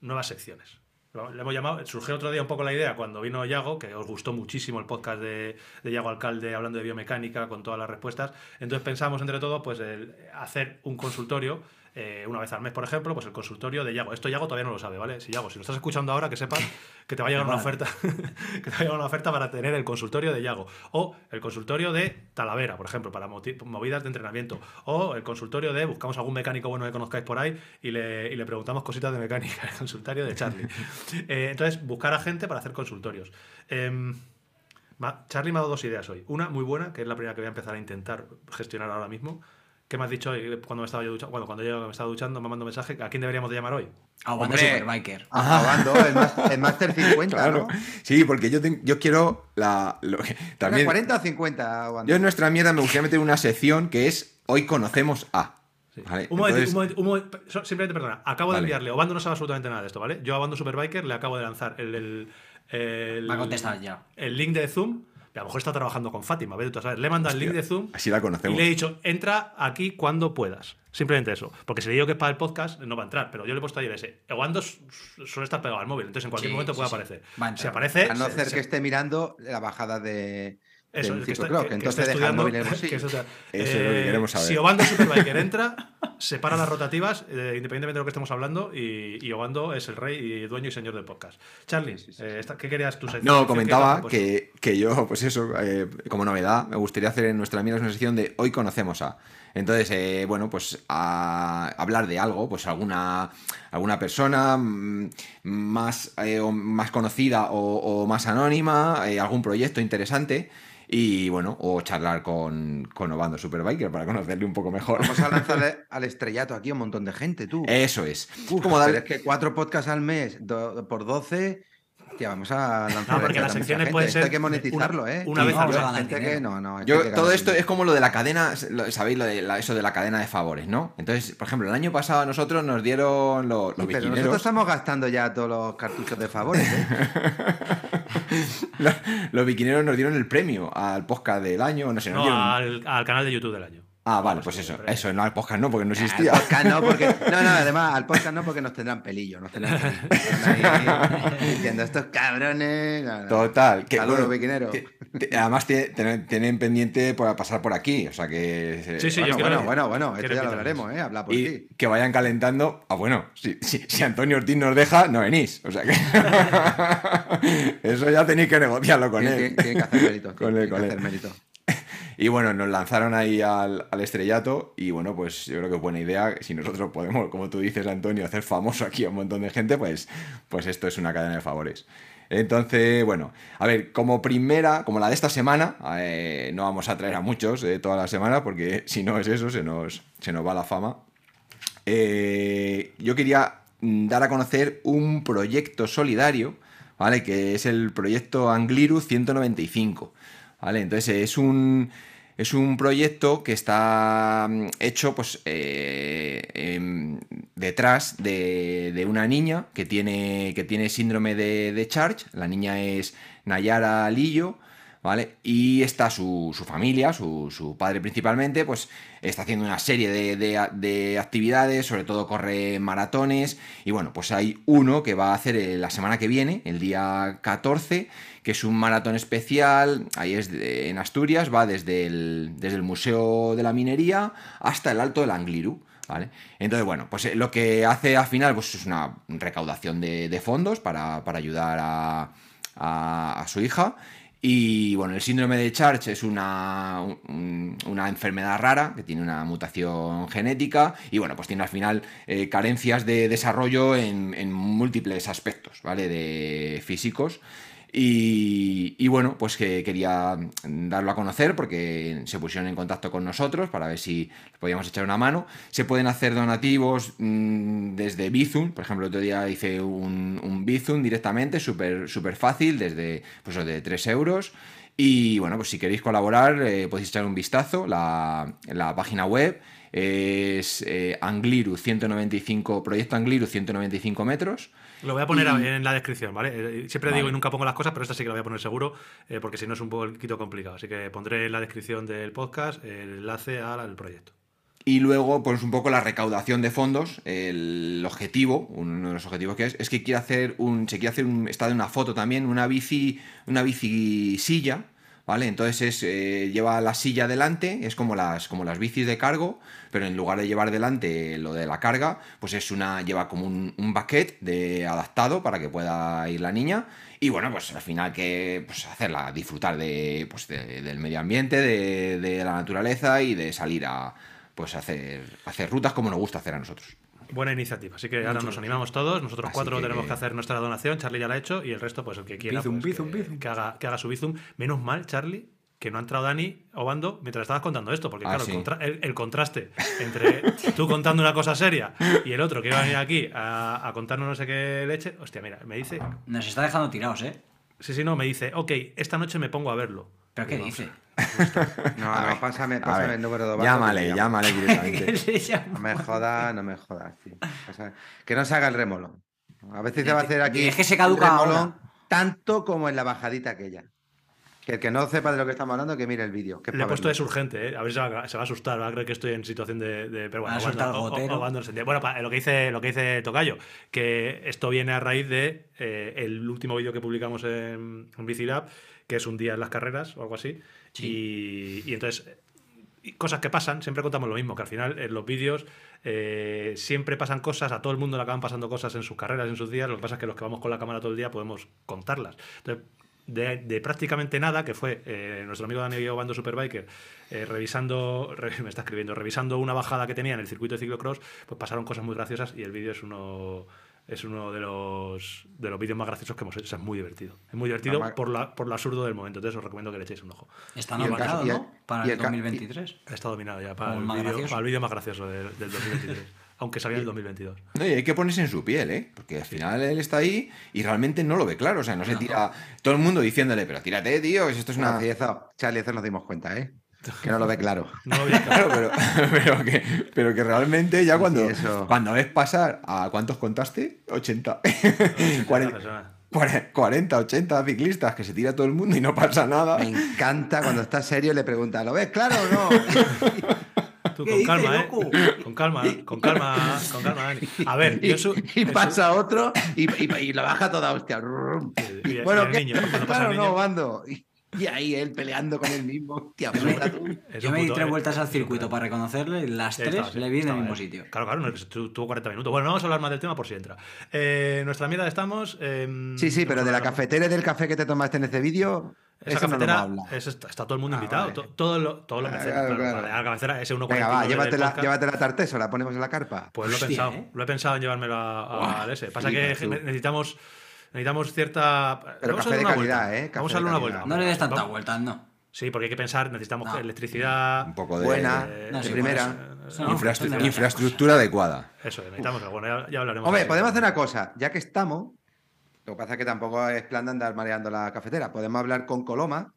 [SPEAKER 1] nuevas secciones. Le hemos llamado. Surgió otro día un poco la idea cuando vino Yago, que os gustó muchísimo el podcast de, de Yago Alcalde hablando de biomecánica con todas las respuestas. Entonces pensamos entre todos pues el hacer un consultorio. Eh, una vez al mes, por ejemplo, pues el consultorio de Yago. Esto Yago todavía no lo sabe, ¿vale? Si Yago, si lo estás escuchando ahora, que sepas que te va a llegar una oferta, que te va a llegar una oferta para tener el consultorio de Yago. O el consultorio de Talavera, por ejemplo, para movidas de entrenamiento. O el consultorio de buscamos algún mecánico bueno que conozcáis por ahí y le, y le preguntamos cositas de mecánica, el consultorio de Charlie. Eh, entonces, buscar a gente para hacer consultorios. Ma- Charlie me ha dado dos ideas hoy. Una muy buena, que es la primera que voy a empezar a intentar gestionar ahora mismo. ¿Qué me has dicho hoy cuando me estaba yo duchando? Bueno, cuando yo me estaba duchando, me mando un mensaje. ¿A quién deberíamos de llamar hoy?
[SPEAKER 4] Aguante
[SPEAKER 3] Hombre.
[SPEAKER 4] Superbiker.
[SPEAKER 3] Acabando el, mas- el Master 50,
[SPEAKER 2] Claro.
[SPEAKER 3] ¿no?
[SPEAKER 2] Sí, porque yo, yo quiero la. lo también,
[SPEAKER 3] ¿Era 40 o 50? Wanda?
[SPEAKER 2] yo en nuestra mierda me gustaría meter una sección que es Hoy conocemos a.
[SPEAKER 1] Sí.
[SPEAKER 2] ¿vale?
[SPEAKER 1] Un, momento,
[SPEAKER 2] Entonces-
[SPEAKER 1] un momento, un momento, so- simplemente perdona. Acabo de enviarle. Obando no sabe absolutamente nada de esto, ¿vale? Yo a Obando Superbiker le acabo de lanzar el, el, el-
[SPEAKER 4] Va a contestar ya.
[SPEAKER 1] el link de Zoom. Y a lo mejor está trabajando con Fátima, vete tú a saber. Le manda el link de Zoom
[SPEAKER 2] Así la
[SPEAKER 1] y
[SPEAKER 2] conocemos.
[SPEAKER 1] le he dicho, entra aquí cuando puedas. Simplemente eso. Porque si le digo que es para el podcast, no va a entrar. Pero yo le he puesto ayer ese. Su- suele estar pegado al móvil, entonces en cualquier
[SPEAKER 4] Sí,
[SPEAKER 1] momento
[SPEAKER 4] sí,
[SPEAKER 1] puede
[SPEAKER 4] sí.
[SPEAKER 1] aparecer.
[SPEAKER 4] Va a entrar.
[SPEAKER 1] Si aparece.
[SPEAKER 3] A no
[SPEAKER 1] se-
[SPEAKER 3] ser
[SPEAKER 1] se-
[SPEAKER 3] que esté mirando la bajada de,
[SPEAKER 1] eso,
[SPEAKER 3] del
[SPEAKER 1] que está- que-
[SPEAKER 3] entonces
[SPEAKER 1] esté
[SPEAKER 3] deja el móvil en el bolsillo.
[SPEAKER 1] eso sea-
[SPEAKER 2] Eso es lo que queremos saber.
[SPEAKER 1] Si Obando Superbiker entra, separa las rotativas, eh, independientemente de lo que estemos hablando, y, y Obando es el rey y dueño y señor del podcast. Charlie, eh, esta- ¿qué querías tú sección?
[SPEAKER 2] No,
[SPEAKER 1] ¿Qué- qué
[SPEAKER 2] comentaba que, que yo, pues eso, eh, como novedad, me gustaría hacer en nuestra mierda una sección de Hoy conocemos a. Entonces, eh, bueno, pues a hablar de algo, pues alguna, alguna persona mm, más, eh, o más conocida o, o más anónima, eh, algún proyecto interesante. Y bueno, o charlar con, con Obando Superbiker para conocerle un poco mejor.
[SPEAKER 3] Vamos a lanzarle al estrellato aquí a un montón de gente, tú.
[SPEAKER 2] Eso es.
[SPEAKER 3] Uf,
[SPEAKER 2] como darle-
[SPEAKER 3] es que cuatro podcasts al mes do- por 12. Tía, vamos a lanzar.
[SPEAKER 1] No, porque las secciones pueden ser
[SPEAKER 3] Hay que monetizarlo,
[SPEAKER 1] una-
[SPEAKER 3] ¿eh?
[SPEAKER 1] una
[SPEAKER 3] Sí,
[SPEAKER 1] vez
[SPEAKER 3] no,
[SPEAKER 4] mes.
[SPEAKER 3] gente que no, no.
[SPEAKER 2] Yo,
[SPEAKER 3] que
[SPEAKER 2] todo esto
[SPEAKER 3] dinero.
[SPEAKER 2] es como lo de la cadena, lo- ¿sabéis? Lo de la- eso de la cadena de favores, ¿no? Entonces, por ejemplo, el año pasado a nosotros nos dieron los, los
[SPEAKER 3] Sí, pero nosotros estamos gastando ya todos los cartuchos de favores, ¿eh?
[SPEAKER 2] los, los biquineros nos dieron el premio al podcast del año, no sé, nos
[SPEAKER 1] No,
[SPEAKER 2] dieron-
[SPEAKER 1] al, al canal de YouTube del año.
[SPEAKER 2] Ah, vale, pues
[SPEAKER 1] sí,
[SPEAKER 2] eso, eso, no al podcast no, porque no
[SPEAKER 3] Al
[SPEAKER 2] existía.
[SPEAKER 3] podcast no, porque. No, no, además, al podcast no, porque nos tendrán pelillo. Nos tendrán pelillo. Diciendo estos cabrones. no, no.
[SPEAKER 2] Total. Que,
[SPEAKER 3] Saludos,
[SPEAKER 2] bueno,
[SPEAKER 3] biquineros.
[SPEAKER 2] te- te- además tiene- tienen, tienen pendiente por pasar por aquí, o sea que... se-
[SPEAKER 1] Sí, sí,
[SPEAKER 3] bueno,
[SPEAKER 1] yo
[SPEAKER 3] bueno, bueno, bueno, esto ya lo hablaremos, ¿eh? Habla por
[SPEAKER 2] y
[SPEAKER 3] ti.
[SPEAKER 2] que vayan calentando. Ah, bueno, si, si, si Antonio Ortiz nos deja, no venís. O sea que. Eso ya tenéis que negociarlo con él.
[SPEAKER 3] tiene- tiene que hacer mérito.
[SPEAKER 2] Con él,
[SPEAKER 3] que
[SPEAKER 2] con
[SPEAKER 3] hacer
[SPEAKER 2] él. Y bueno, nos lanzaron ahí al, al estrellato. Y bueno, pues yo creo que es buena idea. Si nosotros podemos, como tú dices, Antonio, hacer famoso aquí a un montón de gente, pues, pues esto es una cadena de favores. Entonces, bueno, a ver, como primera, como la de esta semana, eh, no vamos a traer a muchos eh, toda la semana, porque si no es eso, se nos, se nos va la fama. Eh, yo quería mm, dar a conocer un proyecto solidario, ¿vale? Que es el proyecto Angliru 195, ¿vale? Entonces es un, es un proyecto que está mm, hecho, pues, eh, em, detrás de, de una niña que tiene, que tiene síndrome de, de Charge. La niña es Nayara Lillo, ¿vale? Y está su, su familia, su, su padre principalmente, pues está haciendo una serie de, de- de actividades, sobre todo corre maratones, y bueno, pues hay uno que va a hacer eh, la semana que viene, el día 14, que es un maratón especial, ahí es de- en Asturias, va desde el, desde el Museo de la Minería hasta el Alto del Angliru. ¿Vale? Entonces, bueno, pues eh, lo que hace al final pues, es una recaudación de, de fondos para, para ayudar a- a su hija. Y bueno, el síndrome de Charge es una, un- una enfermedad rara que tiene una mutación genética y bueno, pues tiene al final eh, carencias de desarrollo en, en múltiples aspectos, ¿vale? De físicos. Y, bueno, pues que quería darlo a conocer porque se pusieron en contacto con nosotros para ver si podíamos echar una mano. Se pueden hacer donativos mm, desde Bizum, por ejemplo, otro día hice un, un Bizum directamente, súper súper fácil, desde pues, de 3 euros. Y bueno, pues si queréis colaborar, eh, podéis echar un vistazo. La, la página web es eh, Angliru 195, Proyecto Angliru 195 metros.
[SPEAKER 1] Lo voy a poner
[SPEAKER 2] Y-
[SPEAKER 1] en la descripción, ¿vale? Eh, Siempre
[SPEAKER 2] Vale.
[SPEAKER 1] digo y nunca pongo las cosas, pero esta sí que la voy a poner seguro, eh, porque si no es un poquito complicado. Así que pondré en la descripción del podcast el enlace al, al proyecto.
[SPEAKER 2] Y luego, pues un poco la recaudación de fondos. El objetivo, uno de los objetivos que es, es que quiere hacer un. Se quiere hacer un. Está de una foto también, una bici. Una bici silla. ¿Vale? Entonces es, eh, lleva la silla delante, es como las, como las bicis de cargo, pero en lugar de llevar delante lo de la carga, pues es una, lleva como un, un bucket de adaptado para que pueda ir la niña. Y bueno, pues al final que pues hacerla disfrutar de, pues, de- del medio ambiente, de, de la naturaleza y de salir a pues hacer, hacer rutas como nos gusta hacer a nosotros.
[SPEAKER 1] Buena iniciativa. Así que ahora nos animamos todos. Nosotros
[SPEAKER 2] Así
[SPEAKER 1] cuatro
[SPEAKER 2] que-
[SPEAKER 1] tenemos que hacer nuestra donación. Charlie ya la ha hecho y el resto, pues el que quiera,
[SPEAKER 4] Bizum,
[SPEAKER 1] pues,
[SPEAKER 4] bizum,
[SPEAKER 1] que,
[SPEAKER 4] bizum.
[SPEAKER 1] que haga, que haga su bizum. Menos mal, Charlie, que no ha entrado Dani Obando mientras estabas contando esto, porque
[SPEAKER 2] Ah,
[SPEAKER 1] claro,
[SPEAKER 2] sí.
[SPEAKER 1] el, contra- el- el contraste entre tú contando una cosa seria y el otro que iba a venir aquí a, a contarnos no sé qué leche. Hostia, mira, me dice.
[SPEAKER 4] Nos está dejando tirados, ¿eh?
[SPEAKER 1] Sí, sí, no, me dice, ok, esta noche me pongo a verlo.
[SPEAKER 4] ¿Pero qué dice?
[SPEAKER 3] No,
[SPEAKER 2] A
[SPEAKER 3] no,
[SPEAKER 2] ver,
[SPEAKER 3] pásame,
[SPEAKER 2] a
[SPEAKER 3] pásame
[SPEAKER 2] ver,
[SPEAKER 3] el número de Obando,
[SPEAKER 2] Llámale, llámale directamente.
[SPEAKER 3] No me jodas, no me jodas, tío. Pásame- Que no se haga el remolón. A veces se va a hacer aquí.
[SPEAKER 4] Es que se
[SPEAKER 3] el
[SPEAKER 4] caduca
[SPEAKER 3] remolón
[SPEAKER 4] ahora.
[SPEAKER 3] tanto como en la bajadita aquella. Que el que no sepa de lo que estamos hablando, que mire el vídeo.
[SPEAKER 1] Le he puesto es urgente, ¿eh? A ver si se va, se va a asustar, va a creer que estoy en situación de. de- pero bueno,
[SPEAKER 4] Va a soltar
[SPEAKER 1] Obando-
[SPEAKER 4] el
[SPEAKER 1] o- o-
[SPEAKER 4] gotero.
[SPEAKER 1] Obando no se entiende. Bueno, pa- lo que dice, lo que dice Tocayo, que esto viene a raíz de eh, el último vídeo que publicamos en, en Bicilab, que es un día en las carreras o algo así. Y, y entonces, cosas que pasan, siempre contamos lo mismo, que al final en los vídeos eh, siempre pasan cosas, a todo el mundo le acaban pasando cosas en sus carreras, en sus días, lo que pasa es que los que vamos con la cámara todo el día podemos contarlas. Entonces, de, de prácticamente nada, que fue eh, nuestro amigo Dani Obando Superbiker, eh, revisando, re- me está escribiendo, revisando una bajada que tenía en el circuito de ciclocross, pues pasaron cosas muy graciosas y el vídeo es uno es uno de los de los vídeos más graciosos que hemos hecho. O sea, es muy divertido. Es muy divertido por, la, por lo absurdo del momento. Entonces os recomiendo que le echéis un ojo.
[SPEAKER 4] Está nominado,
[SPEAKER 3] caso- y el-
[SPEAKER 4] ¿no? Para el
[SPEAKER 3] el ca-
[SPEAKER 4] 2023.
[SPEAKER 1] Está dominado ya para el, vídeo,
[SPEAKER 4] gracioso.
[SPEAKER 1] para el vídeo más gracioso del, del 2023. aunque en el 2022.
[SPEAKER 2] No, y hay que ponerse en su piel, ¿eh? Porque al final él está ahí y realmente no lo ve claro. O sea, no se tira. Todo el mundo diciéndole, pero tírate, tío, que esto es una.
[SPEAKER 3] Charlie, eso nos dimos cuenta, ¿eh? Que no lo ve claro.
[SPEAKER 1] No lo había
[SPEAKER 2] Claro, pero, pero, que, pero que realmente ya cuando,
[SPEAKER 3] Sí,
[SPEAKER 2] cuando ves pasar a cuántos contaste, 80.
[SPEAKER 1] 40
[SPEAKER 2] 40.
[SPEAKER 1] personas.
[SPEAKER 2] cuare- 40, 80 ciclistas que se tira todo el mundo y no pasa nada.
[SPEAKER 3] Me encanta cuando está serio y le pregunta, ¿lo ves claro o no?
[SPEAKER 1] Tú,
[SPEAKER 4] ¿Qué
[SPEAKER 1] con calma, ¿eh?
[SPEAKER 4] loco?
[SPEAKER 1] Con calma, con calma, con calma, Dani. A ver,
[SPEAKER 3] Y,
[SPEAKER 1] yo su-
[SPEAKER 3] y
[SPEAKER 1] eso-
[SPEAKER 3] pasa otro y, y, y lo baja toda hostia.
[SPEAKER 1] Y- y- y
[SPEAKER 3] bueno,
[SPEAKER 1] el
[SPEAKER 3] ¿qué?
[SPEAKER 1] niño, pasa
[SPEAKER 3] claro
[SPEAKER 1] el
[SPEAKER 3] no,
[SPEAKER 1] niño.
[SPEAKER 3] bando. Y, ahí él peleando con él mismo. Puta, tú.
[SPEAKER 4] Yo
[SPEAKER 1] un
[SPEAKER 4] me di tres
[SPEAKER 1] eh,
[SPEAKER 4] vueltas al circuito para reconocerle y las tres
[SPEAKER 1] estaba,
[SPEAKER 4] le vi en el
[SPEAKER 1] estaba
[SPEAKER 4] mismo
[SPEAKER 1] él.
[SPEAKER 4] sitio.
[SPEAKER 1] Claro, claro, no, es que tu- tuvo 40 minutos. Bueno, no vamos a hablar más del tema por si entra. Eh, nuestra mierda estamos. em,
[SPEAKER 3] Sí, sí, pero de la cafetera y del café que te tomaste en este vídeo,
[SPEAKER 1] Esa
[SPEAKER 3] eso no lo
[SPEAKER 1] cafetera
[SPEAKER 3] hablado.
[SPEAKER 1] es- está, está todo el mundo
[SPEAKER 3] Ah,
[SPEAKER 1] invitado.
[SPEAKER 3] vale.
[SPEAKER 1] to- todo lo, todo lo
[SPEAKER 3] Ah, claro,
[SPEAKER 1] claro,
[SPEAKER 3] claro.
[SPEAKER 1] vale, la cabecera, ese 1.49
[SPEAKER 3] Venga, va,
[SPEAKER 1] del
[SPEAKER 3] llévatela,
[SPEAKER 1] podcast.
[SPEAKER 3] llévatela tarteso, la ponemos en la carpa.
[SPEAKER 1] Pues lo he pensado.
[SPEAKER 4] ¿eh?
[SPEAKER 1] Lo he pensado en llevármelo a- ese. Pasa que
[SPEAKER 3] tú.
[SPEAKER 1] necesitamos, necesitamos cierta.
[SPEAKER 3] Pero
[SPEAKER 1] Vamos a
[SPEAKER 3] café
[SPEAKER 1] darle
[SPEAKER 3] de
[SPEAKER 1] una
[SPEAKER 3] calidad,
[SPEAKER 1] vuelta.
[SPEAKER 3] ¿eh? Café
[SPEAKER 1] Vamos a
[SPEAKER 3] de
[SPEAKER 1] darle una vuelta.
[SPEAKER 4] No le des tantas
[SPEAKER 1] Vamos-
[SPEAKER 4] vueltas, no.
[SPEAKER 1] Sí, porque hay que pensar, necesitamos
[SPEAKER 4] No.
[SPEAKER 1] electricidad.
[SPEAKER 2] Un poco de
[SPEAKER 3] Buena,
[SPEAKER 1] eh,
[SPEAKER 4] No,
[SPEAKER 3] de
[SPEAKER 4] sí,
[SPEAKER 3] primera.
[SPEAKER 4] no, de
[SPEAKER 2] infraestructura adecuada.
[SPEAKER 1] Eso, necesitamos. Bueno, ya, ya hablaremos.
[SPEAKER 3] Hombre, podemos hacer una cosa, ya que estamos, lo que pasa es que tampoco es plan de andar mareando la cafetera, podemos hablar con Coloma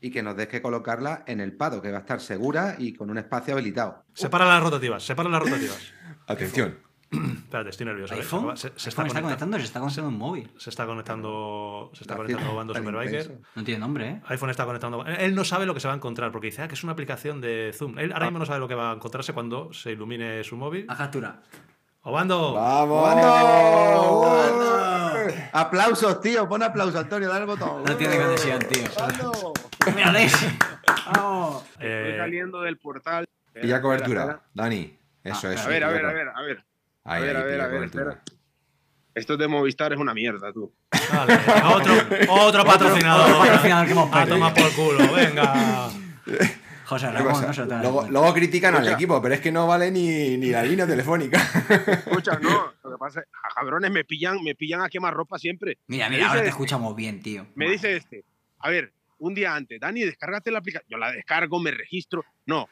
[SPEAKER 3] y que nos deje colocarla en el pado, que va a estar segura y con un espacio habilitado.
[SPEAKER 1] Separa las rotativas, separa las rotativas.
[SPEAKER 2] Atención.
[SPEAKER 1] Espérate, estoy nervioso. ¿eh?
[SPEAKER 4] iPhone,
[SPEAKER 1] Se, se
[SPEAKER 4] iPhone
[SPEAKER 1] está
[SPEAKER 4] está
[SPEAKER 1] conectando.
[SPEAKER 4] conectando, se está conectando un móvil.
[SPEAKER 1] Se está conectando. Se está
[SPEAKER 3] Tan
[SPEAKER 1] conectando Bando Superbiker.
[SPEAKER 3] intenso.
[SPEAKER 4] No tiene nombre, ¿eh?
[SPEAKER 1] iPhone está conectando. Él no sabe lo que se va a encontrar porque dice ah, que es una aplicación de Zoom. Él ahora mismo no sabe lo que va a encontrarse cuando se ilumine su móvil.
[SPEAKER 4] A captura.
[SPEAKER 1] ¡Obando!
[SPEAKER 2] ¡Vamos!
[SPEAKER 3] ¡Bando! Aplausos, tío, pon aplauso, Antonio, dale el botón.
[SPEAKER 4] No tiene conexión, tío.
[SPEAKER 3] ¡Bando!
[SPEAKER 4] Mira, Alex. Vamos.
[SPEAKER 6] Estoy
[SPEAKER 1] Eh,
[SPEAKER 6] saliendo del portal. Espera,
[SPEAKER 2] cobertura. Dani. Eso,
[SPEAKER 4] Ah,
[SPEAKER 2] eso.
[SPEAKER 6] A ver, a
[SPEAKER 2] pilla
[SPEAKER 6] ver, a ver, a ver.
[SPEAKER 2] Ahí,
[SPEAKER 6] a ver,
[SPEAKER 2] ahí,
[SPEAKER 6] a ver, a ver, espera. Esto de Movistar es una mierda, tú.
[SPEAKER 1] Vale, otro, otro patrocinador.
[SPEAKER 4] otro patrocinador que hemos
[SPEAKER 1] A tomar por culo, venga.
[SPEAKER 4] José
[SPEAKER 2] ¿Qué
[SPEAKER 4] Ramón, no se lo
[SPEAKER 2] luego, luego critican al equipo, pero es que no vale ni, ni la línea telefónica.
[SPEAKER 6] Escucha, no, lo que pasa es que cabrones me pillan, me pillan a quemar ropa siempre.
[SPEAKER 4] Mira, mira, ahora te
[SPEAKER 6] este,
[SPEAKER 4] escuchamos bien, tío.
[SPEAKER 6] Me dice este, a ver, un día antes, Dani, descárgate la aplicación. Yo la descargo, me registro. No,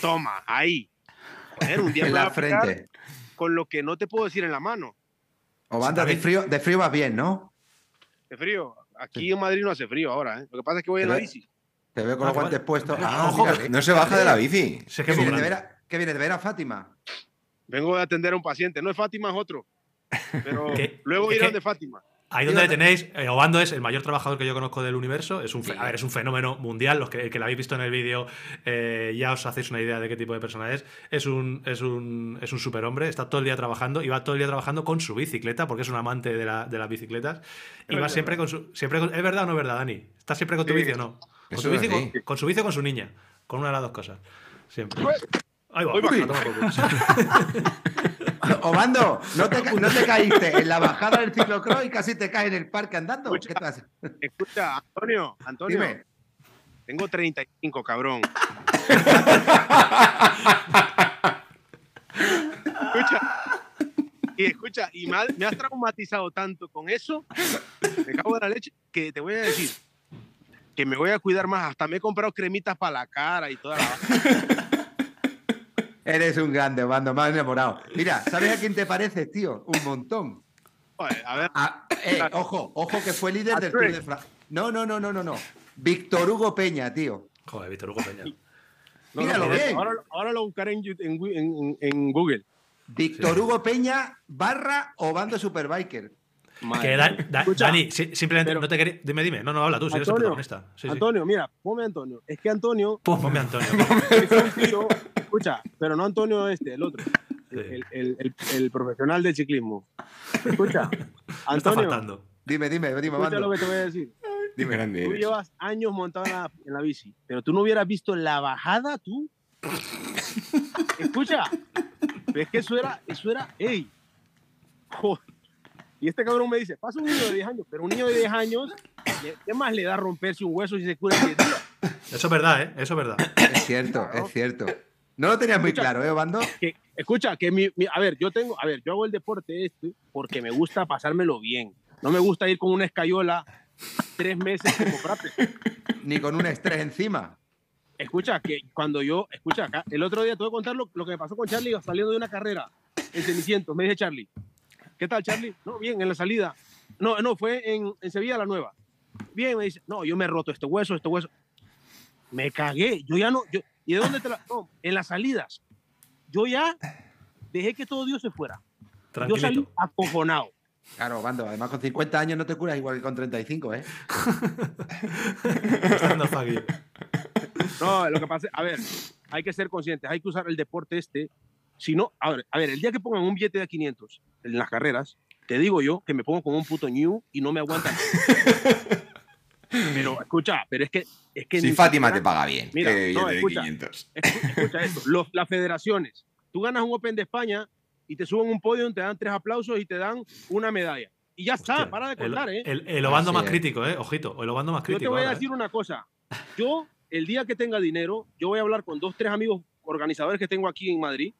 [SPEAKER 6] toma, ahí. Joder, un día
[SPEAKER 3] En
[SPEAKER 6] a
[SPEAKER 3] la
[SPEAKER 6] aplicar
[SPEAKER 3] frente.
[SPEAKER 6] Con lo que no te puedo decir en la mano.
[SPEAKER 3] O banda de frío, de frío vas bien, ¿no?
[SPEAKER 6] De frío. Aquí en Madrid no hace frío ahora, ¿eh? Lo que pasa es que voy en la bici.
[SPEAKER 3] Te veo con
[SPEAKER 1] Ah,
[SPEAKER 3] los guantes
[SPEAKER 1] vale.
[SPEAKER 3] puestos. Ah,
[SPEAKER 1] ojo,
[SPEAKER 3] mira,
[SPEAKER 1] que
[SPEAKER 3] ¿qué-
[SPEAKER 2] No se baja de la bici.
[SPEAKER 1] Es
[SPEAKER 3] ¿Qué
[SPEAKER 1] que es muy
[SPEAKER 3] vienes de ver a, ¿Qué vienes de ver a Fátima?
[SPEAKER 6] Vengo de atender a un paciente. No es Fátima, es otro. Pero luego irán de Fátima.
[SPEAKER 1] Ahí donde le tenéis, eh, Obando es el mayor trabajador que yo conozco del universo. Es un,
[SPEAKER 4] Sí.
[SPEAKER 1] a ver, es un fenómeno mundial. Los que, que lo habéis visto en el vídeo eh, ya os hacéis una idea de qué tipo de persona es. Es un, es un, es un superhombre. Está todo el día trabajando y va todo el día trabajando con su bicicleta porque es un amante de, la- de las bicicletas. Y va
[SPEAKER 6] verdad.
[SPEAKER 1] siempre con su. Siempre con- ¿Es verdad o no es verdad, Dani? ¿Estás siempre con tu
[SPEAKER 6] Sí.
[SPEAKER 1] bici o no? ¿Con su,
[SPEAKER 2] es
[SPEAKER 1] bici, con, con su bici o con su niña? Con una de las dos cosas. Siempre. Ahí va.
[SPEAKER 6] Uy, va.
[SPEAKER 1] a tomar por culo.
[SPEAKER 3] Obando, ¿no te, ca- no te caíste en la bajada del ciclocross y casi te caes en el parque andando? ¿Qué
[SPEAKER 6] Escucha.
[SPEAKER 3] te haces?
[SPEAKER 6] Escucha, Antonio, Antonio.
[SPEAKER 3] Dime.
[SPEAKER 6] Tengo 35, cabrón. escucha. Y escucha, y me, ha- me has traumatizado tanto con eso, me cago en la leche, que te voy a decir que me voy a cuidar más. Hasta me he comprado cremitas para la cara y toda la.
[SPEAKER 3] Eres un grande, Obando, me has enamorado. Mira, ¿sabes a quién te pareces, tío? Un montón.
[SPEAKER 6] A ver,
[SPEAKER 3] Ah, eh, ojo, ojo que fue líder
[SPEAKER 6] A
[SPEAKER 3] del Tour de Francia. No, no, no, no, no, no. Víctor Hugo Peña, tío.
[SPEAKER 1] Joder, Víctor Hugo Peña.
[SPEAKER 6] no,
[SPEAKER 3] Míralo
[SPEAKER 6] no,
[SPEAKER 3] bien.
[SPEAKER 6] ahora, ahora lo buscaré en, Yu- en, en- en Google.
[SPEAKER 3] Víctor Hugo Peña barra Obando Superbiker.
[SPEAKER 6] Madre
[SPEAKER 1] Que Da-
[SPEAKER 6] mía.
[SPEAKER 1] Da-
[SPEAKER 6] Escucha,
[SPEAKER 1] Dani, si- simplemente
[SPEAKER 6] pero-
[SPEAKER 1] no te quería. Dime, dime. No, no, habla tú, si eres el
[SPEAKER 6] Antonio,
[SPEAKER 1] protagonista. Sí, sí.
[SPEAKER 6] Antonio, mira, ponme Antonio. Es que Antonio
[SPEAKER 1] Ponme a Antonio.
[SPEAKER 6] un escucha, pero no Antonio este, el otro, el,
[SPEAKER 1] Sí.
[SPEAKER 6] el- el- el- el profesional del ciclismo. Escucha, Antonio,
[SPEAKER 1] faltando.
[SPEAKER 3] Dime, dime, dime,
[SPEAKER 6] escucha lo que te voy a decir.
[SPEAKER 2] Dime, grande.
[SPEAKER 6] Tú
[SPEAKER 2] eres.
[SPEAKER 6] llevas años montado en la, en la bici, pero tú no hubieras visto la bajada, tú. Escucha, pero es que eso era, eso era, ey. Joder. Y este cabrón me dice, pasa un niño de 10 años, pero un niño de 10 años, ¿qué- ¿qué más le da romperse un hueso si se cura en 10 días?
[SPEAKER 1] Eso es verdad, ¿eh? Eso es verdad.
[SPEAKER 3] Es cierto, es cierto. No lo tenías muy
[SPEAKER 6] Escucha.
[SPEAKER 3] claro, ¿eh, Obando?
[SPEAKER 6] que, escucha, que mi, mi- a ver, yo tengo, a ver, yo hago el deporte este porque me gusta pasármelo bien. No me gusta ir con una escayola tres meses como.
[SPEAKER 3] Ni con un estrés encima.
[SPEAKER 6] Escucha, que cuando yo, escucha acá, el otro día te voy a contar lo, lo que me pasó con Charlie saliendo de una carrera en Cenicientos. Me dice Charlie, ¿qué tal, Charlie? No, bien, en la salida. No, no, fue en, en Sevilla la nueva. Bien, me dice, no, yo me he roto este hueso, este hueso. Me cagué, yo ya no, yo, ¿y de dónde te la.? No, en las salidas. Yo ya dejé que todo Dios se fuera. Yo salí acojonado.
[SPEAKER 3] Claro, Bando, además con 50 años no te curas igual que con 35, ¿eh?
[SPEAKER 6] No, lo que pasa, a ver, hay que ser conscientes, hay que usar el deporte este. Si no, a ver, a ver, el día que pongan un billete de 500 en las carreras, te digo yo que me pongo como un puto new y no me aguantan. pero escucha, pero es que es que
[SPEAKER 2] Si Fátima
[SPEAKER 6] siquiera-
[SPEAKER 2] te paga bien.
[SPEAKER 6] Mira,
[SPEAKER 2] eh,
[SPEAKER 6] no, escucha.
[SPEAKER 2] 500.
[SPEAKER 6] Escu- Escucha esto, los- las federaciones, tú ganas un Open de España y te suben un podio, te dan tres aplausos y te dan una medalla. Y ya está,
[SPEAKER 1] Hostia,
[SPEAKER 6] para de
[SPEAKER 1] el,
[SPEAKER 6] contar, ¿eh?
[SPEAKER 1] el, el obando más crítico, ¿eh? Ojito, el obando más
[SPEAKER 6] Yo
[SPEAKER 1] crítico.
[SPEAKER 6] te voy a
[SPEAKER 1] ahora, ¿eh?
[SPEAKER 6] decir una cosa. Yo, el día que tenga dinero, yo voy a hablar con dos, tres amigos organizadores que tengo aquí en Madrid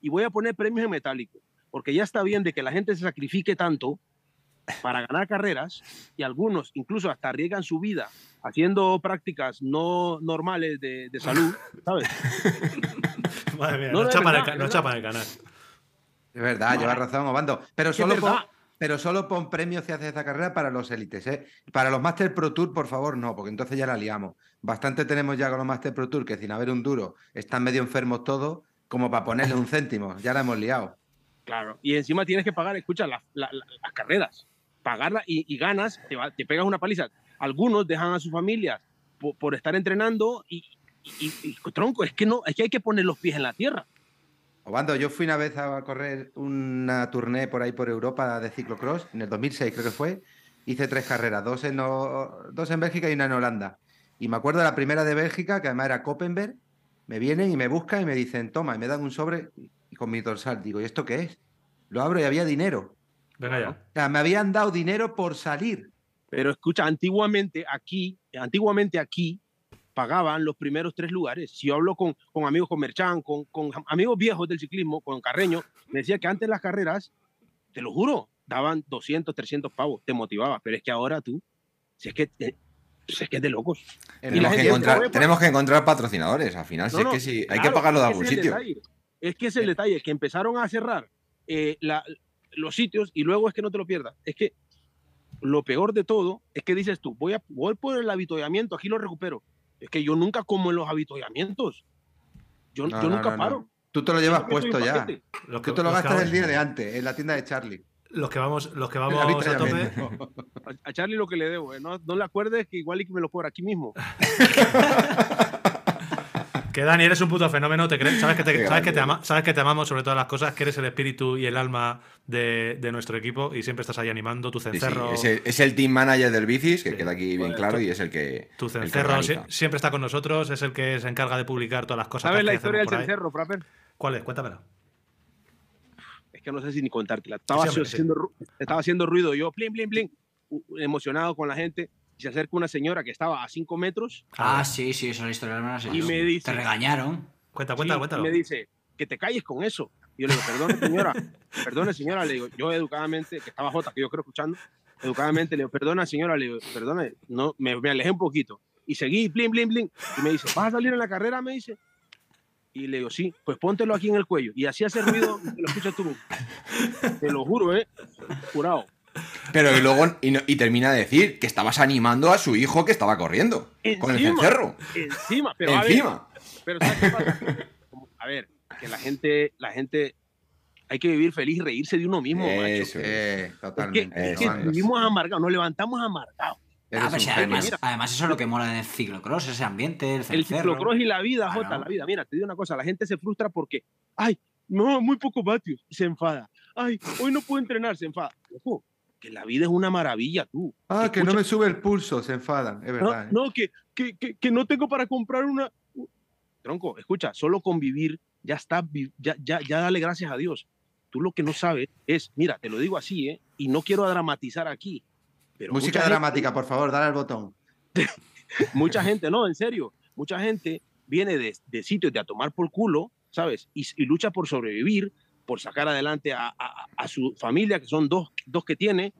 [SPEAKER 6] y voy a poner premios en metálico. Porque ya está bien de que la gente se sacrifique tanto para ganar carreras y algunos incluso hasta arriesgan su vida haciendo prácticas no normales de, de salud, ¿sabes?
[SPEAKER 1] Madre mía,
[SPEAKER 6] No,
[SPEAKER 1] no, chapan,
[SPEAKER 6] verdad,
[SPEAKER 1] el,
[SPEAKER 6] es
[SPEAKER 1] no
[SPEAKER 6] verdad.
[SPEAKER 1] chapan el canal.
[SPEAKER 3] Es verdad,
[SPEAKER 6] No,
[SPEAKER 3] llevas razón, Obando. Pero solo, pon, pero solo pon premios si haces esta carrera para los élites, ¿eh? Para los Master Pro Tour, por favor, no, porque entonces ya la liamos. Bastante tenemos ya con los Master Pro Tour que sin haber un duro están medio enfermos todos, como para ponerle un céntimo. Ya la hemos liado.
[SPEAKER 6] Claro. Y encima tienes que pagar, escucha, la- la- la- las carreras. Pagarlas y, ganas, te, pegas una paliza. Algunos dejan a sus familias por, estar entrenando y, tronco, es que no, es que hay que poner los pies en la tierra.
[SPEAKER 3] Obando, yo fui una vez a correr una tournée por ahí por Europa de ciclocross, en el 2006 creo que fue. Hice tres carreras, dos en, dos en Bélgica y una en Holanda. Y me acuerdo de la primera de Bélgica, que además era Koppenberg. Me vienen y me buscan y me dicen, toma, y me dan un sobre con mi dorsal. Digo, ¿y esto qué es? Lo abro y había dinero.
[SPEAKER 1] Venga ya.
[SPEAKER 3] O sea, me habían dado dinero por salir.
[SPEAKER 6] Pero escucha, antiguamente aquí, antiguamente aquí, pagaban los primeros tres lugares. Si yo hablo con, con amigos con Merchan, con, con amigos viejos del ciclismo, con Carreño, me decía que antes las carreras, te lo juro, daban 200, 300 pavos, te motivaba. Pero es que ahora tú, si es que, eh, si es, que es de locos. La
[SPEAKER 2] Tenemos que, encontrar, tenemos que encontrar patrocinadores. Al final, si
[SPEAKER 6] No,
[SPEAKER 2] es
[SPEAKER 6] no,
[SPEAKER 2] que sí, hay que
[SPEAKER 6] claro,
[SPEAKER 2] pagarlo de
[SPEAKER 6] que
[SPEAKER 2] algún sitio.
[SPEAKER 6] detalle. Es que es el detalle, que empezaron a cerrar eh, la- los sitios y luego es que no te lo pierdas. Es que lo peor de todo es que dices tú, voy, a, voy por el avituallamiento, aquí lo recupero. Es que yo nunca como en los avituallamientos. Yo,
[SPEAKER 3] No,
[SPEAKER 6] yo
[SPEAKER 3] no,
[SPEAKER 6] nunca
[SPEAKER 3] no, no.
[SPEAKER 6] paro.
[SPEAKER 3] Tú te lo llevas puesto ya.
[SPEAKER 1] Los que,
[SPEAKER 3] Tú te lo gastas el día de antes, en la tienda de Charlie.
[SPEAKER 1] los que vamos, los que vamos a tope.
[SPEAKER 6] A, a Charlie lo que le debo, eh, no, no le acuerdes que igual y que me lo cobra aquí mismo.
[SPEAKER 1] Que Dani, eres un puto fenómeno, te crees, sabes que te, sabes que te,
[SPEAKER 2] grande.
[SPEAKER 1] ama- sabes que te amamos sobre todas las cosas, que eres el espíritu y el alma de, de nuestro equipo y siempre estás ahí animando tu
[SPEAKER 2] Sí, sí,
[SPEAKER 1] cencerro.
[SPEAKER 2] es, el, es el team manager del bicis, que
[SPEAKER 1] Sí.
[SPEAKER 2] queda aquí bien
[SPEAKER 1] Bueno,
[SPEAKER 2] claro,
[SPEAKER 1] tu-
[SPEAKER 2] y es el que.
[SPEAKER 1] Tu
[SPEAKER 2] que
[SPEAKER 1] cencerro siempre está con nosotros, es el que se encarga de publicar todas las cosas
[SPEAKER 6] ¿Sabes
[SPEAKER 1] que
[SPEAKER 6] la historia del cencerro, Frapper?
[SPEAKER 1] ¿Cuál es? Cuéntamela.
[SPEAKER 6] Es que no sé si ni contártela. Estaba,
[SPEAKER 1] Sí, hombre, sí.
[SPEAKER 6] haciendo, ru- estaba haciendo ruido yo, plin, plin, plin, emocionado con la gente. Y se acerca una señora que estaba a 5 metros
[SPEAKER 4] Ah, sí, sí, esa es la historia de la hermana. sí.
[SPEAKER 6] y me dice,
[SPEAKER 4] Te regañaron.
[SPEAKER 1] Cuenta,
[SPEAKER 6] Sí,
[SPEAKER 1] cuenta,
[SPEAKER 6] y
[SPEAKER 1] cuéntalo.
[SPEAKER 6] me dice, que te calles con eso. Y yo le digo, perdone señora, perdone señora, le digo, yo educadamente, que estaba Jota, que yo creo escuchando, educadamente le digo, perdona señora, le digo, perdone, no, me, me alejé un poquito. Y seguí, blin, blin, blin. Y me dice, ¿vas a salir en la carrera? Me dice. Y le digo, sí, pues póntelo aquí en el cuello. Y así hace ruido, lo escuchas tú mismo. Te lo juro, ¿eh? Jurado.
[SPEAKER 2] Pero y luego y, no- y termina de decir que estabas animando a su hijo que estaba corriendo con el
[SPEAKER 6] Encima.
[SPEAKER 2] cencerro.
[SPEAKER 6] Encima, pero a ver,
[SPEAKER 2] Encima.
[SPEAKER 6] Pero ¿sabes qué pasa? A ver, que la gente, la gente, hay que vivir feliz y reírse de uno mismo, macho.
[SPEAKER 2] Eso es.
[SPEAKER 3] Eh,
[SPEAKER 6] Es que,
[SPEAKER 3] totalmente.
[SPEAKER 6] es que
[SPEAKER 3] Obando.
[SPEAKER 6] vivimos amargados, nos levantamos amargados.
[SPEAKER 4] Ah,
[SPEAKER 3] genio.
[SPEAKER 4] además,
[SPEAKER 6] Mira.
[SPEAKER 4] además eso es lo que mola del ciclocross, ese ambiente, el
[SPEAKER 6] El
[SPEAKER 4] cencerro.
[SPEAKER 6] ciclocross y la vida. Jota, la vida. Mira, te digo una cosa, la gente se frustra porque, ay, no, muy pocos vatios, se enfada. Ay, hoy no puedo entrenar, se enfada. Ojo, que la vida es una maravilla, tú.
[SPEAKER 3] Ah, que no me sube el pulso, se enfadan, es
[SPEAKER 6] No,
[SPEAKER 3] verdad. ¿eh?
[SPEAKER 6] no, que, que, que, que no tengo para comprar una... Tronco, escucha, solo convivir, ya está, ya, ya, ya dale gracias a Dios. Tú lo que no sabes es, mira, te lo digo así, ¿eh? Y no quiero dramatizar aquí. Pero
[SPEAKER 3] Música
[SPEAKER 6] gente-
[SPEAKER 3] dramática, por favor, dale al botón.
[SPEAKER 6] mucha gente, no, en serio, mucha gente viene de, de sitios de a tomar por culo, ¿sabes? Y, y lucha por sobrevivir, por sacar adelante a, a- a su familia, que son dos, dos que tiene,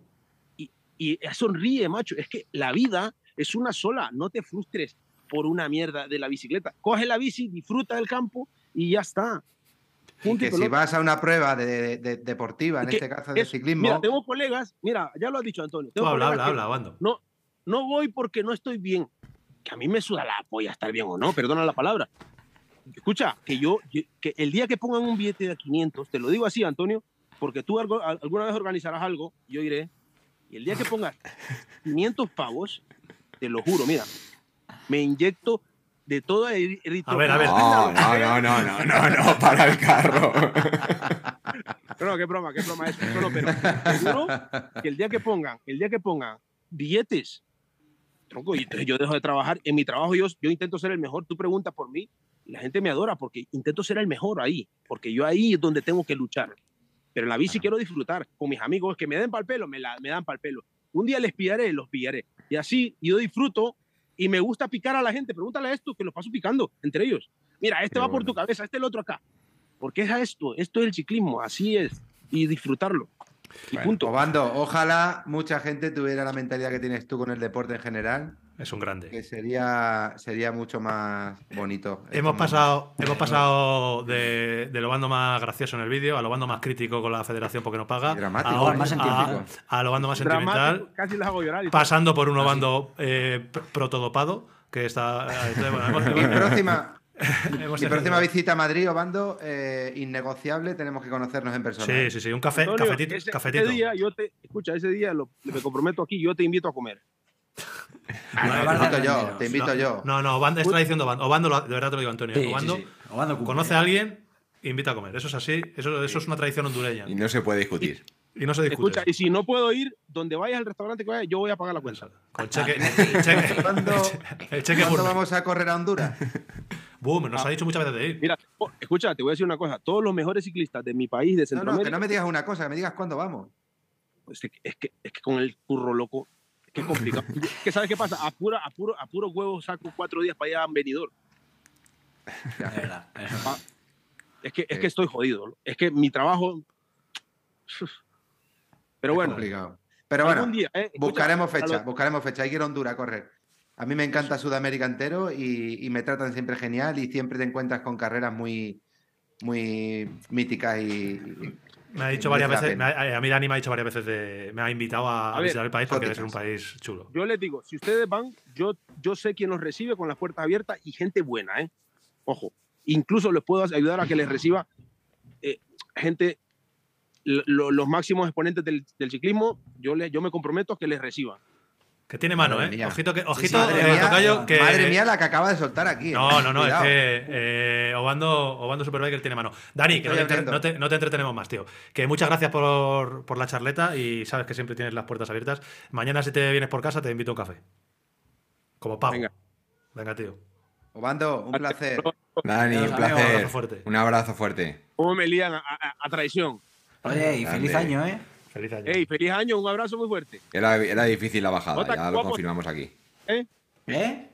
[SPEAKER 6] y, y sonríe, macho. Es que la vida es una sola, no te frustres por una mierda de la bicicleta. Coge la bici, disfruta del campo y ya está.
[SPEAKER 3] Y que si vas a una prueba de, de- de- deportiva, en
[SPEAKER 6] que
[SPEAKER 3] este caso de
[SPEAKER 6] es-
[SPEAKER 3] ciclismo,
[SPEAKER 6] Mira, tengo colegas, mira, ya lo ha dicho Antonio. Tengo
[SPEAKER 1] habla, habla, habla, Bando.
[SPEAKER 6] no, no voy porque no estoy bien. Que a mí me suda la polla estar bien o no, perdona la palabra. Escucha, que yo, yo- que el día que pongan un billete de 500, te lo digo así, Antonio, porque tú algo- al- alguna vez organizarás algo, yo iré, y el día que pongas 500 pavos, te lo juro, mira, me inyecto de todo el
[SPEAKER 1] A ver, a ver.
[SPEAKER 2] No, no, no, no, no, no, no, para el carro.
[SPEAKER 6] No, qué broma, qué broma es. No, no, pero te juro que el día que pongan, el día que pongan billetes, tronco, y entonces yo dejo de trabajar. En mi trabajo yo, yo intento ser el mejor. Tú preguntas por mí la gente me adora porque intento ser el mejor ahí, porque yo ahí es donde tengo que luchar. Pero en la bici quiero disfrutar con mis amigos que me den pal pelo, me, la, me dan pal pelo. Un día les pillaré, los pillaré. Y así yo disfruto y me gusta picar a la gente. Pregúntale a esto que los paso picando entre ellos. Mira, este va por tu cabeza, este el otro acá. Porque es a esto, esto es el ciclismo, así es. Y disfrutarlo. Y
[SPEAKER 2] Bueno,
[SPEAKER 6] punto.
[SPEAKER 3] Obando, ojalá mucha gente tuviera la mentalidad que tienes tú con el deporte en general,
[SPEAKER 1] Es un grande.
[SPEAKER 3] que sería, sería mucho más bonito. Es
[SPEAKER 1] Hemos
[SPEAKER 3] como-
[SPEAKER 1] pasado, hemos pasado de, de lo bando más gracioso en el vídeo a lo bando más crítico con la federación porque no paga,
[SPEAKER 3] dramático,
[SPEAKER 1] a,
[SPEAKER 4] más
[SPEAKER 1] a- a lo bando más sentimental,
[SPEAKER 6] casi las hago llorar. y
[SPEAKER 1] pasando por un bando eh, pr- protodopado, que está... eh, entonces, bueno, hemos-
[SPEAKER 3] Mi próxima, mi próxima visita a Madrid, Obando, eh, innegociable, tenemos que conocernos en persona.
[SPEAKER 1] Sí, sí, sí, un café,
[SPEAKER 6] Antonio,
[SPEAKER 1] cafetito.
[SPEAKER 6] ese,
[SPEAKER 1] cafetito.
[SPEAKER 6] ese día yo te, escucha, ese día lo, me comprometo aquí, yo te invito a comer.
[SPEAKER 3] Ah, te invito yo, te invito
[SPEAKER 1] no,
[SPEAKER 3] yo.
[SPEAKER 1] No, no, Obando, es tradición de Obando. Obando, de verdad te lo digo, Antonio.
[SPEAKER 4] Sí, sí,
[SPEAKER 1] Obando
[SPEAKER 4] sí. Obando cumple.
[SPEAKER 1] conoce a alguien, invita a comer. Eso es así, eso, eso es una tradición hondureña.
[SPEAKER 2] Y no se puede discutir.
[SPEAKER 1] Y no se discute.
[SPEAKER 6] Escucha, y si no puedo ir, donde vayas al restaurante que vayas, yo voy a pagar la cuenta.
[SPEAKER 1] Con cheque. el cheque,
[SPEAKER 3] ¿Cuándo,
[SPEAKER 1] el cheque
[SPEAKER 3] ¿cuándo vamos a correr a Honduras?
[SPEAKER 1] Boom, nos ha dicho muchas veces de ir.
[SPEAKER 6] Mira, oh, escucha, te voy a decir una cosa. Todos los mejores ciclistas de mi país, de
[SPEAKER 3] No, no,
[SPEAKER 6] Centroamérica,
[SPEAKER 3] que no me digas una cosa, que me digas cuándo vamos.
[SPEAKER 6] pues, es, que, es, que, es que con el curro loco, es complicado. Que ¿sabes qué pasa? A pura, a puro, a puro huevo saco cuatro días para ir a venidor.
[SPEAKER 4] Verdad. es verdad.
[SPEAKER 6] Es que, es que estoy jodido. Es que mi trabajo... Pero
[SPEAKER 3] Es
[SPEAKER 6] bueno,
[SPEAKER 3] complicado. Pero
[SPEAKER 6] algún
[SPEAKER 3] bueno,
[SPEAKER 6] día, eh, escucha,
[SPEAKER 3] buscaremos fecha, buscaremos fecha. Hay que ir a Honduras a correr. A mí me encanta Sudamérica entero y, y me tratan siempre genial y siempre te encuentras con carreras muy, muy míticas y-
[SPEAKER 1] Me ha dicho varias veces, ha- a mí Dani me ha dicho varias veces de. Me ha invitado a,
[SPEAKER 6] A ver,
[SPEAKER 1] visitar el país porque debe ser un país chulo.
[SPEAKER 6] Yo les digo, si ustedes van, yo, yo sé quién los recibe con las puertas abiertas y gente buena, ¿eh? Ojo, incluso les puedo ayudar a que les reciba eh, gente, lo- los máximos exponentes del, del ciclismo, yo, le, yo me comprometo a que les reciban.
[SPEAKER 1] Que tiene mano,
[SPEAKER 3] Madre
[SPEAKER 1] ¿eh?
[SPEAKER 3] mía.
[SPEAKER 1] Ojito, que,
[SPEAKER 4] sí,
[SPEAKER 1] ojito
[SPEAKER 3] madre
[SPEAKER 1] eh,
[SPEAKER 3] mía,
[SPEAKER 1] tocayo, que.
[SPEAKER 3] Madre mía, la que acaba de soltar aquí. ¿eh?
[SPEAKER 1] No, no, no,
[SPEAKER 3] Cuidado.
[SPEAKER 1] es que eh, Obando, Obando Superbiker tiene mano. Dani, que no te, no, te, no te entretenemos más, tío. Que muchas gracias por, por la charleta y sabes que siempre tienes las puertas abiertas. Mañana, si te vienes por casa, te invito a un café. Como pago.
[SPEAKER 6] Venga.
[SPEAKER 1] Venga, tío.
[SPEAKER 3] Obando, un placer.
[SPEAKER 2] Dani, un placer.
[SPEAKER 1] abrazo fuerte.
[SPEAKER 2] Un abrazo fuerte.
[SPEAKER 6] ¿Cómo me lían a, a- a traición?
[SPEAKER 4] Oye, y feliz año, ¿eh?
[SPEAKER 1] Feliz año.
[SPEAKER 6] Ey, feliz año, un abrazo muy fuerte.
[SPEAKER 2] Era, era difícil la bajada, ya lo confirmamos aquí.
[SPEAKER 6] ¿Eh?
[SPEAKER 4] ¿Eh?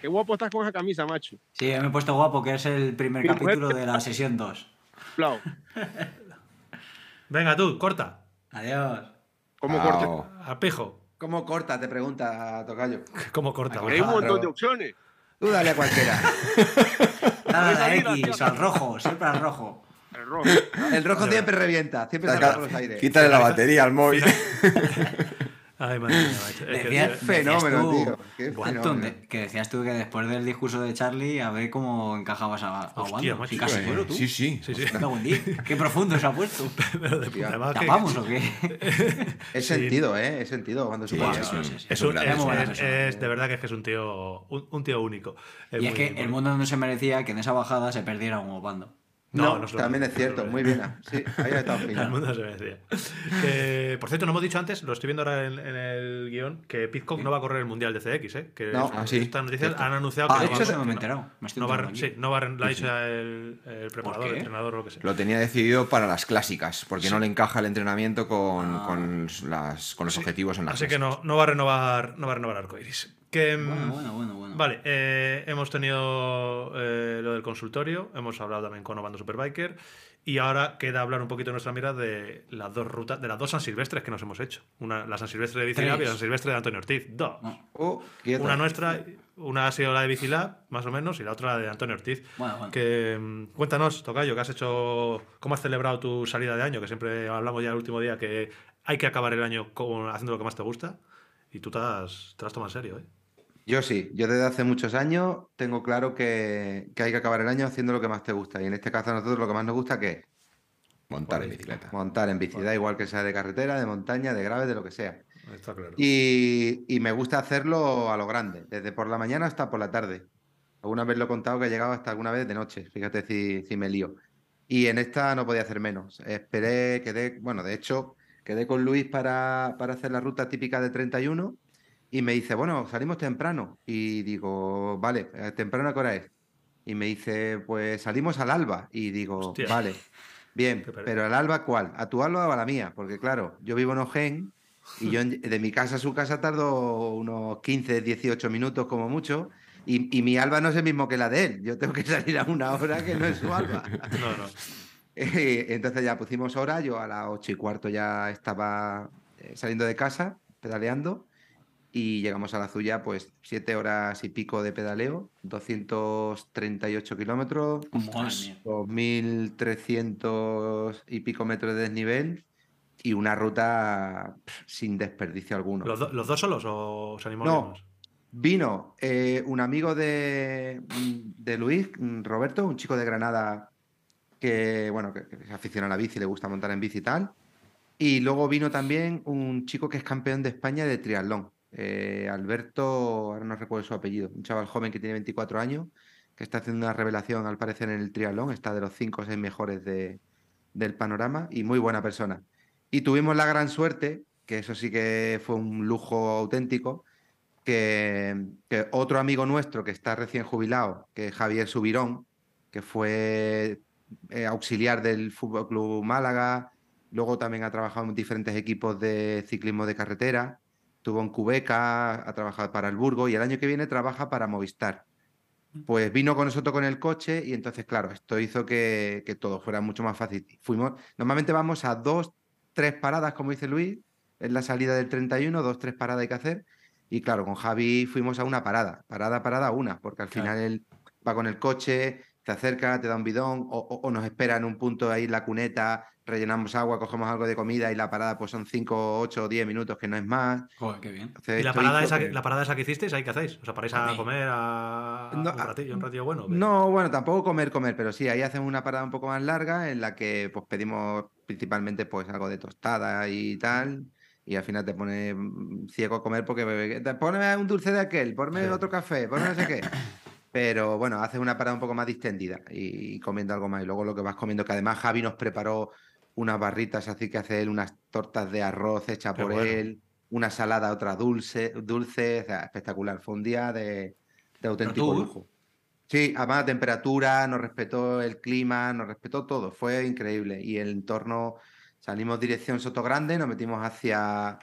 [SPEAKER 6] Qué guapo estás con esa camisa, macho.
[SPEAKER 4] Sí, me he puesto guapo, que es el primer capítulo de la sesión 2.
[SPEAKER 6] Flau,
[SPEAKER 1] Venga, tú, corta.
[SPEAKER 4] Adiós.
[SPEAKER 6] ¿cómo?
[SPEAKER 1] Al pijo.
[SPEAKER 3] ¿Cómo corta? Te pregunta Tocayo.
[SPEAKER 1] ¿Cómo corta?
[SPEAKER 6] Hay un montón de opciones.
[SPEAKER 3] Tú dale a cualquiera.
[SPEAKER 4] Dale a la X, al rojo, siempre al rojo.
[SPEAKER 6] El rojo.
[SPEAKER 3] El rojo siempre revienta, siempre
[SPEAKER 2] Saca-
[SPEAKER 3] los aires.
[SPEAKER 2] Quítale la batería al móvil.
[SPEAKER 1] Ay, madre mía. Es que,
[SPEAKER 4] Decías-
[SPEAKER 1] tío,
[SPEAKER 3] Fenómeno,
[SPEAKER 4] decías tú,
[SPEAKER 3] tío. Fenómeno.
[SPEAKER 4] de- que decías tú que después del discurso de Charlie, a ver cómo encajabas a, a
[SPEAKER 1] Hostia,
[SPEAKER 4] Wando.
[SPEAKER 1] macho,
[SPEAKER 4] Sí, casi
[SPEAKER 1] eh,
[SPEAKER 4] muero tú.
[SPEAKER 2] Sí, sí.
[SPEAKER 1] Sí, sí.
[SPEAKER 4] Me cago en diez. Qué profundo se ha puesto.
[SPEAKER 1] Pero de puta madre. que-
[SPEAKER 4] ¿Tapamos o qué?
[SPEAKER 3] Es
[SPEAKER 1] Sí.
[SPEAKER 3] sentido, ¿eh? Es sentido cuando
[SPEAKER 2] Sí, es.
[SPEAKER 1] Es,
[SPEAKER 2] un
[SPEAKER 1] es- es- de verdad que es que es un tío, un, un tío único.
[SPEAKER 4] y es que el mundo no se merecía que en esa bajada se perdiera un bando.
[SPEAKER 1] No,
[SPEAKER 3] No,
[SPEAKER 1] no
[SPEAKER 3] también es cierto, muy bien. Sí, ahí estado
[SPEAKER 1] El mundo se me decía. Que, por cierto, no hemos dicho antes, lo estoy viendo ahora en, en el guion, que Pitcock no va a correr el Mundial de CX, ¿eh? Que
[SPEAKER 3] No.
[SPEAKER 2] Ah, sí,
[SPEAKER 1] Estas noticias han anunciado
[SPEAKER 4] Ah,
[SPEAKER 1] que no va,
[SPEAKER 4] hecho,
[SPEAKER 1] que
[SPEAKER 4] no me enterado. Me estoy
[SPEAKER 1] no va sí, no va a- lo ha dicho el, el preparador, el entrenador o lo que sea.
[SPEAKER 2] Lo tenía decidido para las clásicas, porque no le encaja el entrenamiento con,
[SPEAKER 4] Ah.
[SPEAKER 2] con, las, con los
[SPEAKER 1] Sí,
[SPEAKER 2] objetivos en las
[SPEAKER 1] Así que
[SPEAKER 2] clásicas.
[SPEAKER 1] no, no va a renovar, no va a renovar Arcoiris. Que, mm,
[SPEAKER 4] Bueno, bueno, bueno, bueno.
[SPEAKER 1] Vale, eh, hemos tenido eh, lo del consultorio, hemos hablado también con Obando Superbiker y ahora queda hablar un poquito de nuestra mirada de las dos rutas, de las dos San Silvestres que nos hemos hecho. Una, la San Silvestre de Bicilab y la San Silvestre de Antonio Ortiz. Dos.
[SPEAKER 4] No.
[SPEAKER 3] Oh, quieto.
[SPEAKER 1] Una nuestra, una ha sido la de Bicilab, más o menos, y la otra la de Antonio Ortiz.
[SPEAKER 4] Bueno, bueno.
[SPEAKER 1] Que, mm, cuéntanos, Tocayo, ¿qué has hecho? ¿Cómo has celebrado tu salida de año? Que siempre hablamos ya el último día que hay que acabar el año con- haciendo lo que más te gusta. Y tú te has, te has tomado en serio, ¿eh?
[SPEAKER 3] Yo sí, yo desde hace muchos años tengo claro que, que hay que acabar el año haciendo lo que más te gusta. Y en este caso a nosotros lo que más nos gusta que es
[SPEAKER 2] Montar en
[SPEAKER 1] Por ahí.
[SPEAKER 2] bicicleta.
[SPEAKER 3] Montar en bici, da igual que sea de carretera, de montaña, de grave, de lo que sea.
[SPEAKER 1] Está claro.
[SPEAKER 3] Y, y me gusta hacerlo a lo grande, desde por la mañana hasta por la tarde. Alguna vez lo he contado que he llegado hasta alguna vez de noche, fíjate si, si me lío. Y en esta no podía hacer menos. Esperé, quedé, bueno, de hecho, quedé con Luis para, para hacer la ruta típica de 31 y me dice, bueno, salimos temprano. Y digo, vale, eh, ¿temprano a qué hora es? Y me dice, pues salimos al alba. Y digo,
[SPEAKER 1] Hostia.
[SPEAKER 3] vale, bien, pero ¿al alba cuál? ¿A tu alba o a la mía? Porque claro, yo vivo en Ojén y yo de mi casa a su casa tardo unos 15, 18 minutos como mucho. Y, y mi alba no es el mismo que la de él. Yo tengo que salir a una hora que no es su alba.
[SPEAKER 1] No, no.
[SPEAKER 3] Entonces ya pusimos hora. Yo a las 8 y cuarto ya estaba eh, saliendo de casa, pedaleando. Y llegamos a la Zuya, pues 7 horas y pico de pedaleo, 238 kilómetros,
[SPEAKER 4] Madre mía.
[SPEAKER 3] 2.300 y pico metros de desnivel y una ruta pff, sin desperdicio alguno.
[SPEAKER 1] ¿Los, do- los dos solos o os animó
[SPEAKER 3] No. Vino eh, un amigo de, de Luis, Roberto, un chico de Granada que, bueno, que, que es aficionado a la bici, le gusta montar en bici y tal. Y luego vino también un chico que es campeón de España de triatlón, eh, Alberto, ahora no recuerdo su apellido, un chaval joven que tiene 24 años, que está haciendo una revelación al parecer en el triatlón, está de los 5 o 6 mejores de- del panorama y muy buena persona. Y tuvimos la gran suerte, que eso sí que fue un lujo auténtico, que, que otro amigo nuestro que está recién jubilado, que es Javier Subirón, que fue eh, auxiliar del Fútbol Club Málaga, luego también ha trabajado en diferentes equipos de ciclismo de carretera, estuvo en Cubeca, ha trabajado para el Burgo y el año que viene trabaja para Movistar. Pues vino con nosotros con el coche y entonces, claro, esto hizo que, que todo fuera mucho más fácil. Fuimos, normalmente vamos a dos, tres paradas, como dice Luis, es la salida del 31, dos, tres paradas hay que hacer. Y claro, con Javi fuimos a una parada, parada, parada, una, porque al
[SPEAKER 4] Claro.
[SPEAKER 3] final él va con el coche, te acerca, te da un bidón, o, o- o nos espera en un punto ahí en la cuneta, rellenamos agua, cogemos algo de comida y la parada pues son 5, 8 o 10 minutos, que no es más.
[SPEAKER 4] Joder, qué bien.
[SPEAKER 3] Entonces,
[SPEAKER 1] ¿Y la parada, esa,
[SPEAKER 3] que-
[SPEAKER 1] la parada esa que hicisteis, ahí qué hacéis? O sea, ¿paráis a comer a,
[SPEAKER 3] No,
[SPEAKER 1] un
[SPEAKER 3] a-
[SPEAKER 1] ratillo, un ratillo bueno?
[SPEAKER 3] No, bueno, tampoco comer, comer, pero sí, ahí hacemos una parada un poco más larga en la que pues pedimos principalmente pues algo de tostada y tal. Y al final te pone mm, ciego a comer porque bebe- ponme un dulce de aquel, ponme
[SPEAKER 1] Sí.
[SPEAKER 3] otro café, ponme no sé qué. Pero bueno, haces una parada un poco más distendida y, comiendo algo más. Y luego lo que vas comiendo, que además Javi nos preparó unas barritas, así que hace él unas tortas de arroz hechas por
[SPEAKER 1] bueno.
[SPEAKER 3] él, una salada, otra dulce, dulce, o sea, espectacular. Fue un día de, de auténtico
[SPEAKER 4] tú-
[SPEAKER 3] lujo. Sí, además la temperatura, nos respetó el clima, nos respetó todo, fue increíble. Y el entorno, salimos dirección Sotogrande, nos metimos hacia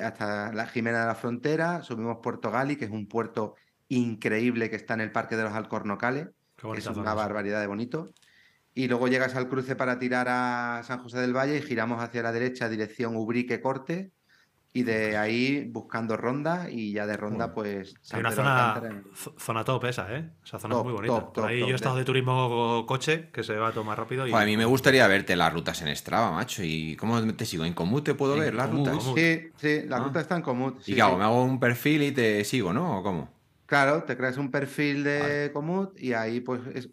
[SPEAKER 3] hasta la Jimena de la Frontera, subimos Puerto Gali, que es un puerto increíble que está en el Parque de los Alcornocales, es una barbaridad de bonito. Y luego llegas al cruce para tirar a San José del Valle y giramos hacia la derecha, dirección Ubrique Corte, y de ahí buscando ronda, y ya de ronda,
[SPEAKER 1] Bueno.
[SPEAKER 3] pues.
[SPEAKER 1] Hay
[SPEAKER 3] San
[SPEAKER 1] una
[SPEAKER 3] Pedro
[SPEAKER 1] zona, zona top esa, ¿eh? Esa zona
[SPEAKER 3] Top,
[SPEAKER 1] es muy bonita.
[SPEAKER 3] top,
[SPEAKER 1] Por ahí
[SPEAKER 3] top,
[SPEAKER 1] yo he estado
[SPEAKER 3] de-
[SPEAKER 1] turismo coche, que se va todo más rápido. Y...
[SPEAKER 2] Joder, a mí me gustaría verte las rutas en Strava, macho. ¿Y cómo te sigo? ¿En Común te puedo ver las rutas?
[SPEAKER 3] Sí, sí, la
[SPEAKER 2] Ah.
[SPEAKER 3] ruta está en común.
[SPEAKER 2] ¿Y qué hago? ¿Me hago un perfil y te sigo, no? ¿O cómo?
[SPEAKER 3] Claro, te creas un perfil de
[SPEAKER 2] Vale.
[SPEAKER 3] Komoot y ahí pues es-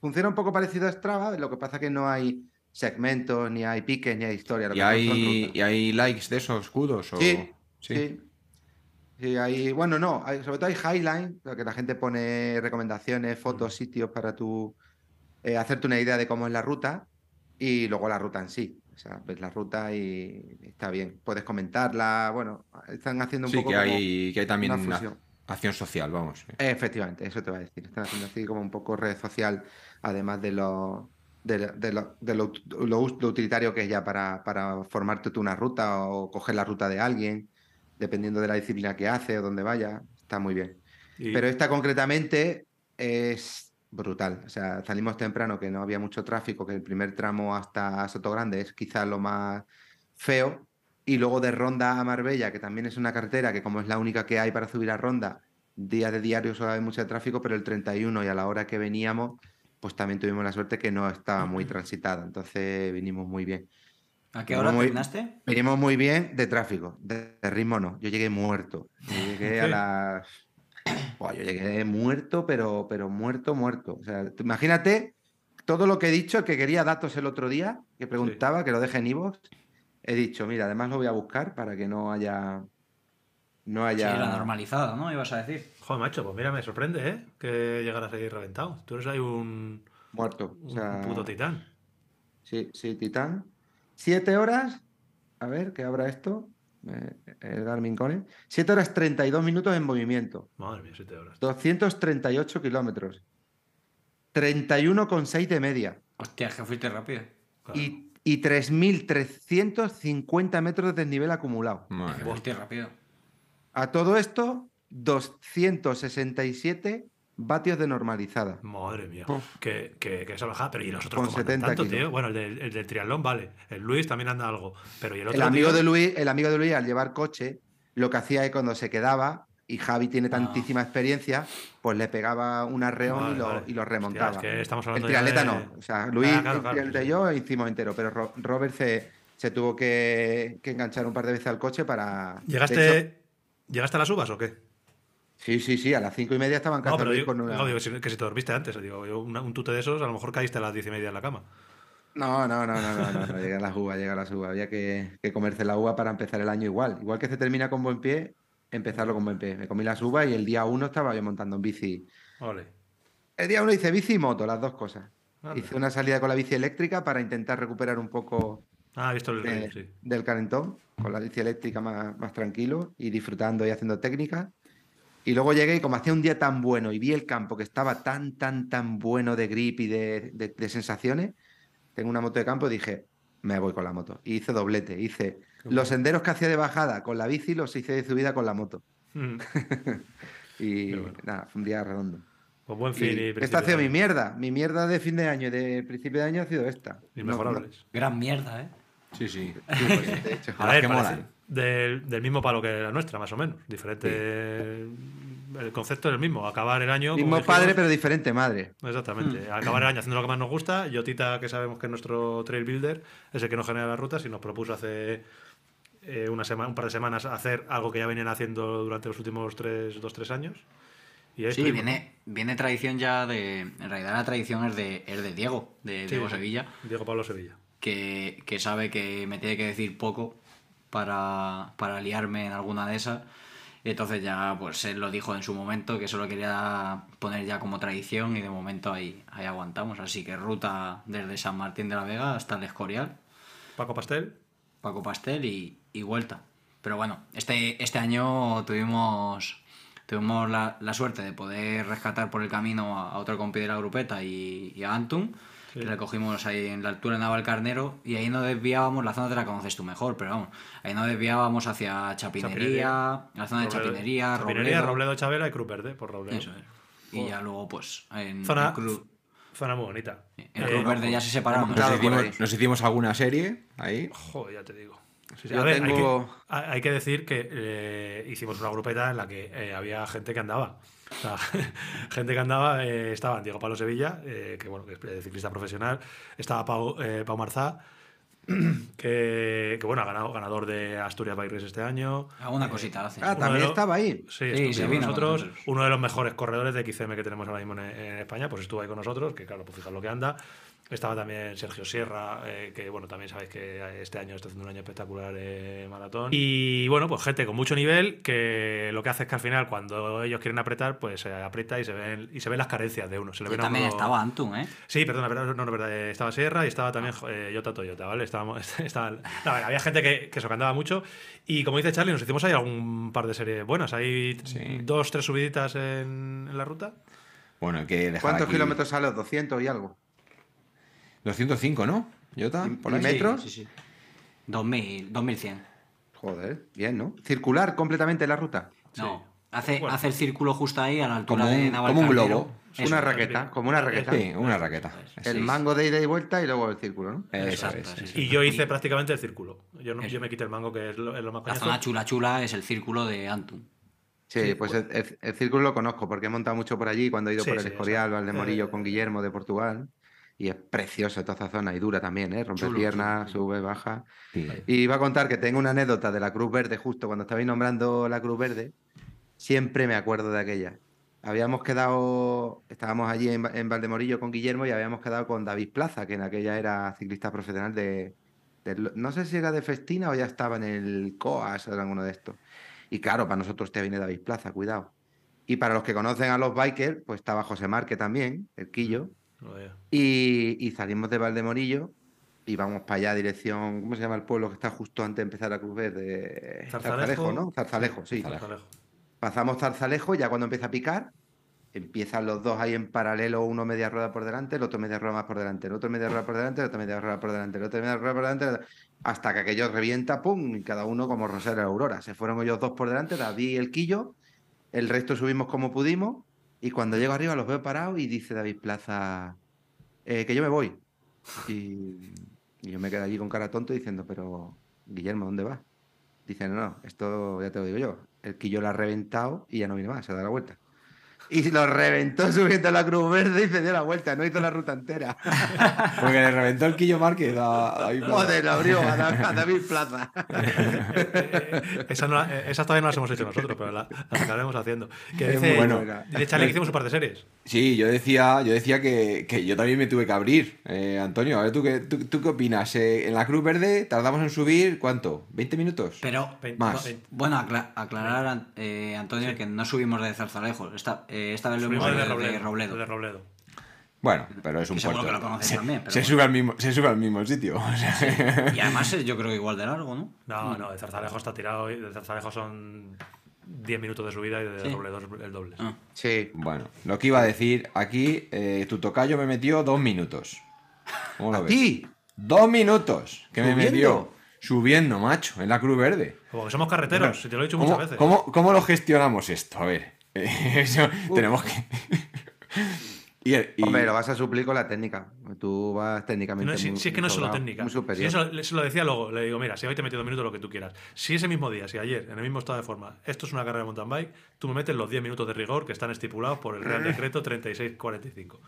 [SPEAKER 3] funciona un poco parecido a Strava, lo que pasa que no hay segmentos, ni hay piques, ni hay historia. lo
[SPEAKER 2] ¿Y
[SPEAKER 3] que
[SPEAKER 2] hay,
[SPEAKER 3] rutas.
[SPEAKER 2] ¿Y hay likes de esos escudos? O...
[SPEAKER 3] Sí, sí. Sí, hay, bueno, no, hay- sobre todo hay highline, que la gente pone recomendaciones, fotos, sitios para tu eh, hacerte una idea de cómo es la ruta y luego la ruta en sí. O sea, ves la ruta y está bien. Puedes comentarla, bueno, están haciendo un
[SPEAKER 2] Sí,
[SPEAKER 3] poco
[SPEAKER 2] que
[SPEAKER 3] como
[SPEAKER 2] hay, que hay también
[SPEAKER 3] una fusión.
[SPEAKER 2] Acción social, vamos.
[SPEAKER 3] Efectivamente, eso te va a decir. Están haciendo así como un poco red social, además de lo, de, lo- de lo, de lo ut- lo us- lo utilitario que es ya para, para formarte tú una ruta o coger la ruta de alguien, dependiendo de la disciplina que hace o donde vaya. Está muy bien.
[SPEAKER 1] Y-
[SPEAKER 3] Pero esta concretamente es brutal. O sea, salimos temprano, que no había mucho tráfico, que el primer tramo hasta Sotogrande es quizá lo más feo. Y luego de Ronda a Marbella, que también es una carretera que como es la única que hay para subir a Ronda, días de diario solo hay mucho tráfico, pero el 31 y a la hora que veníamos, pues también tuvimos la suerte que no estaba muy transitada. Entonces vinimos muy bien.
[SPEAKER 4] ¿A qué hora
[SPEAKER 3] muy-
[SPEAKER 4] terminaste?
[SPEAKER 3] Venimos muy bien de tráfico, de, de ritmo no. Yo llegué muerto. Yo llegué a las. Yo llegué muerto, pero, pero muerto, muerto. O sea, imagínate todo lo que he dicho, que quería datos el otro día, que preguntaba, que lo deje en iVoox, he dicho, mira, además lo voy a buscar para que no haya. No
[SPEAKER 4] Sí,
[SPEAKER 3] haya.
[SPEAKER 4] la normalizada, ¿no? Ibas a decir.
[SPEAKER 1] Joder, macho, pues mira, me sorprende, ¿eh? Que llegaras ahí reventado. Tú eres ahí un,
[SPEAKER 3] muerto. O
[SPEAKER 1] un puto titán.
[SPEAKER 3] Sí, sí, Titán. Siete horas. A ver, que abra esto. eh, el Garmin Cone. Siete horas 32 minutos en movimiento.
[SPEAKER 1] Madre mía, siete horas.
[SPEAKER 3] 238 kilómetros. 31,6 de media.
[SPEAKER 4] Hostia, es que fuiste rápido.
[SPEAKER 1] Claro.
[SPEAKER 3] Y, y 3.350 metros de desnivel acumulado.
[SPEAKER 2] Madre mía.
[SPEAKER 4] Fuiste rápido.
[SPEAKER 3] A todo esto, 267 vatios de normalizada.
[SPEAKER 1] Madre mía. Que, que, que esa bajada. Pero ¿y los otros
[SPEAKER 3] Con
[SPEAKER 1] cómo andan
[SPEAKER 3] 70
[SPEAKER 1] tanto, tío? Bueno, el del, el del triatlón, vale. El Luis también anda algo. Pero ¿y el otro
[SPEAKER 3] El amigo,
[SPEAKER 1] tío?
[SPEAKER 3] de Luis, el amigo de Luis, al llevar coche, lo que hacía es cuando se quedaba, y Javi tiene tantísima experiencia, pues le pegaba un arreón
[SPEAKER 1] Vale,
[SPEAKER 3] y, lo,
[SPEAKER 1] vale.
[SPEAKER 3] y lo
[SPEAKER 1] Hostia,
[SPEAKER 3] remontaba.
[SPEAKER 1] es que estamos
[SPEAKER 3] el
[SPEAKER 1] hablando
[SPEAKER 3] triatleta
[SPEAKER 1] de-
[SPEAKER 3] no. O sea, Luis,
[SPEAKER 1] Ah, claro,
[SPEAKER 3] el y yo hicimos entero, pero Ro- Robert se, se tuvo que, que enganchar un par de veces al coche para.
[SPEAKER 1] ¿Llegaste,
[SPEAKER 3] hecho-
[SPEAKER 1] ¿Llegaste a las uvas o qué?
[SPEAKER 3] sí, sí, sí, a las cinco y media estaba en casa
[SPEAKER 1] No, pero
[SPEAKER 3] Luis
[SPEAKER 1] digo,
[SPEAKER 3] con una-
[SPEAKER 1] no, digo que, si, te dormiste antes. Digo, yo, una- un tute de esos, a lo mejor caíste a las diez y media en la cama.
[SPEAKER 3] No, no, no, no, no, no, no, llega a las uvas, llega a las uvas. Había que, que comerse la uva para empezar el año igual. Igual que se termina con buen pie, empezarlo con buen pie. Me comí las uvas y el día uno estaba yo montando en bici.
[SPEAKER 1] Ole.
[SPEAKER 3] El día uno hice bici y moto, las dos cosas.
[SPEAKER 1] Anda.
[SPEAKER 3] Hice una salida con la bici eléctrica para intentar recuperar un poco
[SPEAKER 1] Ah, visto el
[SPEAKER 3] de-
[SPEAKER 1] reel, sí.
[SPEAKER 3] del calentón, con la bici eléctrica más, más tranquilo y disfrutando y haciendo técnicas. Y luego llegué y como hacía un día tan bueno y vi el campo que estaba tan, tan, tan bueno de grip y de, de- de sensaciones, tengo una moto de campo y dije, me voy con la moto. Y hice doblete, hice los senderos que hacía de bajada con la bici, los hice de subida con la moto.
[SPEAKER 1] Mm.
[SPEAKER 3] Y
[SPEAKER 1] bueno.
[SPEAKER 3] nada, fue un día redondo.
[SPEAKER 1] Pues buen fin y
[SPEAKER 3] esta ha sido mi mierda. Mi mierda de fin de año y de principio de año ha sido esta. No-
[SPEAKER 1] Inmejorables.
[SPEAKER 4] Gran mierda, ¿eh?
[SPEAKER 2] Sí, sí.
[SPEAKER 3] no- sí, pues, de hecho.
[SPEAKER 1] A ver,
[SPEAKER 2] que
[SPEAKER 1] parece
[SPEAKER 2] molan.
[SPEAKER 1] del, del mismo palo que la nuestra, más o menos. Diferente. El concepto es el mismo. Acabar el año.
[SPEAKER 3] Mismo
[SPEAKER 1] dijimos-
[SPEAKER 3] padre, pero diferente madre.
[SPEAKER 1] Exactamente. Acabar el año haciendo lo que más nos gusta. Yotita, que sabemos que es nuestro trail builder, es el que nos genera las rutas y nos propuso hace eh, una semana, un par de semanas hacer algo que ya venían haciendo durante los últimos tres, dos, tres años. Y
[SPEAKER 4] Sí, viene, viene tradición ya de. En realidad la tradición es de, es de Diego, de
[SPEAKER 1] Sí,
[SPEAKER 4] Diego. Sevilla.
[SPEAKER 1] Diego Pablo Sevilla.
[SPEAKER 4] que, que sabe que me tiene que decir poco para, para liarme en alguna de esas. Entonces ya, pues él lo dijo en su momento, que eso lo quería poner ya como tradición y de momento ahí, ahí aguantamos. Así que ruta desde San Martín de la Vega hasta el Escorial,
[SPEAKER 1] Paco Pastel.
[SPEAKER 4] Paco Pastel y, y vuelta. Pero bueno, este, este año tuvimos, tuvimos la, la suerte de poder rescatar por el camino a, a otro compi de la grupeta y, y a Antum,
[SPEAKER 1] Sí.
[SPEAKER 4] que le cogimos ahí en la altura de Navalcarnero y ahí no desviábamos, la zona te la conoces tú mejor, pero vamos, ahí no desviábamos hacia Chapinería, la zona de
[SPEAKER 1] Robledo.
[SPEAKER 4] Chapinería,
[SPEAKER 1] Chapinería,
[SPEAKER 4] Robledo.
[SPEAKER 1] Robledo, Chabela y Cruz Verde, por Robledo.
[SPEAKER 4] Eso es. Y ya luego, pues, en,
[SPEAKER 1] Zona-
[SPEAKER 4] Cruz,
[SPEAKER 1] Zona muy bonita.
[SPEAKER 4] en
[SPEAKER 1] Eh,
[SPEAKER 4] Cruz Verde ya se separaron.
[SPEAKER 2] Nos nos hicimos alguna serie ahí.
[SPEAKER 1] Joder, ya te digo. Sí, sí.
[SPEAKER 3] Yo
[SPEAKER 1] A ver,
[SPEAKER 3] tengo-
[SPEAKER 1] hay, que, hay- hay que decir que eh, hicimos una grupeta en la que eh, había gente que andaba. O sea, gente que andaba, eh, estaban Diego Pablo Sevilla, eh, que bueno, que es ciclista profesional, estaba Pau, eh, Pau Marzá, que, que, bueno, ha ganado, ganador de Asturias Bike Race este año.
[SPEAKER 4] Alguna cosita hace.
[SPEAKER 3] Ah, también
[SPEAKER 1] los-
[SPEAKER 3] estaba ahí.
[SPEAKER 1] Sí,
[SPEAKER 4] Sí,
[SPEAKER 1] estuvo
[SPEAKER 4] se
[SPEAKER 1] con nosotros. Uno de los mejores corredores de XCM que tenemos ahora mismo en, en España, pues estuvo ahí con nosotros, que claro, pues fijar lo que anda. Estaba también Sergio Sierra, eh, que bueno, también sabéis que este año está haciendo un año espectacular de maratón. Y bueno, pues gente con mucho nivel que lo que hace es que al final, cuando ellos quieren apretar, pues se aprieta y se ven, y se ven las carencias de uno. Se le ven a
[SPEAKER 4] también
[SPEAKER 1] uno-
[SPEAKER 4] estaba Antum, ¿eh?
[SPEAKER 1] Sí, perdona, pero no, no, verdad, eh, estaba Sierra y estaba también eh, Yota Toyota, ¿vale? Estábamos, estaban- no, a había gente que, que se cantaba mucho y como dice Charlie, nos hicimos ahí algún par de series buenas, hay
[SPEAKER 2] Sí.
[SPEAKER 1] dos, tres subiditas en, en la ruta.
[SPEAKER 2] Bueno, hay que dejar
[SPEAKER 3] ¿Cuántos
[SPEAKER 2] aquí-
[SPEAKER 3] kilómetros sale? 200 y algo.
[SPEAKER 2] 205, ¿no? ¿Jota?
[SPEAKER 3] ¿Y-
[SPEAKER 2] Por
[SPEAKER 3] y
[SPEAKER 2] ahí.
[SPEAKER 3] metros?
[SPEAKER 4] Sí, sí, sí. 2000, 2100.
[SPEAKER 3] Joder, bien, ¿no? Circular completamente la ruta.
[SPEAKER 4] No, hace,
[SPEAKER 1] Bueno.
[SPEAKER 4] hace el círculo justo ahí a la altura
[SPEAKER 2] Como
[SPEAKER 4] de Navalcarnero.
[SPEAKER 2] como un globo.
[SPEAKER 4] Eso,
[SPEAKER 3] una
[SPEAKER 1] es,
[SPEAKER 3] raqueta,
[SPEAKER 1] sí.
[SPEAKER 3] como una raqueta.
[SPEAKER 2] Sí, una raqueta.
[SPEAKER 3] El
[SPEAKER 2] Sí.
[SPEAKER 3] mango de ida y vuelta y luego el círculo, ¿no?
[SPEAKER 2] Eso
[SPEAKER 4] Exacto,
[SPEAKER 2] es.
[SPEAKER 4] sí, sí.
[SPEAKER 1] Y yo hice prácticamente el círculo. Yo, no- yo me quité el mango, que es lo, es lo más
[SPEAKER 4] La
[SPEAKER 1] coñazo.
[SPEAKER 4] zona chula chula es el círculo de Antum.
[SPEAKER 3] Sí,
[SPEAKER 1] Sí,
[SPEAKER 3] pues el, el- el círculo lo conozco porque he montado mucho por allí cuando he ido
[SPEAKER 1] Sí,
[SPEAKER 3] por el
[SPEAKER 1] sí,
[SPEAKER 3] Escorial
[SPEAKER 1] o
[SPEAKER 3] o
[SPEAKER 1] sea,
[SPEAKER 3] al de Morillo
[SPEAKER 1] eh,
[SPEAKER 3] con Guillermo de Portugal. Y es precioso toda esa zona y dura también, ¿eh? Rompe
[SPEAKER 4] Chulo,
[SPEAKER 3] piernas,
[SPEAKER 4] chulo,
[SPEAKER 3] sube, baja.
[SPEAKER 2] Sí.
[SPEAKER 3] Y iba a contar que tengo una anécdota de la Cruz Verde, justo cuando estabais nombrando la Cruz Verde. Siempre me acuerdo de aquella. habíamos quedado, estábamos allí en, en Valdemorillo con Guillermo y habíamos quedado con David Plaza, que en aquella era ciclista profesional de, de- no sé si era de Festina o ya estaba en el COAS o en alguno de estos. Y claro, para nosotros te viene David Plaza, cuidado. Y para los que conocen a los bikers, pues estaba José Marque también, el Quillo. Y, y salimos de Valdemorillo y vamos para allá, dirección, ¿cómo se llama el pueblo que está justo antes de empezar la Cruz Verde?
[SPEAKER 1] Zarzalejo.
[SPEAKER 3] ¿no? Zarzalejo, sí.
[SPEAKER 1] Zarzalejo.
[SPEAKER 3] Pasamos Zarzalejo y ya cuando empieza a picar, empiezan los dos ahí en paralelo, uno media rueda por delante, el otro media rueda más por delante, el otro media rueda por delante, el otro media rueda por delante, el otro media rueda por delante, hasta que aquello revienta, ¡pum! Y cada uno como Rosario Aurora. Se fueron ellos dos por delante, David y el Quillo, el resto subimos como pudimos, y cuando llego arriba los veo parados y dice David Plaza, "Eh, que yo me voy. Y, yo me quedo allí con cara tonto diciendo, pero Guillermo, ¿dónde vas? Dice, no, no, esto ya te lo digo yo. El quillo lo ha reventado y ya no viene más, se da la vuelta. Y lo reventó subiendo a la Cruz Verde y se dio la vuelta, no hizo la ruta entera.
[SPEAKER 2] Porque le reventó el Quillo Márquez a, a David Plaza.
[SPEAKER 3] Joder, lo abrió a, Da- a David Plaza.
[SPEAKER 1] Esa, no la- eh, esas todavía no las hemos hecho nosotros, pero la- las acabaremos haciendo. Que dice,
[SPEAKER 2] bueno.
[SPEAKER 1] dice Charlie que hicimos un par de series.
[SPEAKER 2] Sí, yo decía, yo decía que, que yo también me tuve que abrir. Eh, Antonio, a ver, ¿tú qué, tú, tú qué opinas? Eh, en la Cruz Verde tardamos en subir, ¿cuánto? ¿20 minutos?
[SPEAKER 4] Pero,
[SPEAKER 2] Más.
[SPEAKER 4] bueno, acla- aclarar, eh, Antonio, que no subimos de Zarzalejo. Esta, eh, esta vez lo hemos de,
[SPEAKER 1] de Robledo.
[SPEAKER 4] de Robledo.
[SPEAKER 1] de Robledo.
[SPEAKER 2] Bueno, pero es un puerto.
[SPEAKER 4] que lo conoces
[SPEAKER 2] se,
[SPEAKER 4] también, pero
[SPEAKER 2] se
[SPEAKER 4] bueno.
[SPEAKER 2] sube al mismo, se sube al mismo sitio. o sea,
[SPEAKER 4] Y además es, yo creo que igual de largo, ¿no?
[SPEAKER 1] No, no, de Zarzalejo está tirado. y De Zarzalejo son 10 minutos de subida y de
[SPEAKER 4] Sí.
[SPEAKER 1] Robledo es el doble.
[SPEAKER 4] Ah.
[SPEAKER 3] Sí.
[SPEAKER 2] bueno, lo que iba a decir, aquí eh, tu tocayo me metió dos minutos. ¿Cómo lo
[SPEAKER 3] ¿A
[SPEAKER 2] ves?
[SPEAKER 3] ti?
[SPEAKER 2] Dos minutos que me metió subiendo, macho, en la Cruz Verde.
[SPEAKER 1] Como que somos carreteros, si te lo he dicho
[SPEAKER 2] ¿Cómo,
[SPEAKER 1] muchas veces.
[SPEAKER 2] cómo- cómo lo gestionamos esto? A ver, eso tenemos que... y,
[SPEAKER 3] Hombre, lo vas a suplir con la técnica. Tú vas técnicamente.
[SPEAKER 1] No, si,
[SPEAKER 3] muy-
[SPEAKER 1] si es que no es solo técnica. Si eso se lo decía luego, le digo, mira, si hoy te he metido dos minutos, lo que tú quieras. Si ese mismo día, si ayer, en el mismo estado de forma, esto es una carrera de mountain bike, tú me metes los 10 minutos de rigor que están estipulados por el Real Decreto 3645.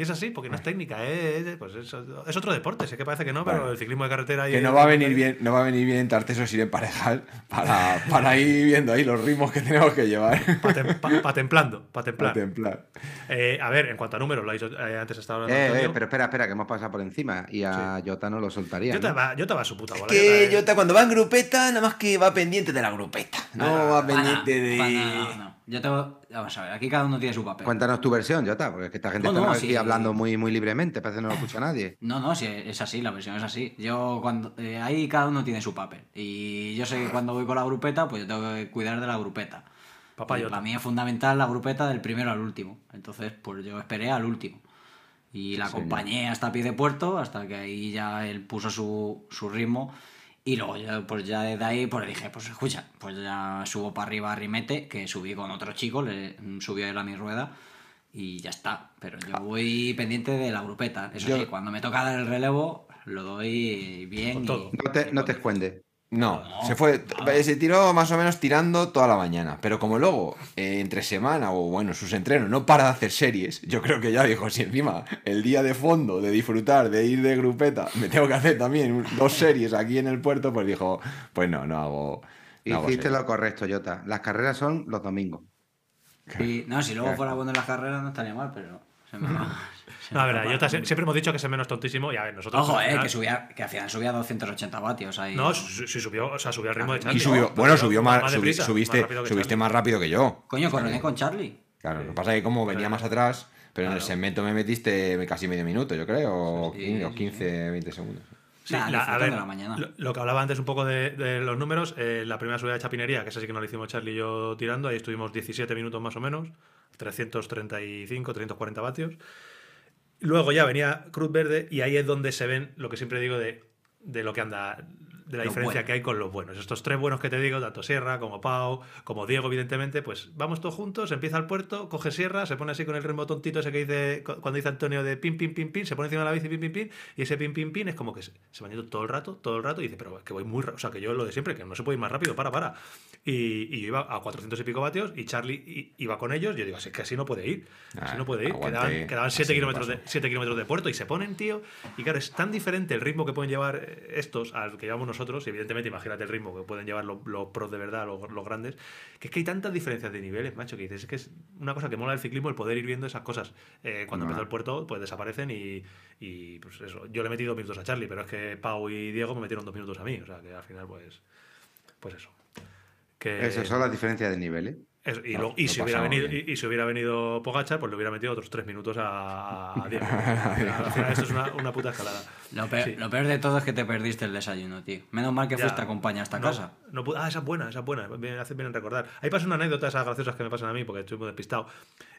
[SPEAKER 1] Y es así, porque no es técnica, es, pues es, es otro deporte. Sé que parece que no, pero
[SPEAKER 2] Bueno,
[SPEAKER 1] el ciclismo de carretera. y
[SPEAKER 2] que no va a venir bien, no va a venir bien en Tartesos ir en parejas para, para ir viendo ahí los ritmos que tenemos que llevar.
[SPEAKER 1] Pa, tem- pa- pa templando, pa
[SPEAKER 2] Para
[SPEAKER 1] templar.
[SPEAKER 2] templar.
[SPEAKER 1] Eh, a ver, en cuanto a números, lo ha dicho eh, antes estaba hablando
[SPEAKER 3] Eh, eh, pero espera, espera, que hemos pasado por encima. Y a Jota no lo soltaría.
[SPEAKER 1] yo, te
[SPEAKER 3] ¿no?
[SPEAKER 1] va, va a su puta bola.
[SPEAKER 2] Que
[SPEAKER 1] Jota, eh.
[SPEAKER 2] Jota cuando va en grupeta, nada más que va pendiente de la grupeta. No va
[SPEAKER 4] Pa' nada,
[SPEAKER 2] pendiente de.
[SPEAKER 4] Yo tengo, vamos a ver, aquí cada uno tiene su papel.
[SPEAKER 3] Cuéntanos tu versión, Jota, porque es que esta gente
[SPEAKER 4] No,
[SPEAKER 3] está
[SPEAKER 4] no,
[SPEAKER 3] aquí
[SPEAKER 4] sí.
[SPEAKER 3] hablando muy, muy libremente, parece que no lo escucha nadie.
[SPEAKER 4] No, no, si es así, la versión es así. Yo cuando eh, ahí cada uno tiene su papel. Y yo sé que cuando voy con la grupeta, pues yo tengo que cuidar de la grupeta.
[SPEAKER 1] Jota.
[SPEAKER 4] Para mí es fundamental la grupeta del primero al último. Entonces, pues yo esperé al último. Y la acompañé hasta pie de puerto, hasta que ahí ya él puso su, su ritmo. Y luego yo, pues ya desde ahí, pues le dije, pues escucha, pues ya subo para arriba a Rimete, que subí con otro chico, le subió él a mi rueda. Y ya está. Pero yo voy pendiente de la grupeta. Eso
[SPEAKER 2] Yo-
[SPEAKER 4] sí, cuando me toca dar el relevo, lo doy bien.
[SPEAKER 1] Con
[SPEAKER 4] y-
[SPEAKER 1] todo.
[SPEAKER 3] No te,
[SPEAKER 4] y
[SPEAKER 3] no te escuende.
[SPEAKER 2] No,
[SPEAKER 4] No,
[SPEAKER 2] se fue, se tiró más o menos tirando toda la mañana, pero como luego, eh, entre semana o bueno, sus entrenos, no para de hacer series, yo creo que ya dijo, si encima el día de fondo, de disfrutar, de ir de grupeta, me tengo que hacer también dos series aquí en el puerto, pues dijo, pues no, no hago... no
[SPEAKER 3] Hiciste
[SPEAKER 2] series".
[SPEAKER 3] lo correcto, Jota. Las carreras son los domingos.
[SPEAKER 4] Sí, no, si luego fuera bueno en las carreras no estaría mal, pero se me va. se
[SPEAKER 1] No, a
[SPEAKER 4] me
[SPEAKER 1] ver,
[SPEAKER 4] escapa.
[SPEAKER 1] yo te- siempre hemos dicho que es el menos tontísimo y a ver, nosotros.
[SPEAKER 4] Ojo, eh,
[SPEAKER 1] final-
[SPEAKER 4] que, subía, que al final subía 280 vatios ahí.
[SPEAKER 1] No, sí sí subió, o sea, subió al ritmo de
[SPEAKER 2] Y
[SPEAKER 1] Charlie.
[SPEAKER 2] subió,
[SPEAKER 1] ¿no?
[SPEAKER 2] bueno, subió más,
[SPEAKER 1] deprisa,
[SPEAKER 2] subiste,
[SPEAKER 1] rápido que
[SPEAKER 2] subiste más rápido que yo.
[SPEAKER 4] Coño, coroné con Charlie.
[SPEAKER 2] Claro, lo que pasa es que como venía más atrás, pero en el segmento me metiste casi medio minuto, yo creo, o
[SPEAKER 4] Sí,
[SPEAKER 2] 15, o
[SPEAKER 4] sí,
[SPEAKER 2] 15 20 segundos.
[SPEAKER 1] Sí,
[SPEAKER 4] Nah,
[SPEAKER 1] la- a
[SPEAKER 4] disfrutando
[SPEAKER 1] ver,
[SPEAKER 4] de la mañana.
[SPEAKER 1] Lo, lo que hablaba antes un poco de, de los números, eh, la primera subida de Chapinería, que esa sí que no la hicimos Charlie y yo tirando, ahí estuvimos 17 minutos más o menos, 335, 340 vatios. Luego ya venía Cruz Verde y ahí es donde se ven lo que siempre digo de, de lo que anda, de la diferencia que hay con los buenos. Estos tres buenos que te digo, tanto Sierra como Pau, como Diego, evidentemente, pues vamos todos juntos, empieza el puerto, coge Sierra, se pone así con el ritmo tontito ese que dice cu- cuando dice Antonio de pin, pin, pin, pin, se pone encima de la bici, pin, pin, pin, y ese pin, pin, pin es como que se, se va yendo todo el rato, todo el rato, y dice, pero es que voy muy o sea, que yo lo de siempre, que no se puede ir más rápido, para, para. Y, y yo iba a 400 y pico vatios y Charlie iba con ellos, yo digo, así que así no puede ir, así
[SPEAKER 2] Ah,
[SPEAKER 1] no puede ir,
[SPEAKER 2] aguante,
[SPEAKER 1] quedaban, quedaban
[SPEAKER 2] así
[SPEAKER 1] 7
[SPEAKER 2] no
[SPEAKER 1] kilómetros, de, 7 kilómetros de puerto y se ponen, tío, y claro, es tan diferente el ritmo que pueden llevar estos al que llevamos nosotros nosotros, y evidentemente imagínate el ritmo que pueden llevar los, los pros de verdad, los, los grandes, que es que hay tantas diferencias de niveles, macho, que dices, es que es una cosa que mola del ciclismo el poder ir viendo esas cosas. Eh, cuando
[SPEAKER 3] No.
[SPEAKER 1] empezó el puerto, pues desaparecen y, y, pues eso. Yo le he metido dos minutos a Charlie, pero es que Pau y Diego me metieron dos minutos a mí, o sea que al final, pues, pues eso. Que,
[SPEAKER 3] Esas son las diferencias de nivel, ¿eh?
[SPEAKER 1] Eso, y,
[SPEAKER 2] No,
[SPEAKER 1] lo- y
[SPEAKER 2] lo
[SPEAKER 1] si hubiera venido, y, y si hubiera venido Pogachar, pues le hubiera metido otros tres minutos a, a Diego. Al final esto es una, una puta escalada.
[SPEAKER 4] Lo peor,
[SPEAKER 1] Sí.
[SPEAKER 4] lo peor de todo es que te perdiste el desayuno, tío. Menos mal que
[SPEAKER 1] Ya.
[SPEAKER 4] fuiste acompañado hasta
[SPEAKER 1] No,
[SPEAKER 4] casa.
[SPEAKER 1] no pude- ah, esa es buena, esa es buena. Me hace bien en recordar. Ahí pasa una anécdota, esas graciosas que me pasan a mí, porque estoy muy despistado.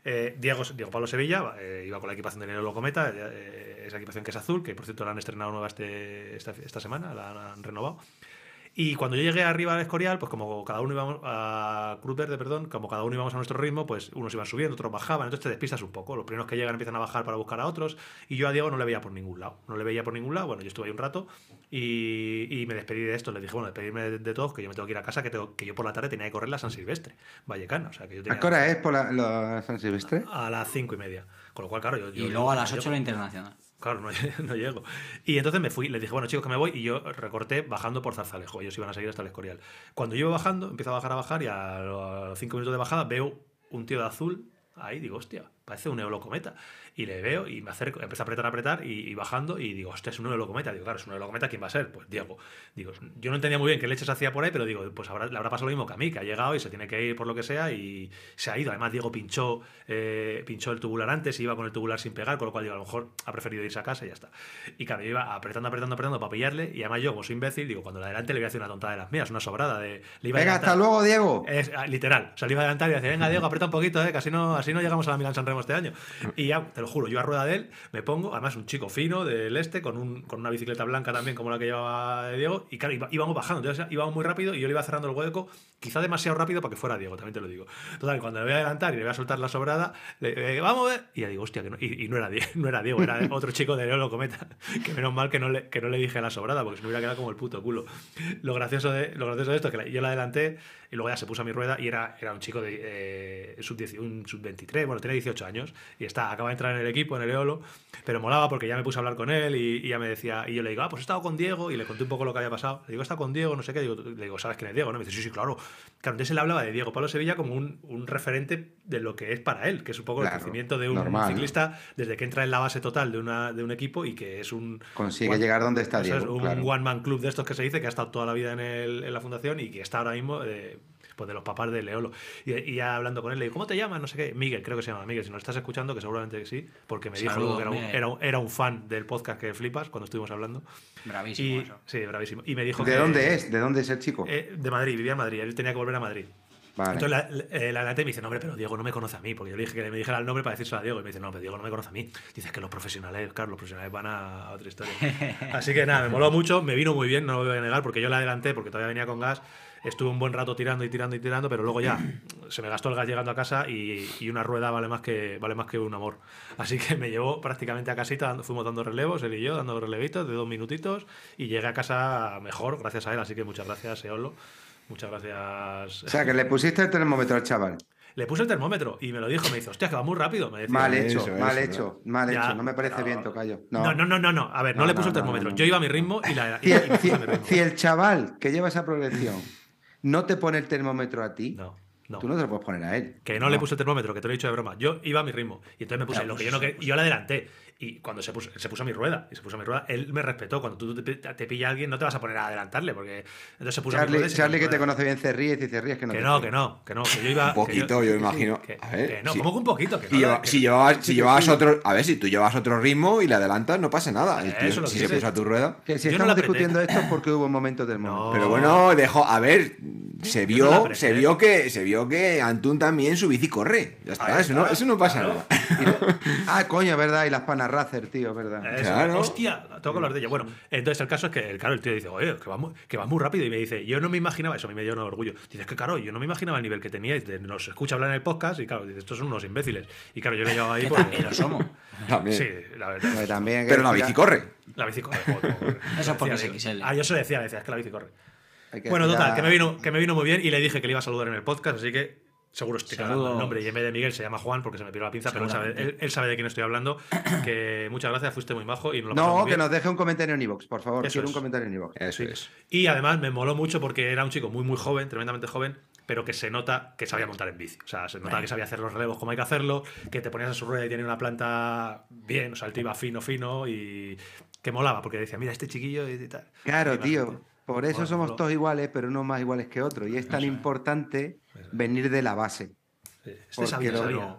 [SPEAKER 1] Eh, Diego, Diego Pablo Sevilla eh, iba con la equipación de Nero Locometa, eh, esa equipación que es azul, que por cierto la han estrenado nueva este, esta, esta semana, la han renovado. Y cuando yo llegué arriba al Escorial, pues como cada uno íbamos a Cruz Verde, perdón, como cada uno íbamos a nuestro ritmo, pues unos iban subiendo, otros bajaban, entonces te despistas un poco. Los primeros que llegan empiezan a bajar para buscar a otros, y yo a Diego no le veía por ningún lado. No le veía por ningún lado, bueno, yo estuve ahí un rato y, y me despedí de esto. Le dije, bueno, despedirme de, de todos, que yo me tengo que ir a casa, que, tengo- que yo por la tarde tenía que correr la San Silvestre, Vallecana. O sea, que yo
[SPEAKER 3] ¿A
[SPEAKER 1] tenía
[SPEAKER 3] qué hora es por la, la San Silvestre?
[SPEAKER 1] a las cinco y media. Con lo cual, claro, yo. yo-
[SPEAKER 4] Y luego a las 8 la internacional.
[SPEAKER 1] Claro, no, llego. Y entonces me fui, les dije, bueno, chicos, que me voy. Y yo recorté bajando por Zarzalejo. Ellos iban a seguir hasta el Escorial. Cuando yo iba bajando, empiezo a bajar, a bajar. Y a los cinco minutos de bajada veo un tío de azul. Ahí digo, hostia, parece un neolocometa. Y le veo y me acerco, empiezo a apretar, a apretar. Y, y bajando. Y digo, hostia, es un neolocometa. Digo, claro, es un neolocometa. ¿Quién va a ser? Pues Diego. Digo, yo no entendía muy bien qué leches hacía por ahí. Pero digo, pues habrá, le habrá pasado lo mismo que a mí, que ha llegado y se tiene que ir por lo que sea. Y se ha ido. Además, Diego pinchó, eh, pinchó el tubular antes y iba con el tubular sin pegar. Con lo cual, digo, a lo mejor ha preferido irse a casa y ya está. Y claro, yo iba apretando, apretando, apretando para pillarle. Y además yo, como soy imbécil, digo, cuando le adelante le voy a hacer una tontada de las mías, una sobrada de... Le iba a
[SPEAKER 3] Venga, hasta luego, Diego.
[SPEAKER 1] es, ah, literal, o sea, le iba a adelantar y decía, venga Diego, aprieta un poquito, eh, que así no, así no llegamos a la Milán San Remo este año. Y ya, te lo juro, yo a rueda de él me pongo, además un chico fino del este, con, un, con una bicicleta blanca también como la que llevaba Diego, y claro, íbamos bajando, entonces íbamos muy rápido y yo le iba cerrando el hueco, quizá demasiado rápido para que fuera Diego, también te lo digo. Total, cuando le voy a adelantar y le voy a soltar la sobrada, le, eh, vamos a ver, y ya digo, hostia, que no, y, y no, era Diego, no era Diego, era otro chico de Leolo Cometa, que menos mal que no, le, que no le dije la sobrada, porque se me hubiera quedado como el puto culo. Lo gracioso de, lo gracioso de esto es que la- yo la adelanté y luego ya se puso a mi rueda y era, era un chico de eh, sub, 10 un sub 23, bueno, tenía 18 años y está, acaba de entrar en el equipo, en el Eolo, pero molaba porque ya me puse a hablar con él y, y ya me decía, y yo le digo, ah, pues he estado con Diego y le conté un poco lo que había pasado. Le digo, estado con Diego, no sé qué, digo, le digo, ¿sabes quién es Diego? ¿No? Me dice, sí, sí, claro. Claro, entonces él hablaba de Diego Pablo Sevilla como un, un referente de lo que es para él, que es un poco
[SPEAKER 3] Claro,
[SPEAKER 1] el crecimiento de un
[SPEAKER 3] normal.
[SPEAKER 1] ciclista desde que entra en la base total de, una, de un equipo y que es un...
[SPEAKER 3] Consigue
[SPEAKER 1] one-
[SPEAKER 3] llegar donde está
[SPEAKER 1] eso es,
[SPEAKER 3] Diego.
[SPEAKER 1] un
[SPEAKER 3] claro.
[SPEAKER 1] one man club de estos que se dice que ha estado toda la vida en, el- en la fundación y que está ahora mismo eh, pues de los papás de Leolo. Y, y ya hablando con él, le digo, ¿cómo te llamas? No sé qué. Miguel, creo que se llama Miguel. Si nos estás escuchando, que seguramente que sí, porque me dijo
[SPEAKER 4] Saludos,
[SPEAKER 1] luego que era un, era, un, era un fan del podcast que flipas cuando estuvimos hablando.
[SPEAKER 4] Bravísimo
[SPEAKER 1] Y,
[SPEAKER 4] eso.
[SPEAKER 1] sí, bravísimo. Y me dijo
[SPEAKER 3] ¿De
[SPEAKER 1] que-
[SPEAKER 3] dónde es? ¿De dónde es el chico?
[SPEAKER 1] eh, de Madrid, vivía en Madrid. Él tenía que volver a Madrid.
[SPEAKER 3] vale.
[SPEAKER 1] Entonces la, la- eh, la adelanté y me dice, no, hombre, pero Diego no me conoce a mí, porque yo le dije que me dijera el nombre para decírselo a Diego. Y me dice, no, pero Diego no me conoce a mí. Dices que los profesionales, claro, los profesionales van a, a otra historia. Así que nada, me moló mucho, me vino muy bien, no lo voy a negar, porque yo la adelanté, porque todavía venía con gas. Estuve un buen rato tirando y tirando y tirando, pero luego ya se me gastó el gas llegando a casa y, y una rueda vale más, que, vale más que un amor. Así que me llevó prácticamente a casita, dando- fuimos dando relevos, él y yo, dando relevitos de dos minutitos y llegué a casa mejor gracias a él. Así que muchas gracias, Eolo. Muchas gracias.
[SPEAKER 3] O sea, que le pusiste el termómetro al chaval.
[SPEAKER 1] Le puse el termómetro y me lo dijo. Me dice, hostia, que va muy rápido. Me decía,
[SPEAKER 3] Mal hecho,
[SPEAKER 2] eso,
[SPEAKER 3] mal
[SPEAKER 2] ¿no?
[SPEAKER 3] hecho, mal
[SPEAKER 1] Ya,
[SPEAKER 3] hecho. No me parece
[SPEAKER 1] pero-
[SPEAKER 3] bien, Tocayo.
[SPEAKER 1] No, no, no, no, no. A ver, no,
[SPEAKER 3] No,
[SPEAKER 1] le puse
[SPEAKER 3] no,
[SPEAKER 1] el
[SPEAKER 3] no,
[SPEAKER 1] termómetro.
[SPEAKER 3] no.
[SPEAKER 1] Yo iba a mi ritmo y la. y-
[SPEAKER 3] Si
[SPEAKER 1] y
[SPEAKER 3] el,
[SPEAKER 1] puse
[SPEAKER 3] si-
[SPEAKER 1] mi ritmo.
[SPEAKER 3] si el chaval que lleva esa progresión no te pone el termómetro a ti,
[SPEAKER 1] No, no.
[SPEAKER 3] tú no te lo puedes poner a él.
[SPEAKER 1] Que no, le puse el termómetro, que te lo he dicho de broma. Yo iba a mi ritmo. Y entonces me puse
[SPEAKER 4] Ya,
[SPEAKER 1] lo
[SPEAKER 4] pues
[SPEAKER 1] que yo no quería. y yo le adelanté. Y cuando se puso, se puso a mi rueda, y se puso a mi rueda, él me respetó. Cuando tú te, te pilla alguien, no te vas a poner a adelantarle, porque entonces se puso a mi
[SPEAKER 3] Charlie,
[SPEAKER 1] rueda. a
[SPEAKER 3] Charlie que te conoce bien se ríe y dice ríes que no
[SPEAKER 1] Que
[SPEAKER 3] te
[SPEAKER 1] no, que no, que no, que yo iba.
[SPEAKER 2] Un poquito,
[SPEAKER 1] que
[SPEAKER 2] yo imagino.
[SPEAKER 1] Que,
[SPEAKER 2] A ver,
[SPEAKER 1] que no. ¿cómo que un poquito? Que
[SPEAKER 2] Si,
[SPEAKER 1] no,
[SPEAKER 2] lleva-
[SPEAKER 1] que-
[SPEAKER 2] si llevabas, si
[SPEAKER 3] que
[SPEAKER 2] llevabas
[SPEAKER 3] sí.
[SPEAKER 2] otro. A ver, si tú llevas otro ritmo y le adelantas, no pasa nada. El tío,
[SPEAKER 1] Eso es lo
[SPEAKER 2] si se puso a tu rueda.
[SPEAKER 3] Que si
[SPEAKER 1] Yo
[SPEAKER 3] estamos discutiendo esto es porque hubo momentos del
[SPEAKER 1] No.
[SPEAKER 3] momento.
[SPEAKER 2] Pero bueno, dejó. A ver, se
[SPEAKER 1] Yo
[SPEAKER 2] vio, se vio que se vio que Antún también su bici corre. Ya está, eso no, eso no pasa nada.
[SPEAKER 3] Ah, coño, verdad. Y las panas Racer, tío, verdad.
[SPEAKER 1] Eso,
[SPEAKER 2] Claro.
[SPEAKER 1] Hostia, tengo que hablar de ella. Bueno, entonces el caso es que, claro, el tío dice, oye, que va, muy, que va muy rápido. Y me dice, yo no me imaginaba, eso a mí me dio un orgullo. Dices que, claro, yo no me imaginaba el nivel que tenía. Y te- nos escucha hablar en el podcast y, claro, dice, estos son unos imbéciles. Y claro, yo le llevaba ahí. Pues,
[SPEAKER 4] también lo somos.
[SPEAKER 2] También.
[SPEAKER 1] Sí, la verdad.
[SPEAKER 3] También
[SPEAKER 2] Pero la bici corre.
[SPEAKER 1] La bici corre. joder, corre.
[SPEAKER 4] Eso es porque
[SPEAKER 1] Decía,
[SPEAKER 4] es XL.
[SPEAKER 1] Ah, yo se decía, decía, es que la bici corre. Bueno, total,
[SPEAKER 3] a-
[SPEAKER 1] que me, vino, que me vino muy bien y le dije que le iba a saludar en el podcast, así que Seguro estoy cagando el nombre y en vez de Miguel se llama Juan porque se me piró la pinza, pero él sabe,
[SPEAKER 4] Seguramente.
[SPEAKER 1] él- él sabe de quién estoy hablando. Que muchas gracias, fuiste muy majo y nos lo
[SPEAKER 3] No,
[SPEAKER 1] bien.
[SPEAKER 3] que nos deje un comentario en iVoox, por favor.
[SPEAKER 1] Eso
[SPEAKER 3] Quiero
[SPEAKER 1] es.
[SPEAKER 3] un comentario en iVoox.
[SPEAKER 2] Eso es.
[SPEAKER 1] Y además me moló mucho porque era un chico muy, muy joven, tremendamente joven, pero que se nota que sabía montar en bici. O sea, se nota que sabía hacer los relevos como hay que hacerlo, que te ponías a su rueda y tenía una planta bien, o sea, el tío iba fino, fino y que molaba porque decía, mira, este chiquillo y tal.
[SPEAKER 3] Claro,
[SPEAKER 1] Y
[SPEAKER 3] tío. Por eso somos todos iguales, pero no más iguales que otros. Y es tan importante venir de la base.
[SPEAKER 1] Sí, Este sabía,
[SPEAKER 3] lo-
[SPEAKER 1] sabía.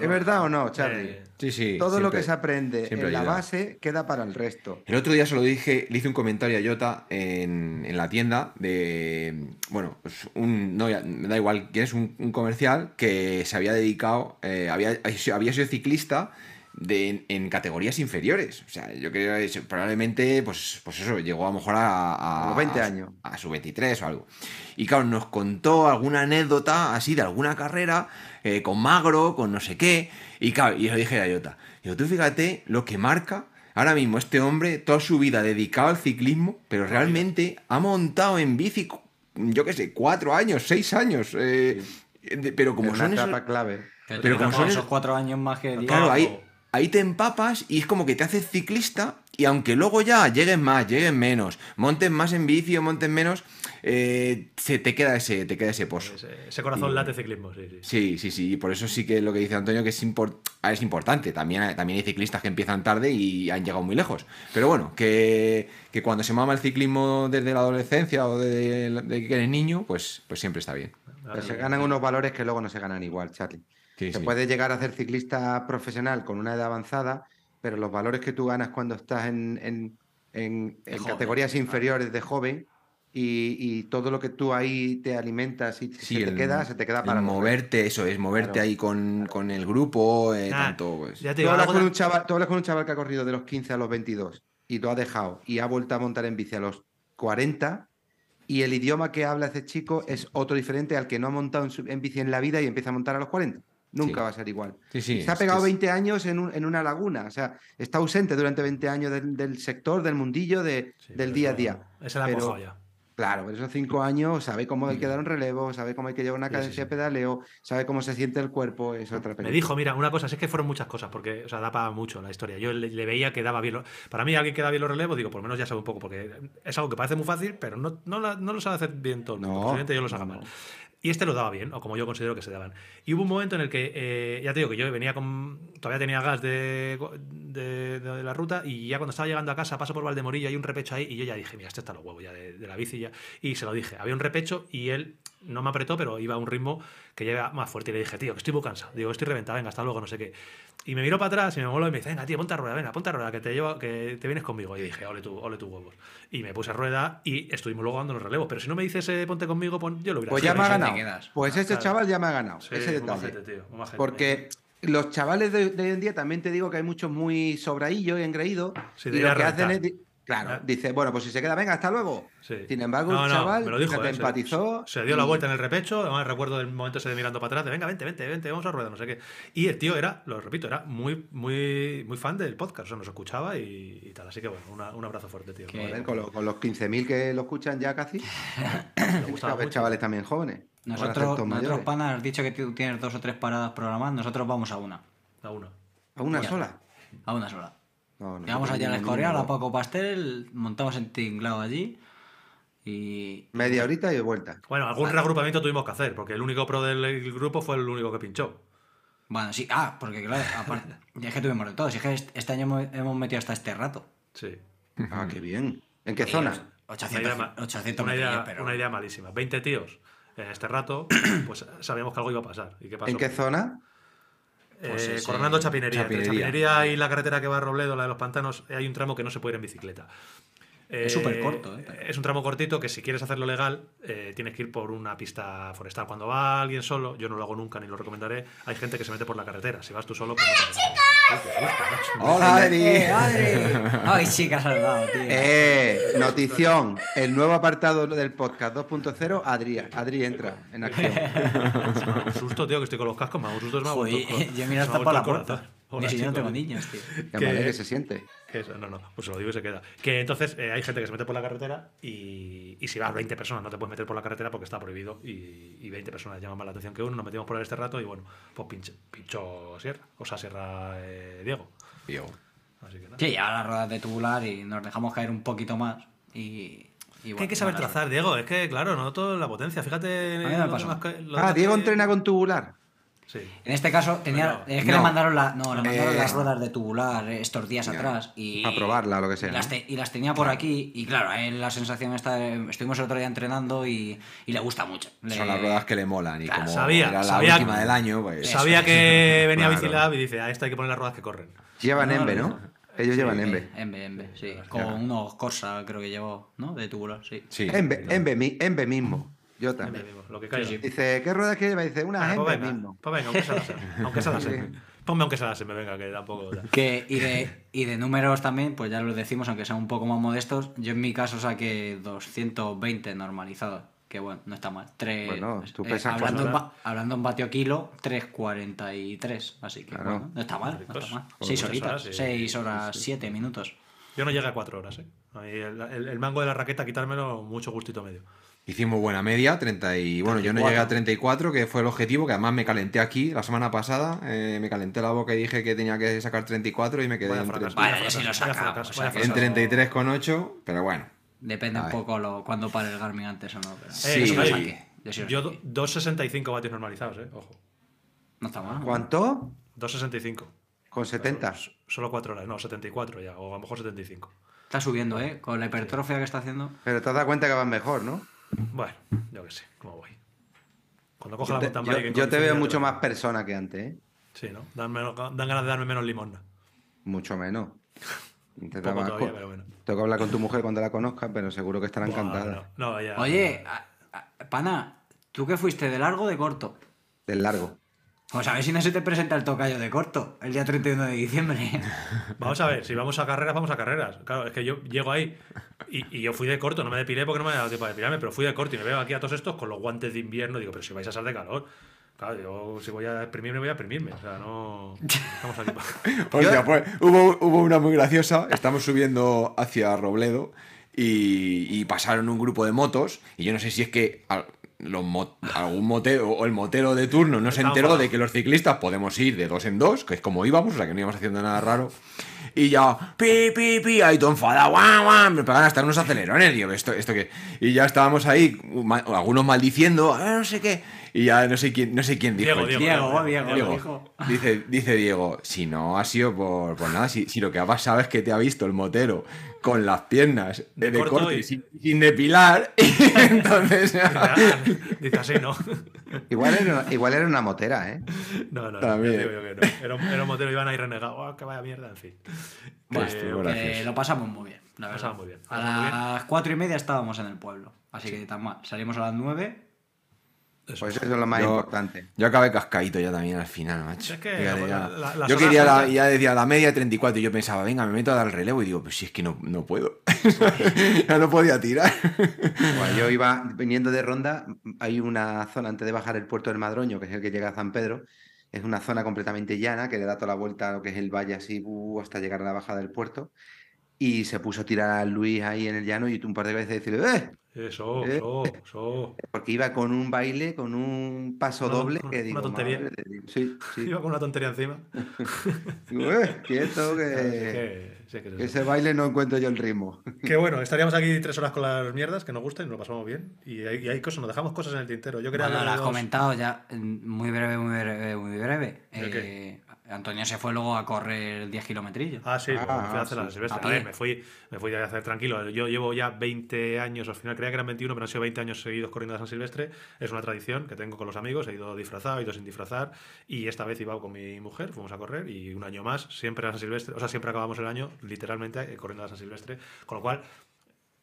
[SPEAKER 3] ¿Es verdad o no, Charlie?
[SPEAKER 1] Eh,
[SPEAKER 2] Sí, sí.
[SPEAKER 3] Todo lo que se aprende en la base queda para el resto.
[SPEAKER 2] El otro día se lo dije, le hice un comentario a Jota en, en la tienda de. Bueno, pues un. No, me da igual quién es, un, un comercial que se había dedicado. eh, había, había sido ciclista de, en categorías inferiores. O sea, yo creo que probablemente, pues, pues eso, llegó a lo mejor a. a
[SPEAKER 3] A los 20
[SPEAKER 2] a-
[SPEAKER 3] años.
[SPEAKER 2] A su 23 o algo. Y claro, nos contó alguna anécdota así de alguna carrera, eh, con Magro, con no sé qué. Y claro, y yo dije a Jota, digo, tú fíjate lo que marca ahora mismo este hombre, toda su vida dedicado al ciclismo, pero realmente ha montado en bici, yo qué sé, cuatro años, seis años. eh, de- pero como
[SPEAKER 3] Es
[SPEAKER 2] son
[SPEAKER 3] una
[SPEAKER 2] esos-
[SPEAKER 3] etapa clave.
[SPEAKER 4] Pero,
[SPEAKER 2] Pero como son
[SPEAKER 4] esos cuatro años más que.
[SPEAKER 2] Claro, ahí, ahí te empapas y es como que te haces ciclista y aunque luego ya lleguen más, lleguen menos, monten más en bici o monten menos, eh, se te queda ese, te queda ese pozo.
[SPEAKER 1] Ese, ese corazón
[SPEAKER 2] Y-
[SPEAKER 1] late ciclismo, sí, sí.
[SPEAKER 2] Sí, sí, sí, y por eso sí que lo que dice Antonio que es, impor- ah, es importante. También, hay- también hay ciclistas que empiezan tarde y han llegado muy lejos. Pero bueno, que, que cuando se mama el ciclismo desde la adolescencia o de, de que eres niño, pues, pues siempre está bien.
[SPEAKER 3] Pero se ganan unos valores que luego no se ganan igual, Charlie.
[SPEAKER 2] Sí,
[SPEAKER 3] Se
[SPEAKER 2] sí.
[SPEAKER 3] puede llegar a ser ciclista profesional con una edad avanzada, pero los valores que tú ganas cuando estás en, en- en-
[SPEAKER 4] De
[SPEAKER 3] en
[SPEAKER 4] joven,
[SPEAKER 3] categorías inferiores de joven y, y todo lo que tú ahí te alimentas y
[SPEAKER 2] Sí,
[SPEAKER 3] se te
[SPEAKER 2] el-
[SPEAKER 3] queda, se te queda para
[SPEAKER 2] moverte, eso es, moverte
[SPEAKER 3] Claro.
[SPEAKER 2] ahí con, con el grupo, eh,
[SPEAKER 1] Nah,
[SPEAKER 2] tanto pues.
[SPEAKER 1] Ya te
[SPEAKER 3] Tú
[SPEAKER 1] digo,
[SPEAKER 3] hablas, con
[SPEAKER 1] de-
[SPEAKER 3] un chaval, tú hablas con un chaval que ha corrido de los 15 a los 22 y lo ha dejado y ha vuelto a montar en bici a los 40 y el idioma que habla ese chico es otro diferente al que no ha montado en, su- en bici en la vida y empieza a montar a los 40. Nunca
[SPEAKER 2] Sí.
[SPEAKER 3] va a ser igual.
[SPEAKER 2] Sí, sí,
[SPEAKER 3] se ha
[SPEAKER 2] es
[SPEAKER 3] pegado
[SPEAKER 2] es-
[SPEAKER 3] 20 años en, un- en una laguna, o sea, está ausente durante 20 años del, del sector, del mundillo, de-
[SPEAKER 1] Sí,
[SPEAKER 3] del día a día.
[SPEAKER 1] Ese la
[SPEAKER 3] Pero-
[SPEAKER 1] ya.
[SPEAKER 3] Claro, pero esos 5 años sabe cómo hay que dar un relevo, sabe cómo hay que llevar una
[SPEAKER 1] Sí, sí,
[SPEAKER 3] cadencia
[SPEAKER 1] sí.
[SPEAKER 3] de pedaleo, sabe cómo se siente el cuerpo, es otra
[SPEAKER 1] Me
[SPEAKER 3] película.
[SPEAKER 1] dijo, mira, una cosa, es que fueron muchas cosas, porque, o sea, da para mucho la historia. Yo le, le veía que daba bien. lo- para mí, alguien que da bien los relevos, digo, por lo menos ya sabe un poco, porque es algo que parece muy fácil, pero no, no, la- no lo sabe hacer bien todo el mundo.
[SPEAKER 3] No,
[SPEAKER 1] Posiblemente yo haga
[SPEAKER 3] no,
[SPEAKER 1] mal. Y este lo daba bien, o como yo considero que se daban. Y hubo un momento en el que, eh, ya te digo que yo venía con. Todavía tenía gas de, de, de la ruta, y ya cuando estaba llegando a casa, paso por Valdemorillo, hay un repecho ahí, y yo ya dije, mira, este está los huevos ya de, de la bici ya. Y se lo dije, había un repecho, y él no me apretó, pero iba a un ritmo que lleva más fuerte. Y le dije, tío, que estoy muy cansado. Digo, estoy reventado, venga, hasta luego, no sé qué. Y me miró para atrás y me moló y me dice, venga, tío, ponte a rueda, venga, ponte a rueda, que te llevo, que te vienes conmigo. Y dije, ole tú, ole tú huevos. Y me puse a rueda y estuvimos luego dando el relevo. Pero si no me dices, eh, ponte conmigo, pon- yo lo hubiera
[SPEAKER 3] Pues
[SPEAKER 1] hecho.
[SPEAKER 3] ya me ha ganado. Pues ese
[SPEAKER 1] Claro.
[SPEAKER 3] chaval ya me ha ganado,
[SPEAKER 1] Sí,
[SPEAKER 3] ese detalle.
[SPEAKER 1] majete, tío.
[SPEAKER 3] Porque los chavales de, de hoy en día también te digo que hay muchos muy sobraillos y engreídos.
[SPEAKER 1] Sí,
[SPEAKER 3] y lo que hacen es. Claro,
[SPEAKER 1] Ah.
[SPEAKER 3] dice, bueno, pues si se queda, venga, hasta luego.
[SPEAKER 1] Sí.
[SPEAKER 3] Sin embargo,
[SPEAKER 1] No,
[SPEAKER 3] chaval
[SPEAKER 1] me lo dijo,
[SPEAKER 3] fíjate,
[SPEAKER 1] eh, se-
[SPEAKER 3] empatizó.
[SPEAKER 1] Se, dio la vuelta en el repecho, además recuerdo el momento ese de mirando para atrás, de venga, vente, vente, vente, vamos a rueda, no sé qué. Y el tío era, lo repito, era muy, muy, muy fan del podcast, o sea, nos escuchaba y, y tal. Así que bueno, una- un abrazo fuerte, tío.
[SPEAKER 3] Joder, con, lo- con los 15.000 que lo escuchan ya casi.
[SPEAKER 1] Mucho.
[SPEAKER 3] chavales también jóvenes.
[SPEAKER 4] Nosotros, nosotros panas, has dicho que tú tienes dos o tres paradas programadas, nosotros vamos a una.
[SPEAKER 1] A uno.
[SPEAKER 3] ¿A una
[SPEAKER 4] Ya
[SPEAKER 3] sola?
[SPEAKER 4] A una sola.
[SPEAKER 3] No, no,
[SPEAKER 4] Llegamos
[SPEAKER 3] no
[SPEAKER 4] allá al
[SPEAKER 3] tenemos
[SPEAKER 4] Escorial, a. Paco Pastel, montamos en tinglado allí y...
[SPEAKER 3] Media horita y de vuelta.
[SPEAKER 1] Bueno, algún reagrupamiento tuvimos que hacer, porque el único pro del grupo fue el único que pinchó.
[SPEAKER 4] Bueno, sí, ah, porque claro, aparte, es que tuvimos de todo, si es que este año hemos- metido hasta este rato.
[SPEAKER 1] Sí.
[SPEAKER 3] Ah, qué bien. ¿En qué
[SPEAKER 4] Sí,
[SPEAKER 3] zona?
[SPEAKER 1] Una
[SPEAKER 4] 800,
[SPEAKER 1] idea, ma-
[SPEAKER 4] 800
[SPEAKER 1] una idea-
[SPEAKER 4] metrillos, pero...
[SPEAKER 1] una idea malísima. 20 tíos en este rato, pues sabíamos que algo iba a pasar. ¿Y qué pasó?
[SPEAKER 3] ¿En qué zona?
[SPEAKER 1] Eh,
[SPEAKER 4] Pues ese-
[SPEAKER 1] Coronando Chapinería. Entre
[SPEAKER 2] Chapinería.
[SPEAKER 1] Chapinería y la carretera que va a Robledo, la de los pantanos, hay un tramo que no se puede ir en bicicleta.
[SPEAKER 4] Es supercorto, ¿eh?
[SPEAKER 1] Es un tramo cortito que si quieres hacerlo legal eh, tienes que ir por una pista forestal. Cuando va alguien solo, yo no lo hago nunca ni lo recomendaré, hay gente que se mete por la carretera. Si vas tú solo, pues no qué.
[SPEAKER 2] ¡Hola, Adri!
[SPEAKER 4] ¡Eh, Adri! ¡Ay, has salvado, tío!
[SPEAKER 3] Eh, notición. El nuevo apartado del podcast 2.0, Adri, Adri entra en acción.
[SPEAKER 1] Un susto, tío, que estoy con los cascos. Me da un susto. Me ha
[SPEAKER 4] Joder,
[SPEAKER 1] vuelto el cor-
[SPEAKER 4] yo mira hasta
[SPEAKER 1] ha
[SPEAKER 4] por la puerta.
[SPEAKER 1] Hola,
[SPEAKER 4] Ni si yo no tengo niños, tío.
[SPEAKER 3] Que- madre que se siente.
[SPEAKER 1] Eso, no, no, pues se lo digo y se queda. Que entonces eh, hay gente que se mete por la carretera y, y si vas 20 personas no te puedes meter por la carretera porque está prohibido y, y 20 personas llaman más la atención que uno. Nos metimos por este rato y bueno, pues pinche, pincho Sierra, o sea, Sierra eh, Diego.
[SPEAKER 2] Diego.
[SPEAKER 1] Así que nada.
[SPEAKER 4] Sí, ya las ruedas de tubular y nos dejamos caer un poquito más. Y,
[SPEAKER 1] Que
[SPEAKER 4] bueno,
[SPEAKER 1] hay que saber trazar, Diego. Es que, claro, no todo la potencia. Fíjate.
[SPEAKER 3] Ah, Diego
[SPEAKER 1] que-
[SPEAKER 3] entrena con tubular.
[SPEAKER 1] Sí.
[SPEAKER 4] En este caso, tenía,
[SPEAKER 1] Bueno,
[SPEAKER 4] es que
[SPEAKER 2] no.
[SPEAKER 4] le mandaron, la, no, le mandaron
[SPEAKER 2] Eh,
[SPEAKER 4] las ruedas de tubular estos días
[SPEAKER 2] ya.
[SPEAKER 4] atrás. Y,
[SPEAKER 3] A probarla lo que sea,
[SPEAKER 4] Y las, te- y las tenía por aquí. Y claro, a él la sensación está. Estuvimos el otro día entrenando y, y le gusta mucho. Le-
[SPEAKER 2] Son las ruedas que le molan y
[SPEAKER 4] Claro,
[SPEAKER 2] como
[SPEAKER 1] sabía,
[SPEAKER 2] era la
[SPEAKER 1] sabía-
[SPEAKER 2] última del año, pues...
[SPEAKER 1] Sabía que venía
[SPEAKER 2] Claro.
[SPEAKER 1] Bicilab y dice, a esta hay que poner las ruedas que corren.
[SPEAKER 3] Llevan
[SPEAKER 4] No,
[SPEAKER 3] Embe,
[SPEAKER 4] no.
[SPEAKER 3] Ellos llevan
[SPEAKER 4] Eh,
[SPEAKER 3] Embe.
[SPEAKER 4] Embe, Embe, sí. Con unos Corsa, creo que llevó, ¿no? De tubular, sí.
[SPEAKER 2] Sí.
[SPEAKER 3] Embe, Embe mismo. Yo también.
[SPEAKER 1] Lo que.
[SPEAKER 4] Sí, sí.
[SPEAKER 3] Dice, ¿qué ruedas que lleva? Dice, unas
[SPEAKER 1] Ah, pues venga,
[SPEAKER 3] mismo.
[SPEAKER 1] pues venga, aunque sea la SEM. Aunque sea la SEM. Ponme aunque sea la SEM, venga, que tampoco.
[SPEAKER 4] Que, y, de, y de números también, pues ya lo decimos, aunque sean un poco más modestos. Yo en mi caso saqué 220 normalizados. Que bueno, no está mal. Tres,
[SPEAKER 3] Bueno, tú
[SPEAKER 4] eh, hablando, en hablando en vatio kilo, 3.43. Así que
[SPEAKER 3] Claro.
[SPEAKER 4] bueno, no está mal. No está mal.
[SPEAKER 1] Por
[SPEAKER 4] 6
[SPEAKER 1] muchas
[SPEAKER 4] horitas,
[SPEAKER 1] horas, sí.
[SPEAKER 4] 6 horas, 7 minutos.
[SPEAKER 1] Yo no llegué a cuatro horas, ¿eh? El, el- el mango de la raqueta, quitármelo mucho gustito medio.
[SPEAKER 2] Hicimos buena media, 30 y... Bueno, yo no llegué a 34, que fue el objetivo, que además me calenté aquí la semana pasada. eh, me calenté la boca y dije que tenía que sacar 34 y me quedé en,
[SPEAKER 1] fracaso.
[SPEAKER 2] tre-
[SPEAKER 4] Vale, yo sí lo
[SPEAKER 1] Vaya
[SPEAKER 4] sacaba,
[SPEAKER 1] fracaso,
[SPEAKER 4] o sea,
[SPEAKER 1] vaya
[SPEAKER 4] que
[SPEAKER 2] en
[SPEAKER 1] fracaso.
[SPEAKER 2] 33,8, pero bueno.
[SPEAKER 4] Depende un poco lo, cuando pare el Garmin antes o no. Pero
[SPEAKER 2] Sí.
[SPEAKER 4] yo sí
[SPEAKER 1] oye,
[SPEAKER 4] saqué. Yo sí
[SPEAKER 1] Yo
[SPEAKER 4] saqué.
[SPEAKER 1] do- 2,65 vatios normalizados, ¿eh? Ojo.
[SPEAKER 4] No está mal.
[SPEAKER 3] ¿Cuánto?
[SPEAKER 1] 2,65.
[SPEAKER 3] Con 70.
[SPEAKER 1] S- Solo 4 horas, no, 74 ya, o a lo mejor 75.
[SPEAKER 4] Está subiendo, ¿eh? Con la hipertrofia que está haciendo.
[SPEAKER 3] Pero te has dado cuenta que van mejor, ¿no?
[SPEAKER 1] Bueno, yo qué sé, cómo voy. Cuando coja
[SPEAKER 3] Yo
[SPEAKER 1] la
[SPEAKER 3] te,
[SPEAKER 1] mountain
[SPEAKER 3] yo- yo te veo mucho más persona que antes, ¿eh?
[SPEAKER 1] Sí, ¿no? Dan, menos- dan ganas de darme menos limosna.
[SPEAKER 3] Mucho menos.
[SPEAKER 1] Todavía, pero bueno.
[SPEAKER 3] Tengo que hablar con tu mujer cuando la conozca, pero seguro que estará encantada.
[SPEAKER 1] No, no, ya.
[SPEAKER 4] Oye, a- a- pana, ¿tú qué fuiste? ¿De largo o de corto?
[SPEAKER 3] Del largo.
[SPEAKER 4] Pues a ver si no se te presenta el tocayo de corto, el día 31 de diciembre.
[SPEAKER 1] Vamos a ver, si vamos a carreras, vamos a carreras. Claro, es que yo llego ahí y, y yo fui de corto, no me depilé porque no me había dado tiempo de depilarme, pero fui de corto y me veo aquí a todos estos con los guantes de invierno. Digo, pero si vais a salir de calor. Claro, yo si voy a exprimirme, voy a exprimirme. O sea, no. Estamos aquí. pa-
[SPEAKER 2] Hostia, pues hubo, hubo una muy graciosa. Estamos subiendo hacia Robledo y, y pasaron un grupo de motos. Y yo no sé si es que los mo- algún motero o el motero de turno no se enteró de que los ciclistas podemos ir de dos en dos, que es como íbamos, o sea que no íbamos haciendo nada raro. Y ya, pi, pi, pi, ahí todo enfadado, guau, guau, me pegan hasta unos acelerones, digo, esto, esto que. Y ya estábamos ahí, algunos maldiciendo, "Ah, no sé qué. Y ya no sé quién, no sé quién dijo.
[SPEAKER 1] Diego, Diego,
[SPEAKER 4] Diego, Diego,
[SPEAKER 2] Diego,
[SPEAKER 4] dijo.
[SPEAKER 2] Dice, dice Diego, si no ha sido por, por nada, si, si lo que ha pasado es que te ha visto el motero con las piernas de,
[SPEAKER 1] De corto
[SPEAKER 2] corte
[SPEAKER 1] y-
[SPEAKER 2] sin, sin depilar, y entonces
[SPEAKER 1] Dice así, no.
[SPEAKER 3] Igual era, igual era una motera, ¿eh?
[SPEAKER 1] No, no, no.
[SPEAKER 2] También.
[SPEAKER 1] ya te digo yo que no. Era, un- era un motero, iban ahí renegado. Oh, que vaya mierda, en fin.
[SPEAKER 2] Estuvo
[SPEAKER 1] Eh,
[SPEAKER 4] que
[SPEAKER 2] gracioso.
[SPEAKER 4] lo pasamos muy bien, la
[SPEAKER 1] pasamos muy bien,
[SPEAKER 4] A las cuatro y media estábamos en el pueblo, así que tan mal. Salimos a las nueve.
[SPEAKER 1] Eso.
[SPEAKER 3] Pues eso es lo más
[SPEAKER 2] Yo-
[SPEAKER 3] importante.
[SPEAKER 2] Yo acabé cascadito ya también al final, macho.
[SPEAKER 1] Es que
[SPEAKER 2] Fíjate,
[SPEAKER 1] la-
[SPEAKER 2] ya.
[SPEAKER 1] la- las
[SPEAKER 2] yo quería la, ya decía la media 34 y yo pensaba, venga, me meto a dar el relevo y digo, pues si es que no, no puedo. ya no podía tirar.
[SPEAKER 3] Bueno, yo iba viniendo de Ronda, hay una zona antes de bajar el puerto del Madroño, que es el que llega a San Pedro, es una zona completamente llana que le da toda la vuelta a lo que es el valle así uh, hasta llegar a la bajada del puerto. Y se puso a tirar a Luis ahí en el llano y tú un par de veces decirle, ¡eh!
[SPEAKER 1] Eso,
[SPEAKER 3] Eh.
[SPEAKER 1] eso, eso.
[SPEAKER 3] Porque iba con un baile, con un paso doble
[SPEAKER 1] una-
[SPEAKER 3] que
[SPEAKER 1] una
[SPEAKER 3] digo,
[SPEAKER 1] tontería.
[SPEAKER 3] madre. Sí, sí.
[SPEAKER 1] Iba con una tontería encima.
[SPEAKER 3] "Eh, quieto, que,
[SPEAKER 1] sí, que
[SPEAKER 3] que ese baile no encuentro yo el ritmo.
[SPEAKER 1] Que bueno, estaríamos aquí tres horas con las mierdas que nos gustan y nos lo pasamos bien. Y hay, y hay cosas, nos dejamos cosas en el tintero. Yo quería
[SPEAKER 4] Bueno, lo has
[SPEAKER 1] dos-
[SPEAKER 4] comentado ya, mm, muy breve, muy breve, muy breve.
[SPEAKER 1] ¿El
[SPEAKER 4] Eh, Antonio se fue luego a correr 10 kilometrillos.
[SPEAKER 1] Ah, sí,
[SPEAKER 3] Ah,
[SPEAKER 1] me fui a hacer
[SPEAKER 3] sí,
[SPEAKER 1] la Silvestre.
[SPEAKER 4] a
[SPEAKER 1] A ver,
[SPEAKER 4] pie.
[SPEAKER 1] me fui, me fui a hacer tranquilo. Yo llevo ya 20 años, al final creía que eran 21, pero han sido 20 años seguidos corriendo a San Silvestre. Es una tradición que tengo con los amigos. He ido disfrazado, he ido sin disfrazar. Y esta vez iba con mi mujer, fuimos a correr y un año más, siempre a San Silvestre. O sea, siempre acabamos el año literalmente eh, corriendo a San Silvestre. Con lo cual,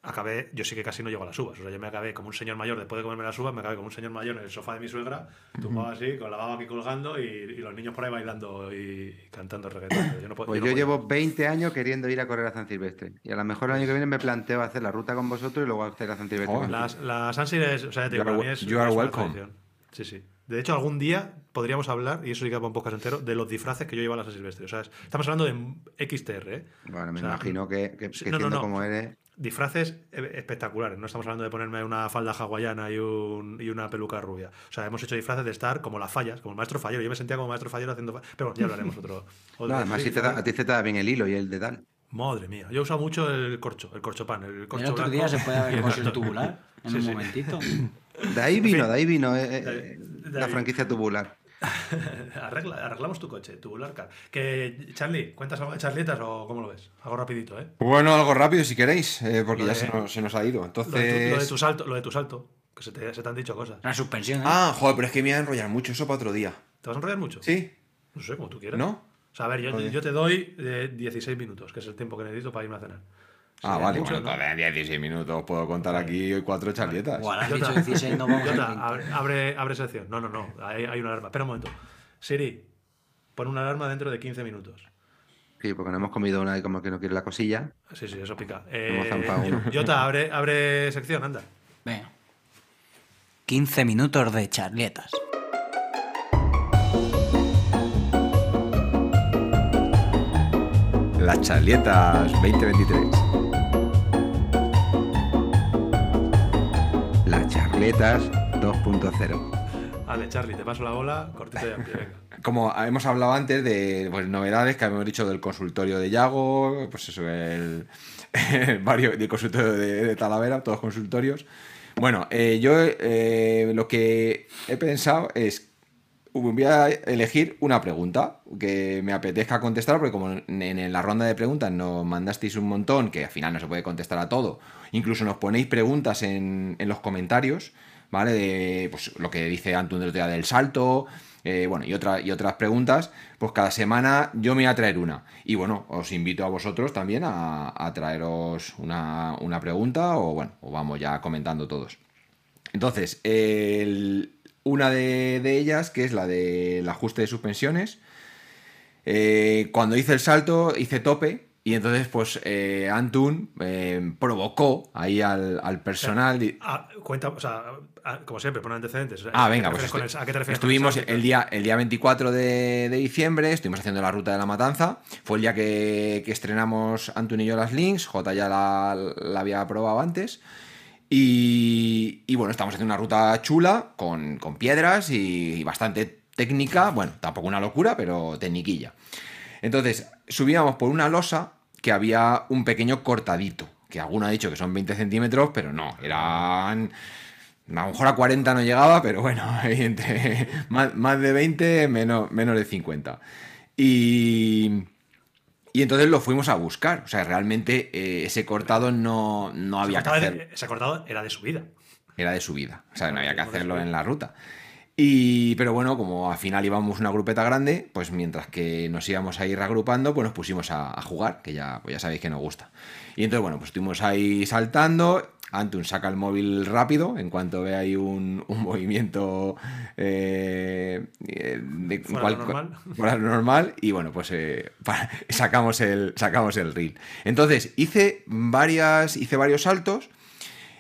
[SPEAKER 1] acabé, yo sí que casi no llego a las uvas. O sea, yo me acabé como un señor mayor, después de comerme las uvas, me acabé como un señor mayor en el sofá de mi suegra, tumbado así, con la baba aquí colgando y, y los niños por ahí bailando y cantando reggaetón. Yo no puedo-
[SPEAKER 3] Pues
[SPEAKER 1] yo
[SPEAKER 3] yo
[SPEAKER 1] no
[SPEAKER 3] llevo 20 años queriendo ir a correr a San Silvestre. Y a lo mejor el año que viene me planteo hacer la ruta con vosotros y luego hacer a San Silvestre. Con-
[SPEAKER 1] Las, las Ansiles, o sea, te digo, para mí es,
[SPEAKER 2] you are welcome.
[SPEAKER 1] Sí, sí. De hecho, algún día podríamos hablar, y eso sí que va un podcast entero, de los disfraces que yo llevo a la San Silvestre. O sea, es- estamos hablando de XTR, ¿eh?
[SPEAKER 3] Bueno, me
[SPEAKER 1] O sea,
[SPEAKER 3] imagino que, que, que
[SPEAKER 1] no, no,
[SPEAKER 3] siendo
[SPEAKER 1] no.
[SPEAKER 3] como eres.
[SPEAKER 1] Disfraces eh, espectaculares. No estamos hablando de ponerme una falda hawaiana y, un- y una peluca rubia. O sea, hemos hecho disfraces de estar como las fallas, como el maestro fallero. Yo me sentía como maestro fallero haciendo. fa- Pero bueno, ya hablaremos otro. otro
[SPEAKER 3] No, además,
[SPEAKER 1] sí,
[SPEAKER 3] si te da- a ti se te da bien el hilo y el de tal.
[SPEAKER 1] Madre mía. Yo he usado mucho el corcho, el corcho pan. El, corcho
[SPEAKER 4] El otro
[SPEAKER 1] blanco
[SPEAKER 4] día se puede haber
[SPEAKER 1] el
[SPEAKER 4] tubular en
[SPEAKER 1] Sí,
[SPEAKER 4] un
[SPEAKER 1] sí.
[SPEAKER 4] momentito.
[SPEAKER 3] De ahí vino,
[SPEAKER 1] fin.
[SPEAKER 3] de ahí vino eh, eh,
[SPEAKER 1] De ahí- de
[SPEAKER 3] la franquicia tubular.
[SPEAKER 1] Arregla- arreglamos tu coche, tubular car. Que, Charlie, ¿cuentas algo de charlietas o cómo lo ves? Algo rapidito, ¿eh?
[SPEAKER 2] Bueno, algo rápido si queréis, eh, porque ya se nos, se nos ha ido.
[SPEAKER 1] Lo de, tu,
[SPEAKER 2] Entonces.
[SPEAKER 1] lo de tu salto, lo de tu salto. Que se te, se te han dicho cosas.
[SPEAKER 4] La suspensión, ¿eh?
[SPEAKER 2] Ah, joder, pero es que me voy a enrollar mucho eso para otro día.
[SPEAKER 1] ¿Te vas a enrollar mucho?
[SPEAKER 2] ¿Sí?
[SPEAKER 1] No sé, como tú quieras.
[SPEAKER 2] ¿No?
[SPEAKER 1] O sea, a ver, yo te doy eh, 16 minutos, que es el tiempo que necesito para irme a cenar.
[SPEAKER 2] Ah,
[SPEAKER 1] Sí,
[SPEAKER 2] vale,
[SPEAKER 1] mucho,
[SPEAKER 2] bueno,
[SPEAKER 1] ¿no?
[SPEAKER 2] entonces en 16 minutos puedo contar aquí cuatro charlietas.
[SPEAKER 4] Igual has dicho 16, no vamos a
[SPEAKER 1] Jota,
[SPEAKER 4] 20.
[SPEAKER 1] abre, abre, sección. No, no, no. Hay, hay una alarma. Espera un momento. Siri, pon una alarma dentro de 15 minutos.
[SPEAKER 3] Sí, porque no hemos comido una y como que no quiere la cosilla.
[SPEAKER 1] Sí, sí, eso pica. Eh. Jota, abre, abre sección, anda.
[SPEAKER 4] Venga. 15 minutos de charlietas.
[SPEAKER 2] Las charlietas 2023.
[SPEAKER 3] Las charletas 2.0.
[SPEAKER 1] Vale, Charlie, te paso la bola, cortito y amplio, venga.
[SPEAKER 2] Como hemos hablado antes de pues, novedades que habíamos dicho del consultorio de Yago, pues eso, el, el varios, del consultorio de, de Talavera, todos consultorios. Bueno, eh, yo eh, lo que he pensado es voy a elegir una pregunta que me apetezca contestar, porque como en, la ronda de preguntas nos mandasteis un montón, que al final no se puede contestar a todo, incluso nos ponéis preguntas en, los comentarios, ¿vale? De pues, lo que dice Antun día del salto, eh, bueno, y, otra, y otras preguntas, pues cada semana yo me voy a traer una. Y bueno, os invito a vosotros también a, a traeros una, una pregunta, o bueno, o vamos ya comentando todos. Entonces, el- una de, de ellas, que es la del ajuste de suspensiones, eh, cuando hice el salto, hice tope. Y entonces, pues, eh, Antun eh, provocó ahí al, al personal. di-
[SPEAKER 1] Ah, cuenta, o sea, ah, como siempre, pon antecedentes.
[SPEAKER 2] Ah,
[SPEAKER 1] ¿A qué
[SPEAKER 2] venga, pues
[SPEAKER 1] refieres con
[SPEAKER 2] estu-
[SPEAKER 1] el- ¿a qué te refieres con el
[SPEAKER 2] estuvimos el día, el día 24 de, de diciembre, estuvimos haciendo la ruta de la matanza. Fue el día que, que estrenamos Antun y yo las links. J ya la, la había probado antes. Y, y bueno, estamos haciendo una ruta chula, con, con piedras y, bastante técnica. Bueno, tampoco una locura, pero tecniquilla. Entonces, subíamos por una losa que había un pequeño cortadito. Que alguno ha dicho que son 20 centímetros, pero no, eran. A lo mejor a 40 no llegaba, pero bueno, entre más, más de 20, menos, menos de 50. Y, y entonces lo fuimos a buscar. O sea, realmente eh, ese cortado no, no había que hacer.
[SPEAKER 1] de- Ese cortado era de subida.
[SPEAKER 2] Era de subida. O sea, no había que hacerlo en la ruta. Y, pero bueno, como al final íbamos una grupeta grande, pues mientras que nos íbamos a ir agrupando, pues nos pusimos a, a jugar, que ya, pues ya sabéis que nos gusta. Y entonces, bueno, pues estuvimos ahí saltando. Antun saca el móvil rápido en cuanto ve ahí un, un movimiento eh, eh, de
[SPEAKER 1] Fuera normal.
[SPEAKER 2] fuera normal. Y bueno, pues eh, sacamos, el, sacamos el reel. Entonces, hice, varias, hice varios saltos.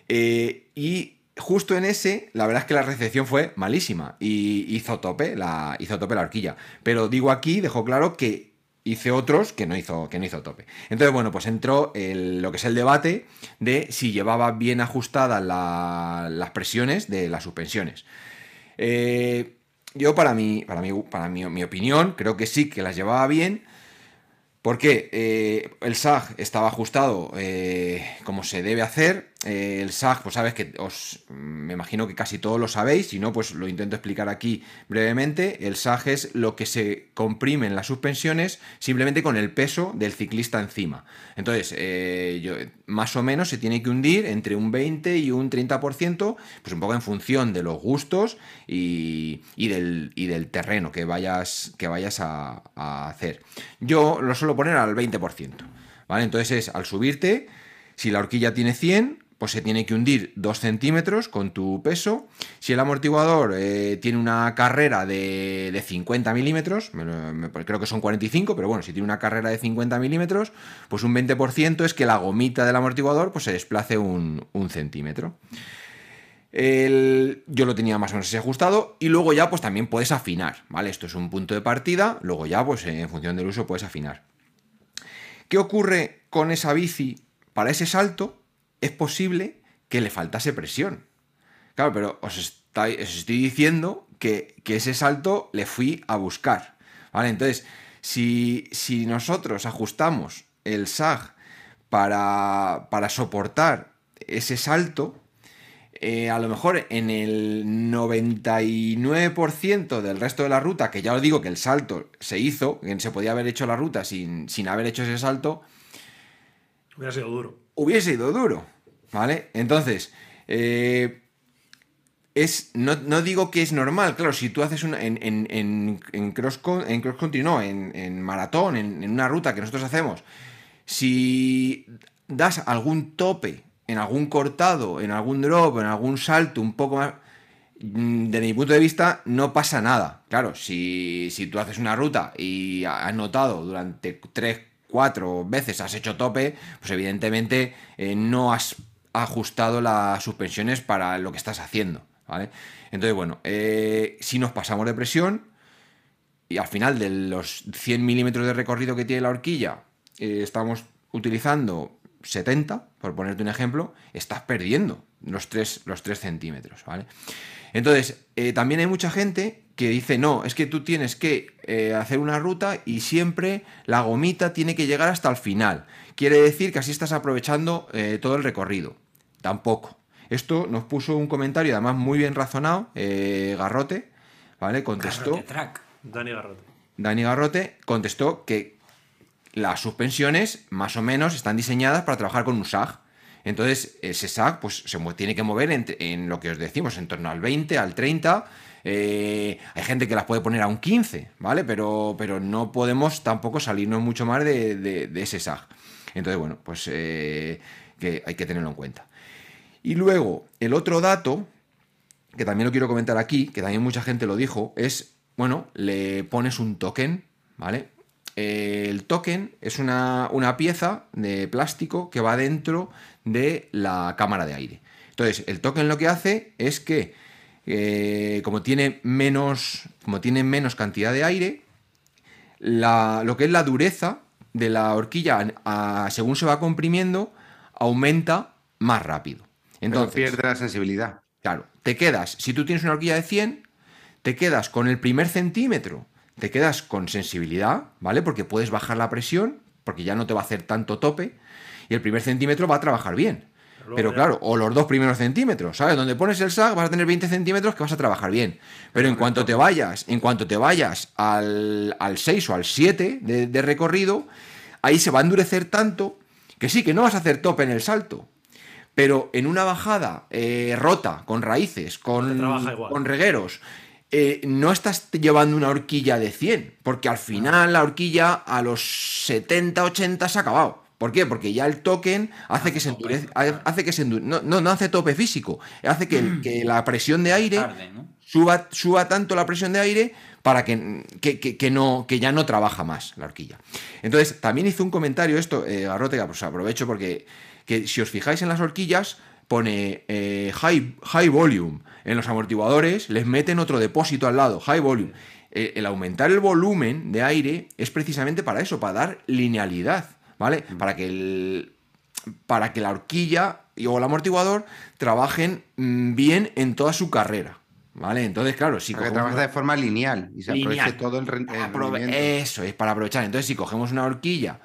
[SPEAKER 2] Eh, y justo en ese, la verdad es que la recepción fue malísima. Y hizo tope la, hizo tope la horquilla. Pero digo aquí, dejo claro que hice otros que no hizo, que no hizo tope. Entonces, bueno, pues entró lo que es el debate de si llevaba bien ajustadas la- las presiones de las suspensiones. Eh, yo, para, mí, para, mí, para mi, mi opinión, creo que sí que las llevaba bien. Porque eh, el SAG estaba ajustado eh, como se debe hacer. Eh, el SAG, pues sabes que os. Me imagino que casi todos lo sabéis. Si no, pues lo intento explicar aquí brevemente. El SAG es lo que se comprime en las suspensiones simplemente con el peso del ciclista encima. Entonces, eh, yo- más o menos se tiene que hundir entre un 20 y un 30%, pues un poco en función de los gustos y, y del, y del terreno que vayas, que vayas a, a hacer. Yo lo suelo poner al 20%, ¿vale? Entonces es al subirte, si la horquilla tiene 100, pues se tiene que hundir 2 centímetros con tu peso. Si el amortiguador eh, tiene una carrera de, de 50 milímetros, me- creo que son 45, pero bueno, si tiene una carrera de 50 milímetros, pues un 20% es que la gomita del amortiguador pues, se desplace un, un centímetro. El- yo lo tenía más o menos así ajustado y luego ya pues también puedes afinar, ¿vale? Esto es un punto de partida, luego ya pues en función del uso puedes afinar. ¿Qué ocurre con esa bici? Para ese salto es posible que le faltase presión. Claro, pero os, estoy diciendo que, que ese salto le fui a buscar. ¿Vale? Entonces, si, si nosotros ajustamos el SAG para, para soportar ese salto, eh, a lo mejor en el 99% del resto de la ruta, que ya os digo que el salto se hizo, se podía haber hecho la ruta sin, sin haber hecho ese salto,
[SPEAKER 1] Hubiera sido duro.
[SPEAKER 2] Hubiese ido duro, ¿vale? Entonces, eh, es, no, no digo que es normal, claro, si tú haces una, en, en, en, en cross, en cross country, no, en, maratón, en, en una ruta que nosotros hacemos, si das algún tope en algún cortado, en algún drop, en algún salto un poco más... mm, Desde mi punto de vista, no pasa nada. Claro, si, si tú haces una ruta y has notado durante 3, 4 veces has hecho tope, pues evidentemente eh, no has ajustado las suspensiones para lo que estás haciendo. ¿vale? Entonces, bueno, eh, si nos pasamos de presión, y al final de los 100 milímetros de recorrido que tiene la horquilla, eh, estamos utilizando 70, por ponerte un ejemplo, estás perdiendo los 3, los 3 centímetros, ¿vale? Entonces, también hay mucha gente que dice, no, es que tú tienes que eh, hacer una ruta y siempre la gomita tiene que llegar hasta el final. Quiere decir que así estás aprovechando eh, todo el recorrido. Tampoco. Esto nos puso un comentario, además muy bien razonado, eh, Garrote, ¿vale? Contestó.
[SPEAKER 4] Garrote track.
[SPEAKER 1] Dani Garrote.
[SPEAKER 2] Dani Garrote contestó que las suspensiones más o menos están diseñadas para trabajar con un SAG. Entonces, ese SAG pues, se tiene que mover en lo que os decimos, en torno al 20, al 30. Eh, hay gente que las puede poner a un 15, ¿vale? Pero, pero no podemos tampoco salirnos mucho más de, ese SAG. Entonces, bueno, pues eh, que hay que tenerlo en cuenta. Y luego, el otro dato, que también lo quiero comentar aquí, que también mucha gente lo dijo, es, bueno, le pones un token, ¿vale? Eh, el token es una, una pieza de plástico que va dentro de la cámara de aire. Entonces, el token lo que hace es que, eh, como, tiene menos, como tiene menos cantidad de aire, la- lo que es la dureza de la horquilla, a- según se va comprimiendo, aumenta más rápido.
[SPEAKER 3] Entonces
[SPEAKER 2] Entonces,
[SPEAKER 3] pierde la sensibilidad.
[SPEAKER 2] Claro, te quedas, si tú tienes una horquilla de 100, te quedas con el primer centímetro, te quedas con sensibilidad, ¿vale? Porque puedes bajar la presión, porque ya no te va a hacer tanto tope, y el primer centímetro va a trabajar bien. Pero claro, o los dos primeros centímetros, ¿sabes? Donde pones el SAG vas a tener 20 centímetros que vas a trabajar bien. Pero en cuanto te vayas, en cuanto te vayas al, al 6 o al 7 de, de recorrido, ahí se va a endurecer tanto que sí, que no vas a hacer tope en el salto. Pero en una bajada eh, rota, con raíces, con, con regueros, eh, no estás llevando una horquilla de 100, porque al final la horquilla a los 70, 80 se ha acabado. ¿Por qué? Porque ya el token hace que se endurece, hace que se endu- no, no, no hace tope físico, hace que, que la presión de aire
[SPEAKER 4] Tarde, ¿no?
[SPEAKER 2] suba, suba tanto la presión de aire para que, que, que- no, que ya no trabaja más la horquilla. Entonces, también hizo un comentario esto, eh, Garrote, que pues aprovecho porque que si os fijáis en las horquillas, pone eh, high, high volume. En los amortiguadores les meten otro depósito al lado, high volume. El aumentar el volumen de aire es precisamente para eso, para dar linealidad, ¿vale? Para que el, para que la horquilla y- o el amortiguador trabajen mm, bien en toda su carrera. ¿Vale? Entonces, claro, si
[SPEAKER 3] Para que
[SPEAKER 2] cogemos
[SPEAKER 3] trabaje de forma lineal y se
[SPEAKER 2] Lineal.
[SPEAKER 3] aproveche todo el, el
[SPEAKER 2] Aprove-
[SPEAKER 3] rendimiento.
[SPEAKER 2] Eso es para aprovechar. Entonces, si cogemos una horquilla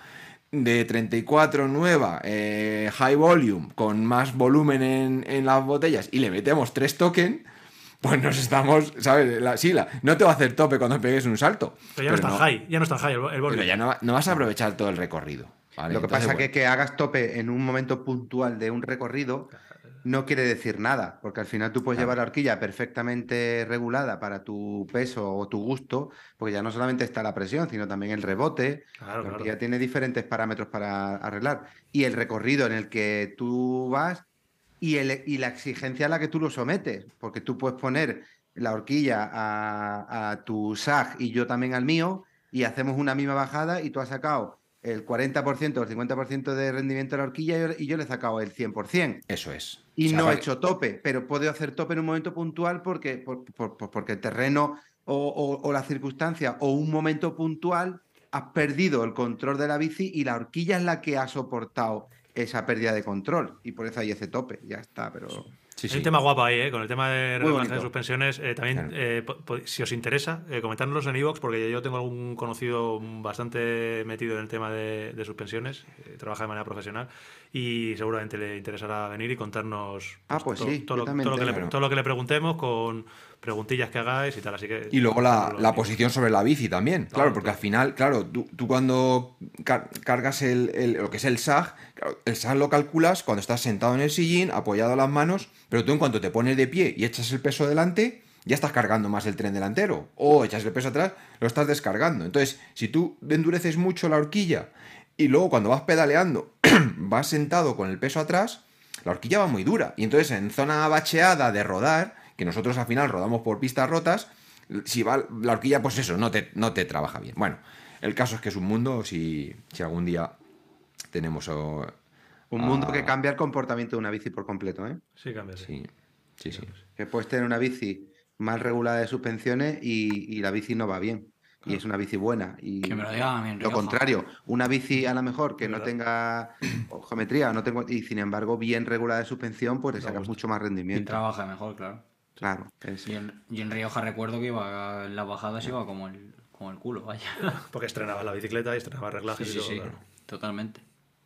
[SPEAKER 2] de 34 nueva, eh, high volume, con más volumen en, en las botellas y le metemos tres tokens, pues nos estamos, ¿sabes? La, sí, la- no te va a hacer tope cuando pegues un salto.
[SPEAKER 1] Pero ya no está high, ya no está high el, el volumen.
[SPEAKER 2] Pero ya no vas a aprovechar todo el recorrido. ¿Vale?
[SPEAKER 3] Lo que pasa es
[SPEAKER 2] bueno,
[SPEAKER 3] que que hagas tope en un momento puntual de un recorrido no quiere decir nada, porque al final tú puedes
[SPEAKER 2] Claro.
[SPEAKER 3] llevar la horquilla perfectamente regulada para tu peso o tu gusto, porque ya no solamente está la presión, sino también el rebote.
[SPEAKER 1] Claro,
[SPEAKER 3] la
[SPEAKER 1] claro.
[SPEAKER 3] horquilla tiene diferentes parámetros para arreglar. Y el recorrido en el que tú vas y, el- y la exigencia a la que tú lo sometes, porque tú puedes poner la horquilla a, a tu SAG y yo también al mío, y hacemos una misma bajada y tú has sacado el 40% o el 50% de rendimiento de la horquilla y yo- y yo le he sacado el 100%.
[SPEAKER 2] Eso es.
[SPEAKER 3] Y
[SPEAKER 2] O sea,
[SPEAKER 3] no he hecho tope, pero puedo hacer tope en un momento puntual porque, por- por- por- porque el terreno o, o- o la circunstancia o un momento puntual has perdido el control de la bici y la horquilla es la que ha soportado esa pérdida de control. Y por eso hay ese tope, ya está, pero...
[SPEAKER 2] Sí,
[SPEAKER 1] Hay
[SPEAKER 2] sí.
[SPEAKER 1] un tema guapo ahí, ¿eh? con el tema de de suspensiones. eh, también,
[SPEAKER 2] Claro.
[SPEAKER 1] eh, si os interesa, eh, comentárnoslo en iVoox, porque yo tengo algún conocido bastante metido en el tema de, de suspensiones, eh, trabaja de manera profesional y seguramente le interesará venir y contarnos
[SPEAKER 3] Ah, pues sí,
[SPEAKER 1] todo, lo, que le,
[SPEAKER 2] tengo.
[SPEAKER 1] todo lo que le preguntemos con preguntillas que hagáis y tal. Así que
[SPEAKER 2] Y luego la, la posición sobre la bici también. Claro,
[SPEAKER 1] Claro,
[SPEAKER 2] porque
[SPEAKER 1] claro.
[SPEAKER 2] al final, claro, tú, tú cuando car- cargas el, el- lo que es el SAG, el lo calculas cuando estás sentado en el sillín, apoyado a las manos, pero tú en cuanto te pones de pie y echas el peso delante, ya estás cargando más el tren delantero. O echas el peso atrás, lo estás descargando. Entonces, si tú endureces mucho la horquilla y luego cuando vas pedaleando, vas sentado con el peso atrás, la horquilla va muy dura. Y entonces en zona bacheada de rodar, que nosotros al final rodamos por pistas rotas, si va la horquilla, pues eso, no te, no te trabaja bien. Bueno, el caso es que es un mundo, si, si algún día tenemos... oh,
[SPEAKER 3] Un mundo que cambia el comportamiento de una bici por completo, ¿eh?
[SPEAKER 1] Sí, cambia, sí.
[SPEAKER 2] sí, sí, sí.
[SPEAKER 3] Que puedes tener una bici mal regulada de suspensiones y, y la bici no va bien. Y es una bici buena. Y
[SPEAKER 4] Que me lo digan a mí en
[SPEAKER 3] lo contrario, una bici a lo mejor que no
[SPEAKER 1] ¿Verdad?
[SPEAKER 3] tenga geometría no tengo, y sin embargo bien regulada de suspensión, pues le
[SPEAKER 1] Da
[SPEAKER 3] sacas mucho más
[SPEAKER 4] Y
[SPEAKER 3] rendimiento.
[SPEAKER 4] trabaja mejor, claro.
[SPEAKER 3] Claro. es-
[SPEAKER 4] Y en, y en Rioja recuerdo que iba en las bajadas iba como el, como el culo, vaya.
[SPEAKER 1] Porque estrenaba la bicicleta y estrenaba
[SPEAKER 4] Sí,
[SPEAKER 1] reglajes
[SPEAKER 4] sí,
[SPEAKER 1] y todo.
[SPEAKER 4] sí,
[SPEAKER 1] claro.
[SPEAKER 4] totalmente.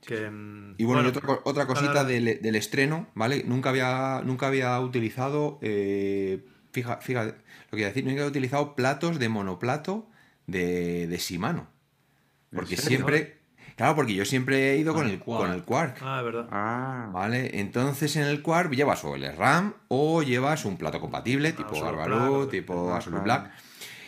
[SPEAKER 1] Que,
[SPEAKER 2] Y bueno, y otra, co- otra cosita
[SPEAKER 1] ahora-
[SPEAKER 2] del, del estreno, ¿vale? Nunca había, nunca había utilizado, eh, fija, fíjate, lo que iba a decir, nunca había utilizado platos de monoplato de, de Shimano. Porque siempre, claro, porque yo siempre he ido
[SPEAKER 4] Con
[SPEAKER 2] con,
[SPEAKER 4] el Quark.
[SPEAKER 2] con el Quark.
[SPEAKER 1] Ah, es verdad.
[SPEAKER 3] Ah,
[SPEAKER 2] ¿Vale? Entonces en el Quark llevas o el RAM o llevas un plato compatible, tipo
[SPEAKER 1] Black,
[SPEAKER 2] tipo
[SPEAKER 3] ah,
[SPEAKER 2] Absolute. Black.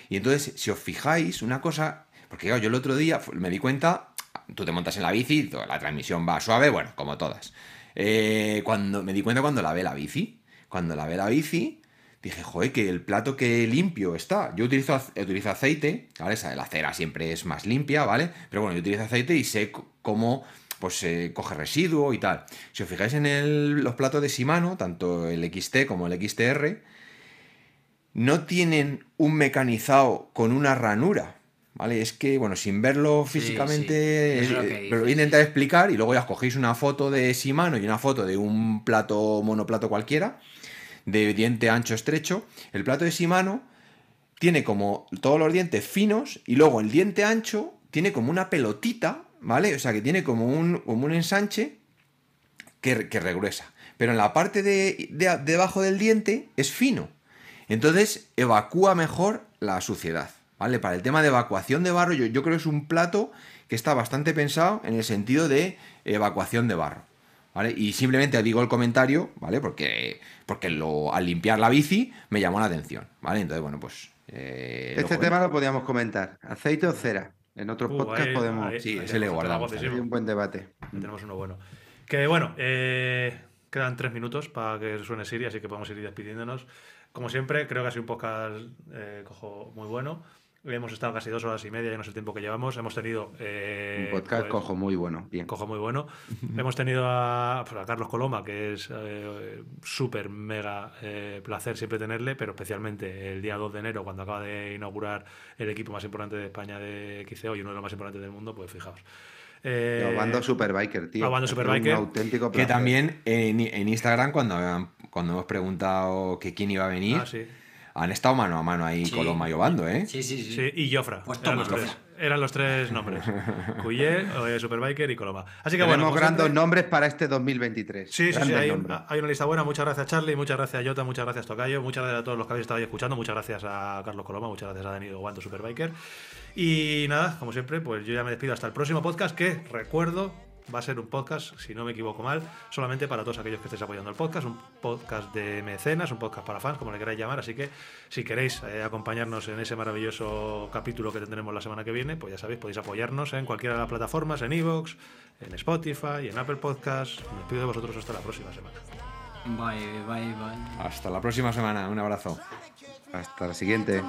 [SPEAKER 2] Y entonces, si os fijáis, una cosa. Porque claro, yo el otro día me di cuenta. Tú te montas en la bici, la transmisión va suave, bueno, como todas. Eh, cuando me di cuenta cuando lavé la bici. Cuando lavé la bici, dije, joder, que el plato que limpio está. Yo utilizo, utilizo aceite, ¿vale? La cera siempre es más limpia, ¿vale? Pero bueno, yo utilizo aceite y sé cómo pues eh, coge residuo y tal. Si os fijáis en los platos de Shimano, tanto el XT como el XTR, no tienen un mecanizado con una ranura. ¿Vale? Es que, bueno, sin verlo físicamente,
[SPEAKER 4] sí.
[SPEAKER 2] Eh, pero voy a intentar explicar y luego ya os cogéis una foto de Shimano y una foto de un plato monoplato cualquiera, de diente ancho estrecho. El plato de Shimano tiene como todos los dientes finos y luego el diente ancho tiene como una pelotita, ¿vale? O sea, que tiene como un, como un ensanche que, que regruesa. Pero en la parte de, de- debajo del diente es fino. Entonces evacúa mejor la suciedad, ¿vale? Para el tema de evacuación de barro, yo, yo creo que es un plato que está bastante pensado en el sentido de evacuación de barro, ¿vale? Y simplemente digo el comentario, ¿vale? Porque, porque lo, al limpiar la bici me llamó la atención, ¿vale? Entonces, bueno, pues... eh,
[SPEAKER 3] este
[SPEAKER 2] comento.
[SPEAKER 3] tema lo podíamos comentar. ¿Aceite o cera? En otros
[SPEAKER 1] Uh,
[SPEAKER 3] podcasts
[SPEAKER 1] ahí-
[SPEAKER 3] podemos...
[SPEAKER 1] ahí-
[SPEAKER 2] sí,
[SPEAKER 1] ahí
[SPEAKER 2] ese le guardamos.
[SPEAKER 3] Hay un buen debate.
[SPEAKER 1] Ahí tenemos uno bueno. Que bueno, eh, quedan tres minutos para que suene Siri, así que podemos ir despidiéndonos. Como siempre, creo que ha sido un podcast eh, cojo muy bueno. Hemos estado casi dos horas y media, ya no sé el tiempo que llevamos. Hemos tenido. eh,
[SPEAKER 3] un podcast
[SPEAKER 1] pues,
[SPEAKER 3] cojo muy bueno. Bien.
[SPEAKER 1] cojo muy bueno. Hemos tenido a, pues, a Carlos Coloma, que es eh, súper mega eh, placer siempre tenerle, pero especialmente el día 2 de enero, cuando acaba de inaugurar el equipo más importante de España de XCO y uno de los más importantes del mundo, pues fijaos. Eh,
[SPEAKER 3] Obando Superbiker, tío.
[SPEAKER 1] Obando Superbiker.
[SPEAKER 3] Un auténtico
[SPEAKER 2] Que también en, en Instagram, cuando, cuando hemos preguntado que quién iba a venir,
[SPEAKER 1] ah, sí.
[SPEAKER 2] Han estado mano a mano ahí
[SPEAKER 4] Sí.
[SPEAKER 2] Coloma y Obando, ¿eh?
[SPEAKER 4] Sí, sí, sí.
[SPEAKER 1] Sí, y Jofra.
[SPEAKER 4] Pues
[SPEAKER 1] eran, los tres, eran los tres nombres. Cuyé, eh, Superbiker y Coloma. Así que
[SPEAKER 3] Tenemos
[SPEAKER 1] bueno. como
[SPEAKER 3] grandes
[SPEAKER 1] siempre-
[SPEAKER 3] nombres para este 2023.
[SPEAKER 1] Sí, sí, sí, hay, una lista buena. Muchas gracias, Charlie. Muchas gracias, Jota. Muchas gracias, Tocayo. Muchas gracias a todos los que habéis estado ahí escuchando. Muchas gracias a Carlos Coloma. Muchas gracias a Dani Guanto Superbiker. Y nada, como siempre, pues yo ya me despido hasta el próximo podcast, que recuerdo va a ser un podcast, si no me equivoco mal, solamente para todos aquellos que estéis apoyando el podcast, un podcast de mecenas, un podcast para fans, como le queráis llamar. Así que si queréis eh, acompañarnos en ese maravilloso capítulo que tendremos la semana que viene, pues ya sabéis, podéis apoyarnos en cualquiera de las plataformas, en Evox, en Spotify, en Apple Podcasts. Me despido de vosotros hasta la próxima semana.
[SPEAKER 4] Bye, bye, bye.
[SPEAKER 2] Hasta la próxima semana. Un abrazo.
[SPEAKER 3] Hasta la siguiente.